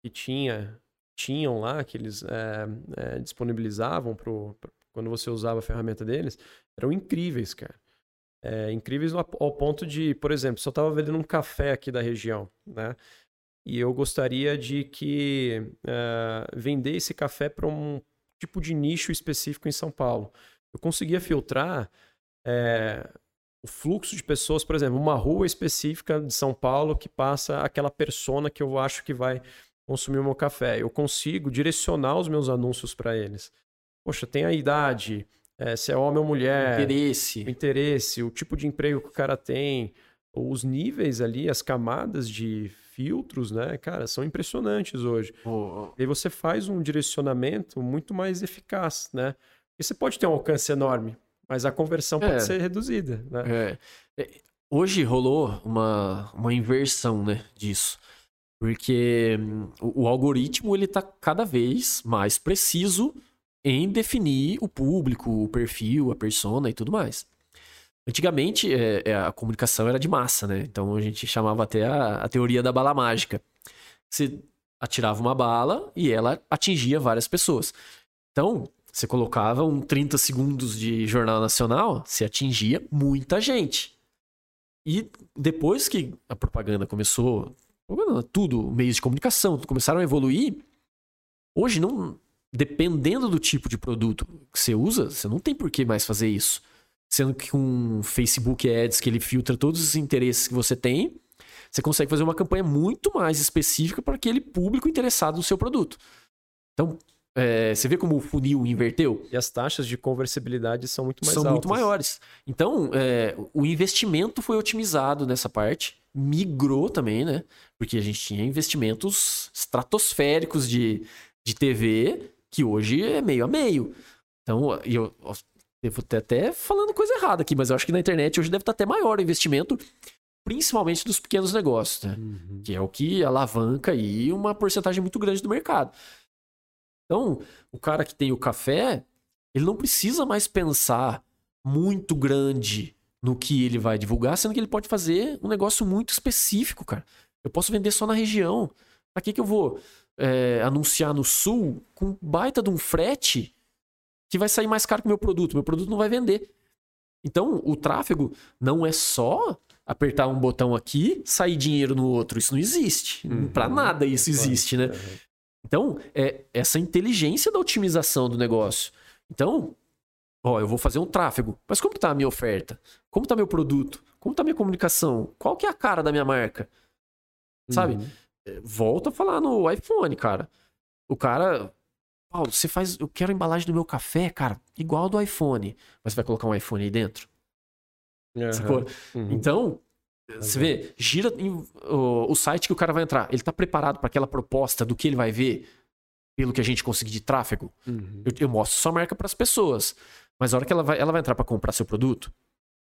que tinha, tinham lá, que eles é, é, disponibilizavam pro, pro, quando você usava a ferramenta deles, eram incríveis, cara. É, incríveis ao, ponto de, por exemplo, se eu estava vendendo um café aqui da região, né? E eu gostaria de que vender esse café para um tipo de nicho específico em São Paulo eu conseguia filtrar é, o fluxo de pessoas, por exemplo, uma rua específica de São Paulo que passa aquela persona que eu acho que vai consumir o meu café. Eu consigo direcionar os meus anúncios para eles. Poxa, tem a idade, é, se é homem ou mulher. Interesse. O interesse, o tipo de emprego que o cara tem, os níveis ali, as camadas de filtros, né? Cara, são impressionantes hoje. Oh. E aí você faz um direcionamento muito mais eficaz, né? E você pode ter um alcance enorme, mas a conversão pode é. ser reduzida. Né? É. é. Hoje rolou uma, uma inversão né, disso. Porque hum, o, o algoritmo ele está cada vez mais preciso em definir o público, o perfil, a persona e tudo mais. Antigamente, é, é, a comunicação era de massa, né? Então a gente chamava até a, a teoria da bala mágica. Você atirava uma bala e ela atingia várias pessoas. Então, você colocava um 30 segundos de Jornal Nacional, você atingia muita gente. E depois que a propaganda começou, tudo, meios de comunicação, começaram a evoluir, hoje não, dependendo do tipo de produto que você usa, você não tem por que mais fazer isso. Sendo que com Facebook Ads, que ele filtra todos os interesses que você tem, você consegue fazer uma campanha muito mais específica para aquele público interessado no seu produto. Então, é, você vê como o funil inverteu? E as taxas de conversibilidade são muito mais são altas. muito maiores. Então, é, o investimento foi otimizado nessa parte, migrou também, né? Porque a gente tinha investimentos estratosféricos de, de TV, que hoje é meio a meio. Então, eu, eu devo ter até falando coisa errada aqui, mas eu acho que na internet hoje deve estar até maior o investimento, principalmente dos pequenos negócios, né? Uhum. Que é o que alavanca aí uma porcentagem muito grande do mercado. Então, o cara que tem o café, ele não precisa mais pensar muito grande no que ele vai divulgar, sendo que ele pode fazer um negócio muito específico, cara. Eu posso vender só na região. Pra que, que eu vou é, anunciar no sul com baita de um frete que vai sair mais caro que o meu produto? Meu produto não vai vender. Então, o tráfego não é só apertar um botão aqui, sair dinheiro no outro. Isso não existe. Uhum. Para nada isso existe, né? Então, é essa inteligência da otimização do negócio. Então, ó, eu vou fazer um tráfego, mas como está a minha oferta? Como está meu produto? Como está a minha comunicação? Qual que é a cara da minha marca? Sabe? Uhum. É, volta a falar no iPhone, cara. O cara, Paulo, você faz, eu quero a embalagem do meu café, cara, igual do iPhone, mas você vai colocar um iPhone aí dentro? Uhum. Uhum. Então, você vê, gira o, site que o cara vai entrar. Ele está preparado para aquela proposta do que ele vai ver pelo que a gente conseguir de tráfego? Uhum. Eu, eu, mostro sua marca para as pessoas. Mas a hora que ela vai, ela vai entrar para comprar seu produto,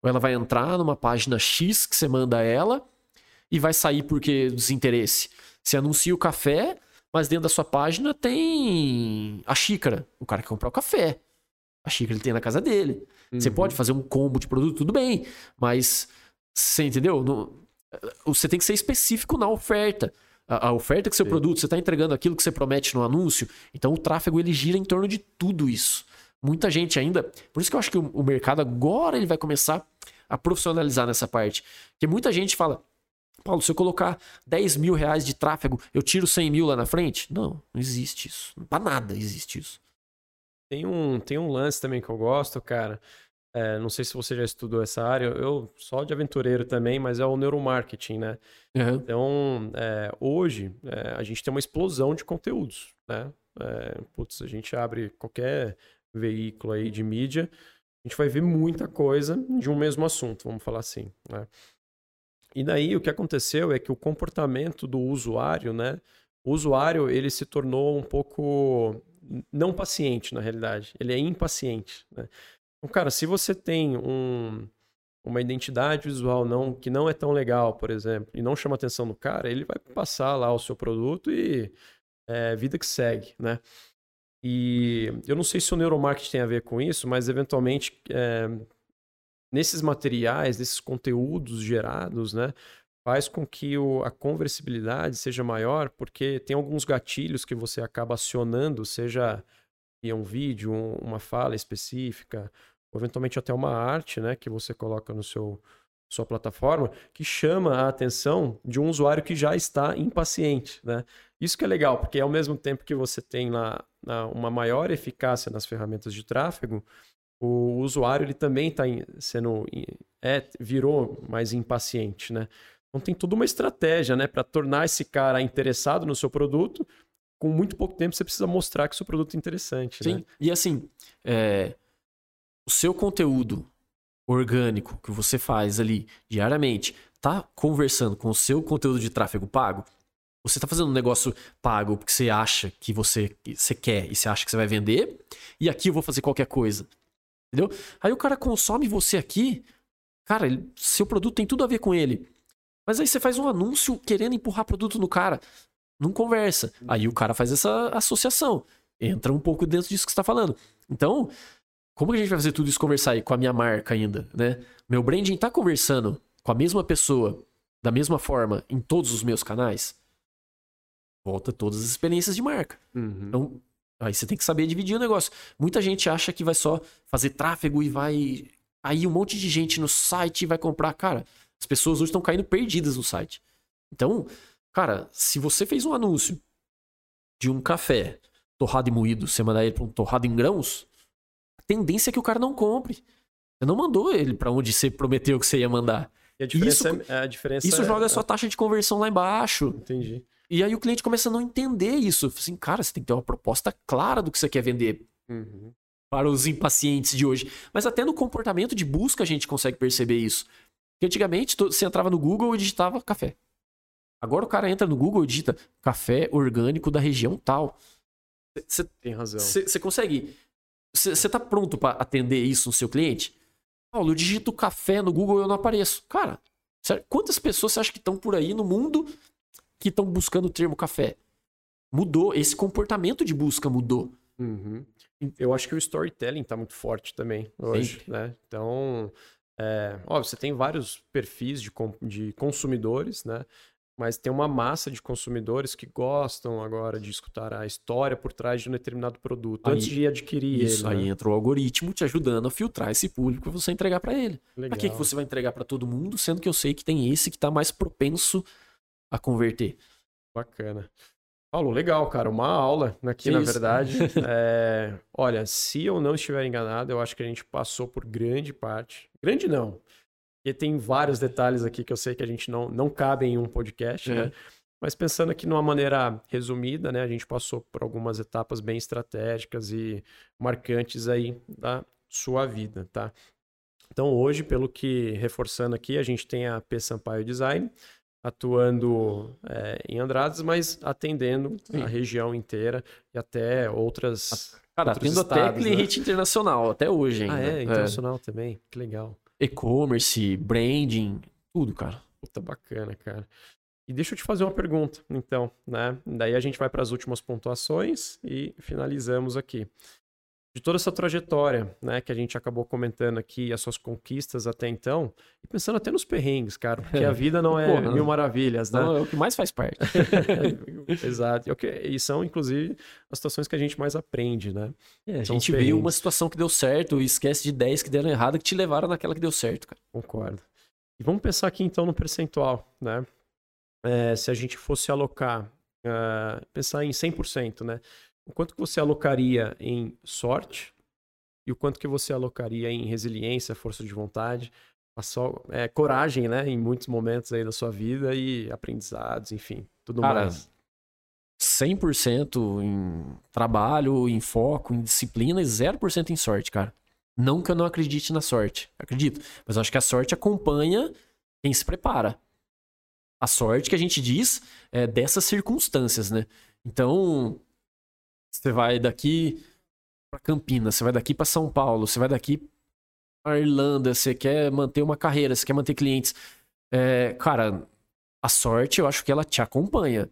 ou ela vai entrar numa página X que você manda ela e vai sair porque desinteresse. Você anuncia o café, mas dentro da sua página tem a xícara. O cara quer comprar o café. A xícara ele tem na casa dele. Uhum. Você pode fazer um combo de produto, tudo bem, mas você entendeu? No, você tem que ser específico na oferta. A, a oferta que seu Sim. produto, você está entregando aquilo que você promete no anúncio. Então o tráfego ele gira em torno de tudo isso. Muita gente ainda. Por isso que eu acho que o, o mercado agora ele vai começar a profissionalizar nessa parte. Porque muita gente fala, Paulo, se eu colocar 10 mil reais de tráfego, eu tiro 100 mil lá na frente? Não, não existe isso. Para nada existe isso. Tem um, tem um lance também que eu gosto, cara. É, não sei se você já estudou essa área, eu só de aventureiro também, mas é o neuromarketing, né? Uhum. Então, é, hoje, é, a gente tem uma explosão de conteúdos, né? É, putz, a gente abre qualquer veículo aí de mídia, a gente vai ver muita coisa de um mesmo assunto, vamos falar assim, né? E daí, o que aconteceu é que o comportamento do usuário, né? O usuário, ele se tornou um pouco não paciente, na realidade. Ele é impaciente, né? Então, cara, se você tem um, uma identidade visual não, que não é tão legal, por exemplo, e não chama atenção do cara, ele vai passar lá o seu produto e é, vida que segue, né? E eu não sei se o neuromarketing tem a ver com isso, mas eventualmente é, nesses materiais, nesses conteúdos gerados, né, faz com que o, a conversibilidade seja maior, porque tem alguns gatilhos que você acaba acionando, seja um vídeo, um, uma fala específica, ou eventualmente até uma arte, né, que você coloca no seu sua plataforma, que chama a atenção de um usuário que já está impaciente, né? Isso que é legal, porque ao mesmo tempo que você tem lá uma maior eficácia nas ferramentas de tráfego, o usuário ele também está sendo é, virou mais impaciente, né? Então tem toda uma estratégia, né, para tornar esse cara interessado no seu produto. Com muito pouco tempo você precisa mostrar que o seu produto é interessante, Sim. Né? E assim, é... o seu conteúdo orgânico que você faz ali diariamente tá conversando com o seu conteúdo de tráfego pago, você está fazendo um negócio pago porque você acha que você, você quer e você acha que você vai vender, e aqui eu vou fazer qualquer coisa. Entendeu? Aí o cara consome você aqui, cara, ele, seu produto tem tudo a ver com ele. Mas aí você faz um anúncio querendo empurrar produto no cara. Não conversa. Aí o cara faz essa associação. Entra um pouco dentro disso que você está falando. Então, como que a gente vai fazer tudo isso conversar aí com a minha marca ainda, né? Meu branding tá conversando com a mesma pessoa, da mesma forma, em todos os meus canais? Volta todas as experiências de marca. Uhum. Então, aí você tem que saber dividir o negócio. Muita gente acha que vai só fazer tráfego e vai. Aí um monte de gente no site vai comprar. Cara, as pessoas hoje estão caindo perdidas no site. Então, cara, se você fez um anúncio de um café torrado e moído, você mandar ele para um torrado em grãos, tendência é que o cara não compre. Você não mandou ele para onde você prometeu que você ia mandar. E a diferença, isso, é, a diferença isso é, joga a sua taxa de conversão lá embaixo. Entendi. E aí o cliente começa a não entender isso. Assim, cara, você tem que ter uma proposta clara do que você quer vender. Uhum. Para os impacientes de hoje. Mas até no comportamento de busca a gente consegue perceber isso. Porque antigamente você entrava no Google e digitava café. Agora o cara entra no Google e digita café orgânico da região tal. Você tem razão. Você consegue você está pronto para atender isso no seu cliente? Paulo, eu digito café no Google e eu não apareço. Cara, quantas pessoas você acha que estão por aí no mundo que estão buscando o termo café? Mudou, esse comportamento de busca mudou. Uhum. Eu acho que o storytelling está muito forte também hoje, né? Então, é, óbvio, você tem vários perfis de, de consumidores, né? mas tem uma massa de consumidores que gostam agora de escutar a história por trás de um determinado produto aí, antes de adquirir isso, ele. Aí né? entra o algoritmo te ajudando a filtrar esse público e você entregar para ele. Para que, que você vai entregar para todo mundo, sendo que eu sei que tem esse que está mais propenso a converter? Bacana. Paulo, legal, cara. Uma aula aqui, na verdade. é... Olha, se eu não estiver enganado, eu acho que a gente passou por grande parte. Grande não e tem vários detalhes aqui que eu sei que a gente não, não cabe em um podcast, né? é. né? Mas pensando aqui numa maneira resumida, né? A gente passou por algumas etapas bem estratégicas e marcantes aí da sua vida, tá? Então hoje, pelo que reforçando aqui, a gente tem a P Sampaio Design atuando é, em Andrades, mas atendendo Sim. a região inteira e até outras. Cara, atendo até né? cliente né? internacional, até hoje ainda. Ah, é, internacional é. também, que legal e-commerce, branding, tudo, cara. Puta bacana, cara. E deixa eu te fazer uma pergunta, então, né? Daí a gente vai para as últimas pontuações e finalizamos aqui. De toda essa trajetória, né, que a gente acabou comentando aqui, as suas conquistas até então, e pensando até nos perrengues, cara, porque a vida não é Porra, mil maravilhas, né? Não, é o que mais faz parte. Exato. E, são, inclusive, as situações que a gente mais aprende, né? É, a gente viu uma situação que deu certo e esquece de 10 que deram errado que te levaram naquela que deu certo, cara. Concordo. E vamos pensar aqui então no percentual, né? É, se a gente fosse alocar, uh, pensar em 100%, né? O quanto que você alocaria em sorte e o quanto que você alocaria em resiliência, força de vontade, só, é, coragem, né, em muitos momentos aí da sua vida e aprendizados, enfim, tudo Cara, mais. 100% em trabalho, em foco, em disciplina e 0% em sorte, cara. Não que eu não acredite na sorte, acredito, mas acho que a sorte acompanha quem se prepara. A sorte que a gente diz é dessas circunstâncias, né? Então, você vai daqui para Campinas, você vai daqui para São Paulo, você vai daqui para Irlanda, você quer manter uma carreira, você quer manter clientes. É, cara, a sorte eu acho que ela te acompanha.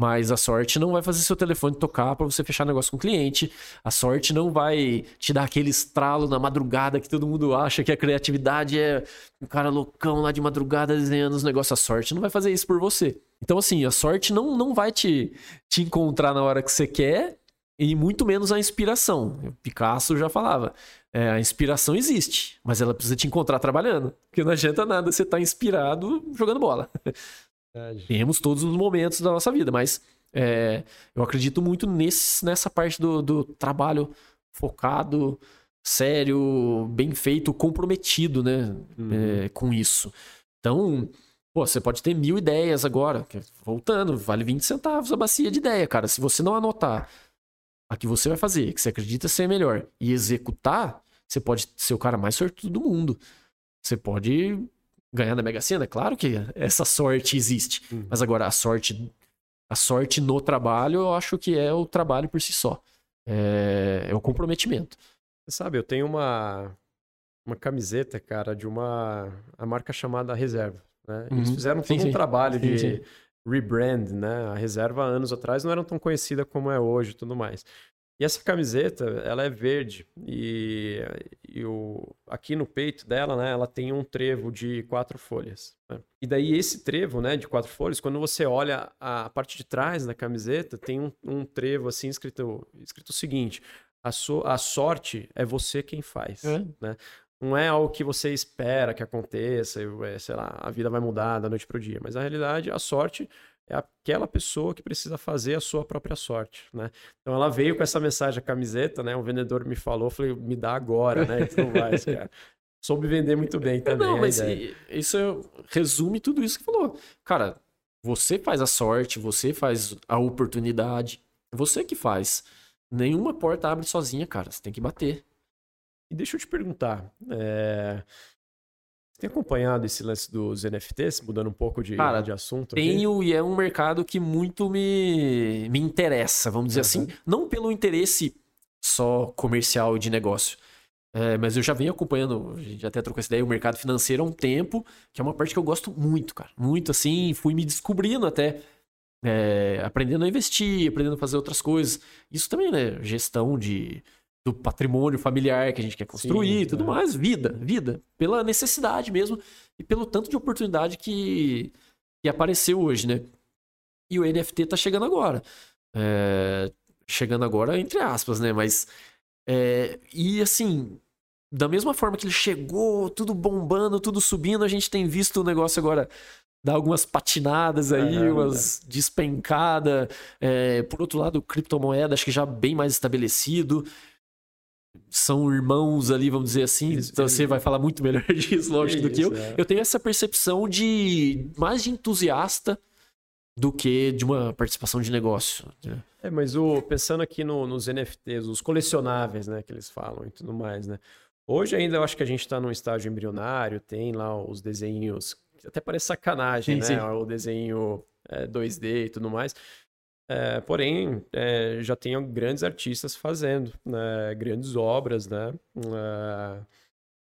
Mas a sorte não vai fazer seu telefone tocar para você fechar negócio com o cliente. A sorte não vai te dar aquele estralo na madrugada que todo mundo acha que a criatividade é um cara loucão lá de madrugada desenhando os negócios. A sorte não vai fazer isso por você. Então, assim, a sorte não, não vai te, te encontrar na hora que você quer e muito menos a inspiração. O Picasso já falava. É, a inspiração existe, mas ela precisa te encontrar trabalhando. Porque não adianta nada você estar tá inspirado jogando bola. Verdade. Temos todos os momentos da nossa vida, mas é, eu acredito muito nesse, nessa parte do, do trabalho focado, sério, bem feito, comprometido, né? Uhum. É, com isso. Então, pô, você pode ter mil ideias agora. Voltando, vale 20 centavos a bacia de ideia, cara. Se você não anotar a que você vai fazer, que você acredita ser melhor, e executar, você pode ser o cara mais sortudo do mundo. Você pode ganhar na Mega Sena, claro que essa sorte existe. Uhum. Mas agora a sorte a sorte no trabalho, eu acho que é o trabalho por si só. É, é o comprometimento. Você sabe, eu tenho uma uma camiseta, cara, de uma a marca chamada Reserva, né? Eles uhum. fizeram todo sim, um sim. trabalho sim, de rebrand, né? A Reserva anos atrás não era tão conhecida como é hoje, e tudo mais. E essa camiseta, ela é verde e, e o, aqui no peito dela, né, ela tem um trevo de quatro folhas. Né? E daí esse trevo, né, de quatro folhas, quando você olha a parte de trás da camiseta, tem um, um trevo assim escrito, escrito o seguinte: a, so, a sorte é você quem faz, é. né? Não é algo que você espera que aconteça, é, sei lá, a vida vai mudar da noite para o dia. Mas na realidade, a sorte é aquela pessoa que precisa fazer a sua própria sorte, né? Então ela veio com essa mensagem, a camiseta, né? O vendedor me falou, falei, me dá agora, né? Então vai, cara. Soube vender muito bem também. Não, mas isso resume tudo isso que falou. Cara, você faz a sorte, você faz a oportunidade, você que faz. Nenhuma porta abre sozinha, cara. Você tem que bater. E deixa eu te perguntar, é tem acompanhado esse lance dos NFTs, mudando um pouco de, Cara, de assunto? Tenho aqui? e é um mercado que muito me, me interessa, vamos dizer uhum. assim. Não pelo interesse só comercial de negócio. É, mas eu já venho acompanhando, a gente até trocou essa ideia, o mercado financeiro há um tempo, que é uma parte que eu gosto muito, cara. Muito assim, fui me descobrindo até. É, aprendendo a investir, aprendendo a fazer outras coisas. Isso também, né? Gestão de do patrimônio familiar que a gente quer construir e tudo é. mais. Vida, vida. Pela necessidade mesmo e pelo tanto de oportunidade que, que apareceu hoje, né? E o NFT tá chegando agora. É, chegando agora, entre aspas, né? Mas. É, e assim, da mesma forma que ele chegou, tudo bombando, tudo subindo, a gente tem visto o negócio agora dar algumas patinadas aí, é, umas é. despencadas. É, por outro lado, criptomoeda, acho que já bem mais estabelecido são irmãos ali, vamos dizer assim. Então você vai falar muito melhor disso, lógico, do que eu. É. Eu tenho essa percepção de mais de entusiasta do que de uma participação de negócio. Né? É, mas o, pensando aqui no, nos NFTs, os colecionáveis, né, que eles falam e tudo mais, né? Hoje ainda eu acho que a gente está num estágio embrionário, tem lá os desenhos, até parece sacanagem, sim, né? Sim. O desenho é, 2D e tudo mais. É, porém, é, já tem grandes artistas fazendo né, grandes obras, né? É,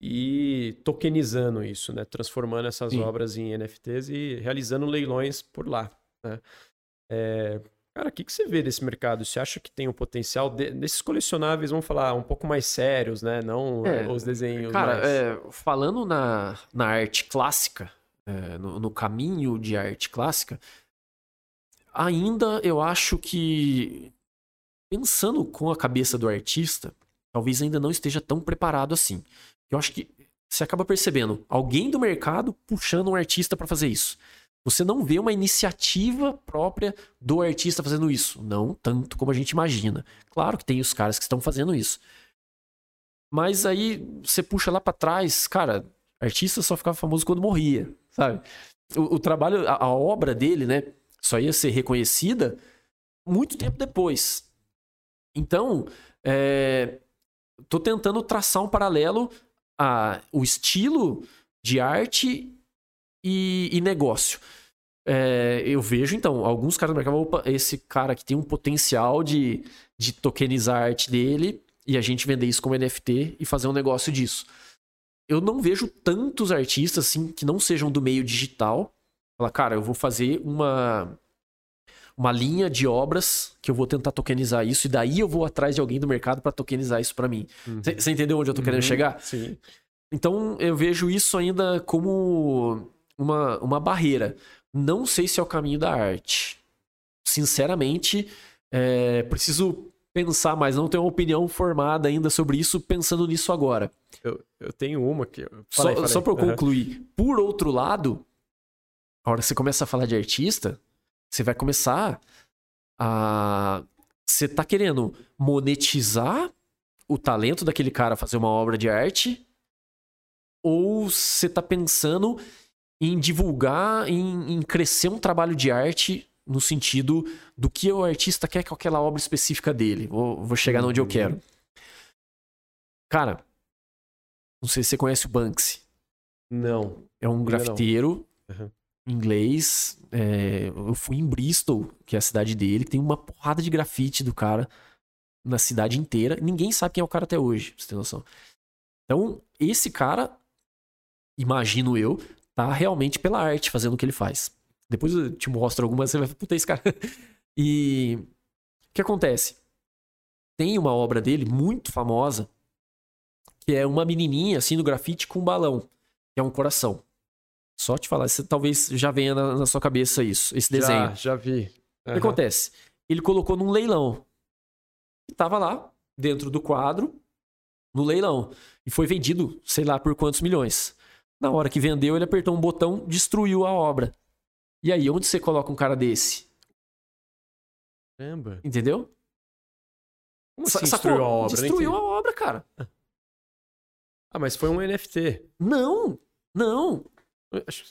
e tokenizando isso, né? Transformando essas Sim. obras em NFTs e realizando leilões por lá, né? É, cara, o que, que você vê desse mercado? Você acha que tem o um potencial de, desses colecionáveis, vamos falar, um pouco mais sérios, né? Não é, os desenhos Cara, mais... É, falando na, na arte clássica, no, no caminho de arte clássica, ainda eu acho que, pensando com a cabeça do artista, talvez ainda não esteja tão preparado assim. Eu acho que você acaba percebendo alguém do mercado puxando um artista para fazer isso. Você não vê uma iniciativa própria do artista fazendo isso. Não tanto como a gente imagina. Claro que tem os caras que estão fazendo isso. Mas aí você puxa lá para trás, cara, artista só ficava famoso quando morria, sabe? O, o trabalho, a, a, obra dele, né? Só ia ser reconhecida muito tempo depois. Então, é, tô tentando traçar um paralelo a o estilo de arte e, e negócio. É, eu vejo, então, alguns caras do mercado, opa, esse cara que tem um potencial de, de tokenizar a arte dele e a gente vender isso como NFT e fazer um negócio disso. Eu não vejo tantos artistas assim que não sejam do meio digital Falar, cara, eu vou fazer uma uma linha de obras que eu vou tentar tokenizar isso e daí eu vou atrás de alguém do mercado para tokenizar isso para mim. Você uhum. entendeu onde eu tô querendo uhum. chegar? Sim. Então eu vejo isso ainda como uma, uma barreira. Não sei se é o caminho da arte. Sinceramente, é, preciso pensar mais, não tenho uma opinião formada ainda sobre isso, pensando nisso agora. Eu, eu tenho uma que. Falei, só só para eu concluir. Uhum. Por outro lado, a hora que você começa a falar de artista, você vai começar a. Você tá querendo monetizar o talento daquele cara fazer uma obra de arte? Ou você tá pensando em divulgar, em, em crescer um trabalho de arte no sentido do que o artista quer com aquela obra específica dele? Vou, vou chegar onde eu uhum. quero. Cara, não sei se você conhece o Banksy. Não. É um grafiteiro. Uhum inglês. É, eu fui em Bristol, que é a cidade dele, tem uma porrada de grafite do cara na cidade inteira. Ninguém sabe quem é o cara até hoje, pra você ter noção. Então, esse cara, imagino eu, tá realmente pela arte fazendo o que ele faz. Depois eu te mostro algumas, você vai, puta, esse cara. e o que acontece? Tem uma obra dele muito famosa, que é uma menininha assim no grafite com um balão, que é um coração. Só te falar, você talvez já venha na, na, sua cabeça isso, esse desenho. Já, já vi. Uhum. O que acontece? Ele colocou num leilão. E tava lá, dentro do quadro, no leilão. E foi vendido, sei lá por quantos milhões. Na hora que vendeu, ele apertou um botão, destruiu a obra. E aí, onde você coloca um cara desse? Caramba. Entendeu? Como assim destruiu a obra? Destruiu a obra, cara. Ah, mas foi um NFT. Não, não.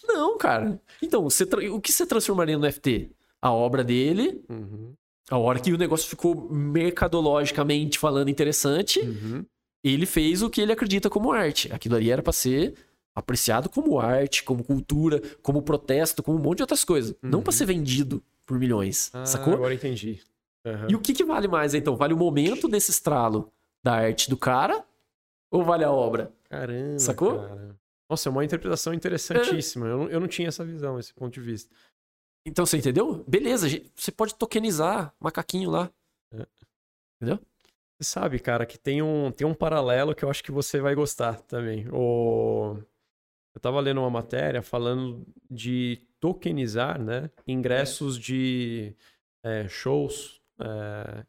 Não, cara. Então, você o que você transformaria no NFT? A obra dele. Uhum. A hora que o negócio ficou mercadologicamente falando interessante, uhum. ele fez o que ele acredita como arte. Aquilo ali era para ser apreciado como arte, como cultura, como protesto, como um monte de outras coisas. Uhum. Não para ser vendido por milhões. Ah, sacou? Agora entendi. E o que, que vale mais, então? Vale o momento desse estralo da arte do cara ou vale a obra? Caramba. Sacou? Cara. Nossa, é uma interpretação interessantíssima. É. Eu, não, eu não tinha essa visão, esse ponto de vista. Então você entendeu? Beleza, você pode tokenizar macaquinho lá. É. Entendeu? Você sabe, cara, que tem um, tem um paralelo que eu acho que você vai gostar também. O... Eu tava lendo uma matéria falando de tokenizar, né? Ingressos de é, shows, é,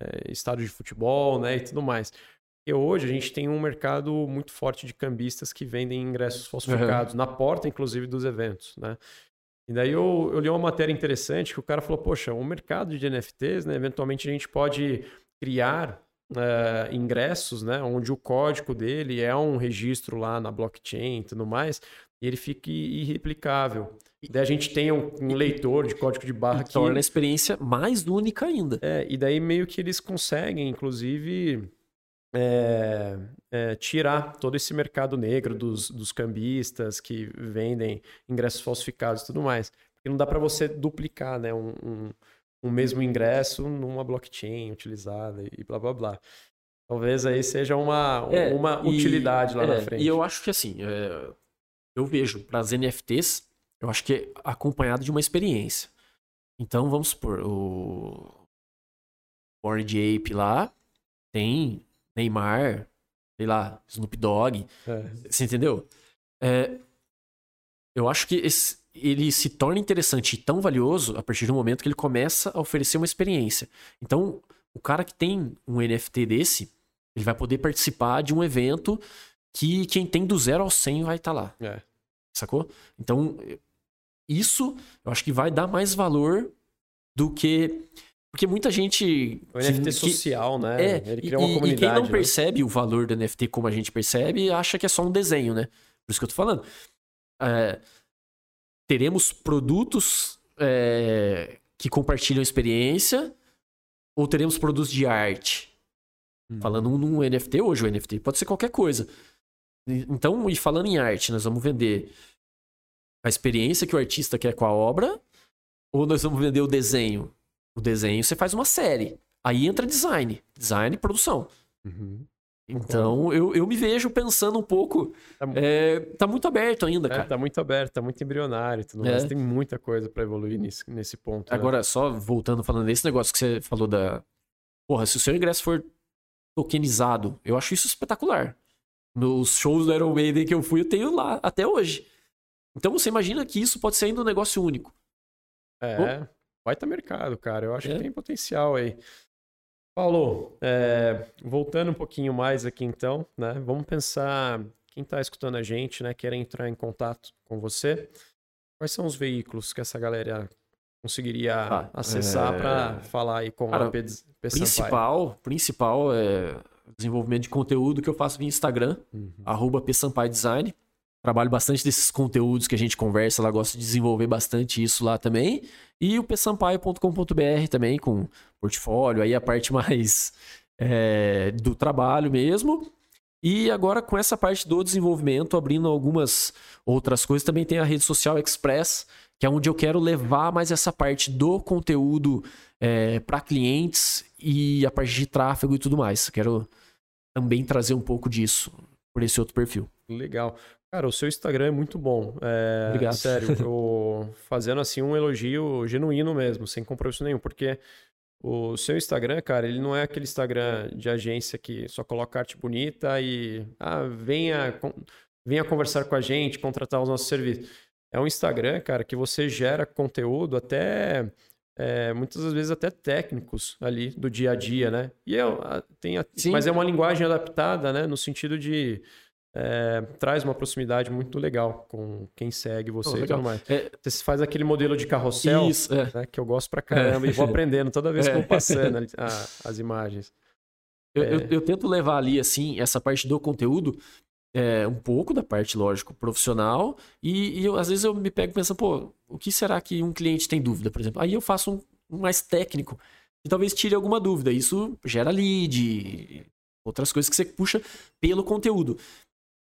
é, estádio de futebol, né? E tudo mais. E hoje a gente tem um mercado muito forte de cambistas que vendem ingressos falsificados, uhum. na porta, inclusive, dos eventos, né? E daí eu, eu li uma matéria interessante que o cara falou, poxa, o mercado de NFTs, né? Eventualmente a gente pode criar uh, ingressos, né? Onde o código dele é um registro lá na blockchain e tudo mais, e ele fique irreplicável. E daí a gente tem um, um leitor de código de barra e que... Torna a experiência mais única ainda. É, e daí meio que eles conseguem, inclusive é, é, tirar todo esse mercado negro dos, dos cambistas que vendem ingressos falsificados e tudo mais. Porque não dá para você duplicar né, um, um, um, mesmo ingresso numa blockchain utilizada e blá blá blá. Talvez aí seja uma, é, uma e, utilidade lá na é, frente. E eu acho que assim, é, eu vejo para as NFTs, eu acho que é acompanhado de uma experiência. Então vamos supor, o Bored Ape lá tem Neymar, sei lá, Snoop Dogg. É. Você entendeu? É, eu acho que esse, ele se torna interessante e tão valioso a partir do momento que ele começa a oferecer uma experiência. Então, o cara que tem um NFT desse, ele vai poder participar de um evento que quem tem do zero ao 100 vai estar tá lá. É. Sacou? Então, isso eu acho que vai dar mais valor do que porque muita gente. O NFT que, social, né? É, Ele cria uma e, comunidade. E quem não né? percebe o valor do NFT como a gente percebe, acha que é só um desenho, né? Por isso que eu tô falando. É, teremos produtos é, que compartilham experiência ou teremos produtos de arte? Hum. Falando num NFT hoje, o NFT pode ser qualquer coisa. Então, e falando em arte, nós vamos vender a experiência que o artista quer com a obra ou nós vamos vender o desenho? O desenho você faz uma série. Aí entra design. Design e produção. Uhum. Então, eu, eu me vejo pensando um pouco. Tá, é, tá muito aberto ainda, é, cara. tá muito aberto, tá muito embrionário. Tudo é. Tem muita coisa para evoluir nesse, nesse ponto. Né? Agora, só voltando falando desse negócio que você falou da. Porra, se o seu ingresso for tokenizado, eu acho isso espetacular. Nos shows do Iron Maiden que eu fui, eu tenho lá até hoje. Então você imagina que isso pode ser ainda um negócio único. É? Vai estar mercado, cara. Eu acho é. que tem potencial aí. Paulo, é, voltando um pouquinho mais aqui então, né? Vamos pensar quem está escutando a gente, né? Quer entrar em contato com você. Quais são os veículos que essa galera conseguiria ah, acessar é... para falar aí com Cara, a P, P principal, principal é desenvolvimento de conteúdo que eu faço via Instagram, uhum. arroba Design. Trabalho bastante desses conteúdos que a gente conversa lá, gosto de desenvolver bastante isso lá também. E o psampaio.com.br também, com portfólio, aí a parte mais é, do trabalho mesmo. E agora com essa parte do desenvolvimento, abrindo algumas outras coisas, também tem a rede social Express, que é onde eu quero levar mais essa parte do conteúdo é, para clientes e a parte de tráfego e tudo mais. Quero também trazer um pouco disso por esse outro perfil. Legal. Cara, o seu Instagram é muito bom. É, Obrigado. Sério, eu, fazendo assim um elogio genuíno mesmo, sem compromisso nenhum, porque o seu Instagram, cara, ele não é aquele Instagram de agência que só coloca arte bonita e ah, venha, venha conversar com a gente, contratar os nossos serviços. É um Instagram, cara, que você gera conteúdo até é, muitas vezes até técnicos ali do dia a dia, né? E é, tem, mas é uma linguagem adaptada, né? No sentido de é, traz uma proximidade muito legal com quem segue você oh, e tudo mais. É, você faz aquele modelo de carrossel, isso, é. né, que eu gosto pra caramba, e vou aprendendo toda vez que eu vou passando a, as imagens. Eu, eu, eu, tento levar ali, assim, essa parte do conteúdo, é, um pouco da parte, lógico, profissional, e, e eu, às vezes eu me pego pensando, pô, o que será que um cliente tem dúvida, por exemplo? Aí eu faço um, um mais técnico, e talvez tire alguma dúvida. Isso gera lead, outras coisas que você puxa pelo conteúdo.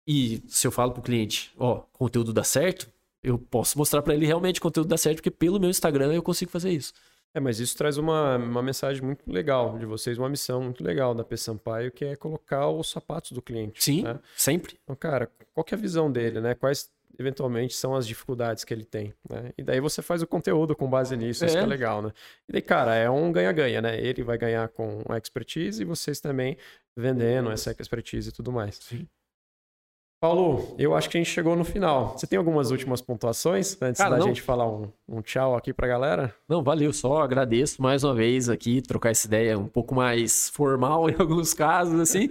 E se eu falo pro cliente, ó, conteúdo dá certo, eu posso mostrar para ele realmente conteúdo dá certo, porque pelo meu Instagram eu consigo fazer isso. É, mas isso traz uma, uma mensagem muito legal de vocês, uma missão muito legal da P Sampaio, que é colocar os sapatos do cliente. Sim, né? sempre. Então, cara, qual que é a visão dele, né? Quais eventualmente são as dificuldades que ele tem, né? E daí você faz o conteúdo com base nisso, é. isso que é legal, né? E daí, cara, é um ganha-ganha, né? Ele vai ganhar com a expertise e vocês também vendendo essa expertise e tudo mais. Sim. Paulo, eu acho que a gente chegou no final. Você tem algumas últimas pontuações antes Cara, da não. gente falar um, um tchau aqui pra galera? Não, valeu. Só agradeço mais uma vez aqui, trocar essa ideia um pouco mais formal em alguns casos, assim.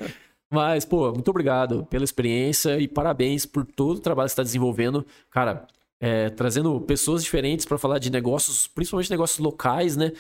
Mas, pô, muito obrigado pela experiência e parabéns por todo o trabalho que você está desenvolvendo. Cara, é, trazendo pessoas diferentes para falar de negócios, principalmente negócios locais, né?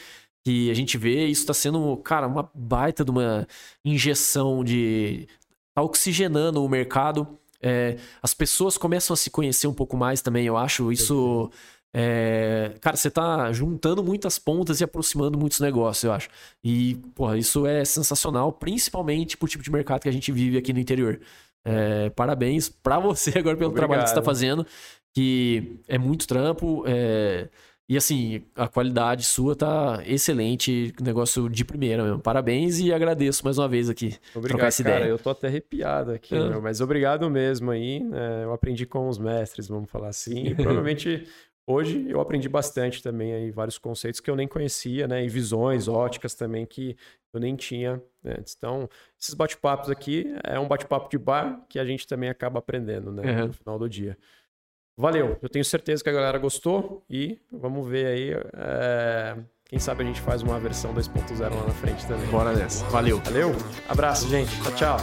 Que a gente vê, isso está sendo, cara, uma baita de uma injeção de. tá oxigenando o mercado é, as pessoas começam a se conhecer um pouco mais também, eu acho. Isso. É, cara, você tá juntando muitas pontas e aproximando muitos negócios, eu acho. E, porra, isso é sensacional, principalmente pro tipo de mercado que a gente vive aqui no interior. É, parabéns para você agora pelo Obrigado. trabalho que você tá fazendo, que é muito trampo. É, e assim, a qualidade sua tá excelente, negócio de primeira mesmo. Parabéns e agradeço mais uma vez aqui. Obrigado, essa cara. Ideia. Eu tô até arrepiado aqui, é. meu, mas obrigado mesmo aí. Né? Eu aprendi com os mestres, vamos falar assim. E provavelmente hoje eu aprendi bastante também aí vários conceitos que eu nem conhecia, né? E visões, óticas também que eu nem tinha antes. Então, esses bate-papos aqui é um bate-papo de bar que a gente também acaba aprendendo, né? No final do dia. Valeu, eu tenho certeza que a galera gostou e vamos ver aí. É... Quem sabe a gente faz uma versão 2.0 lá na frente também. Bora nessa. Valeu. Valeu. Abraço, gente. Tchau, tchau.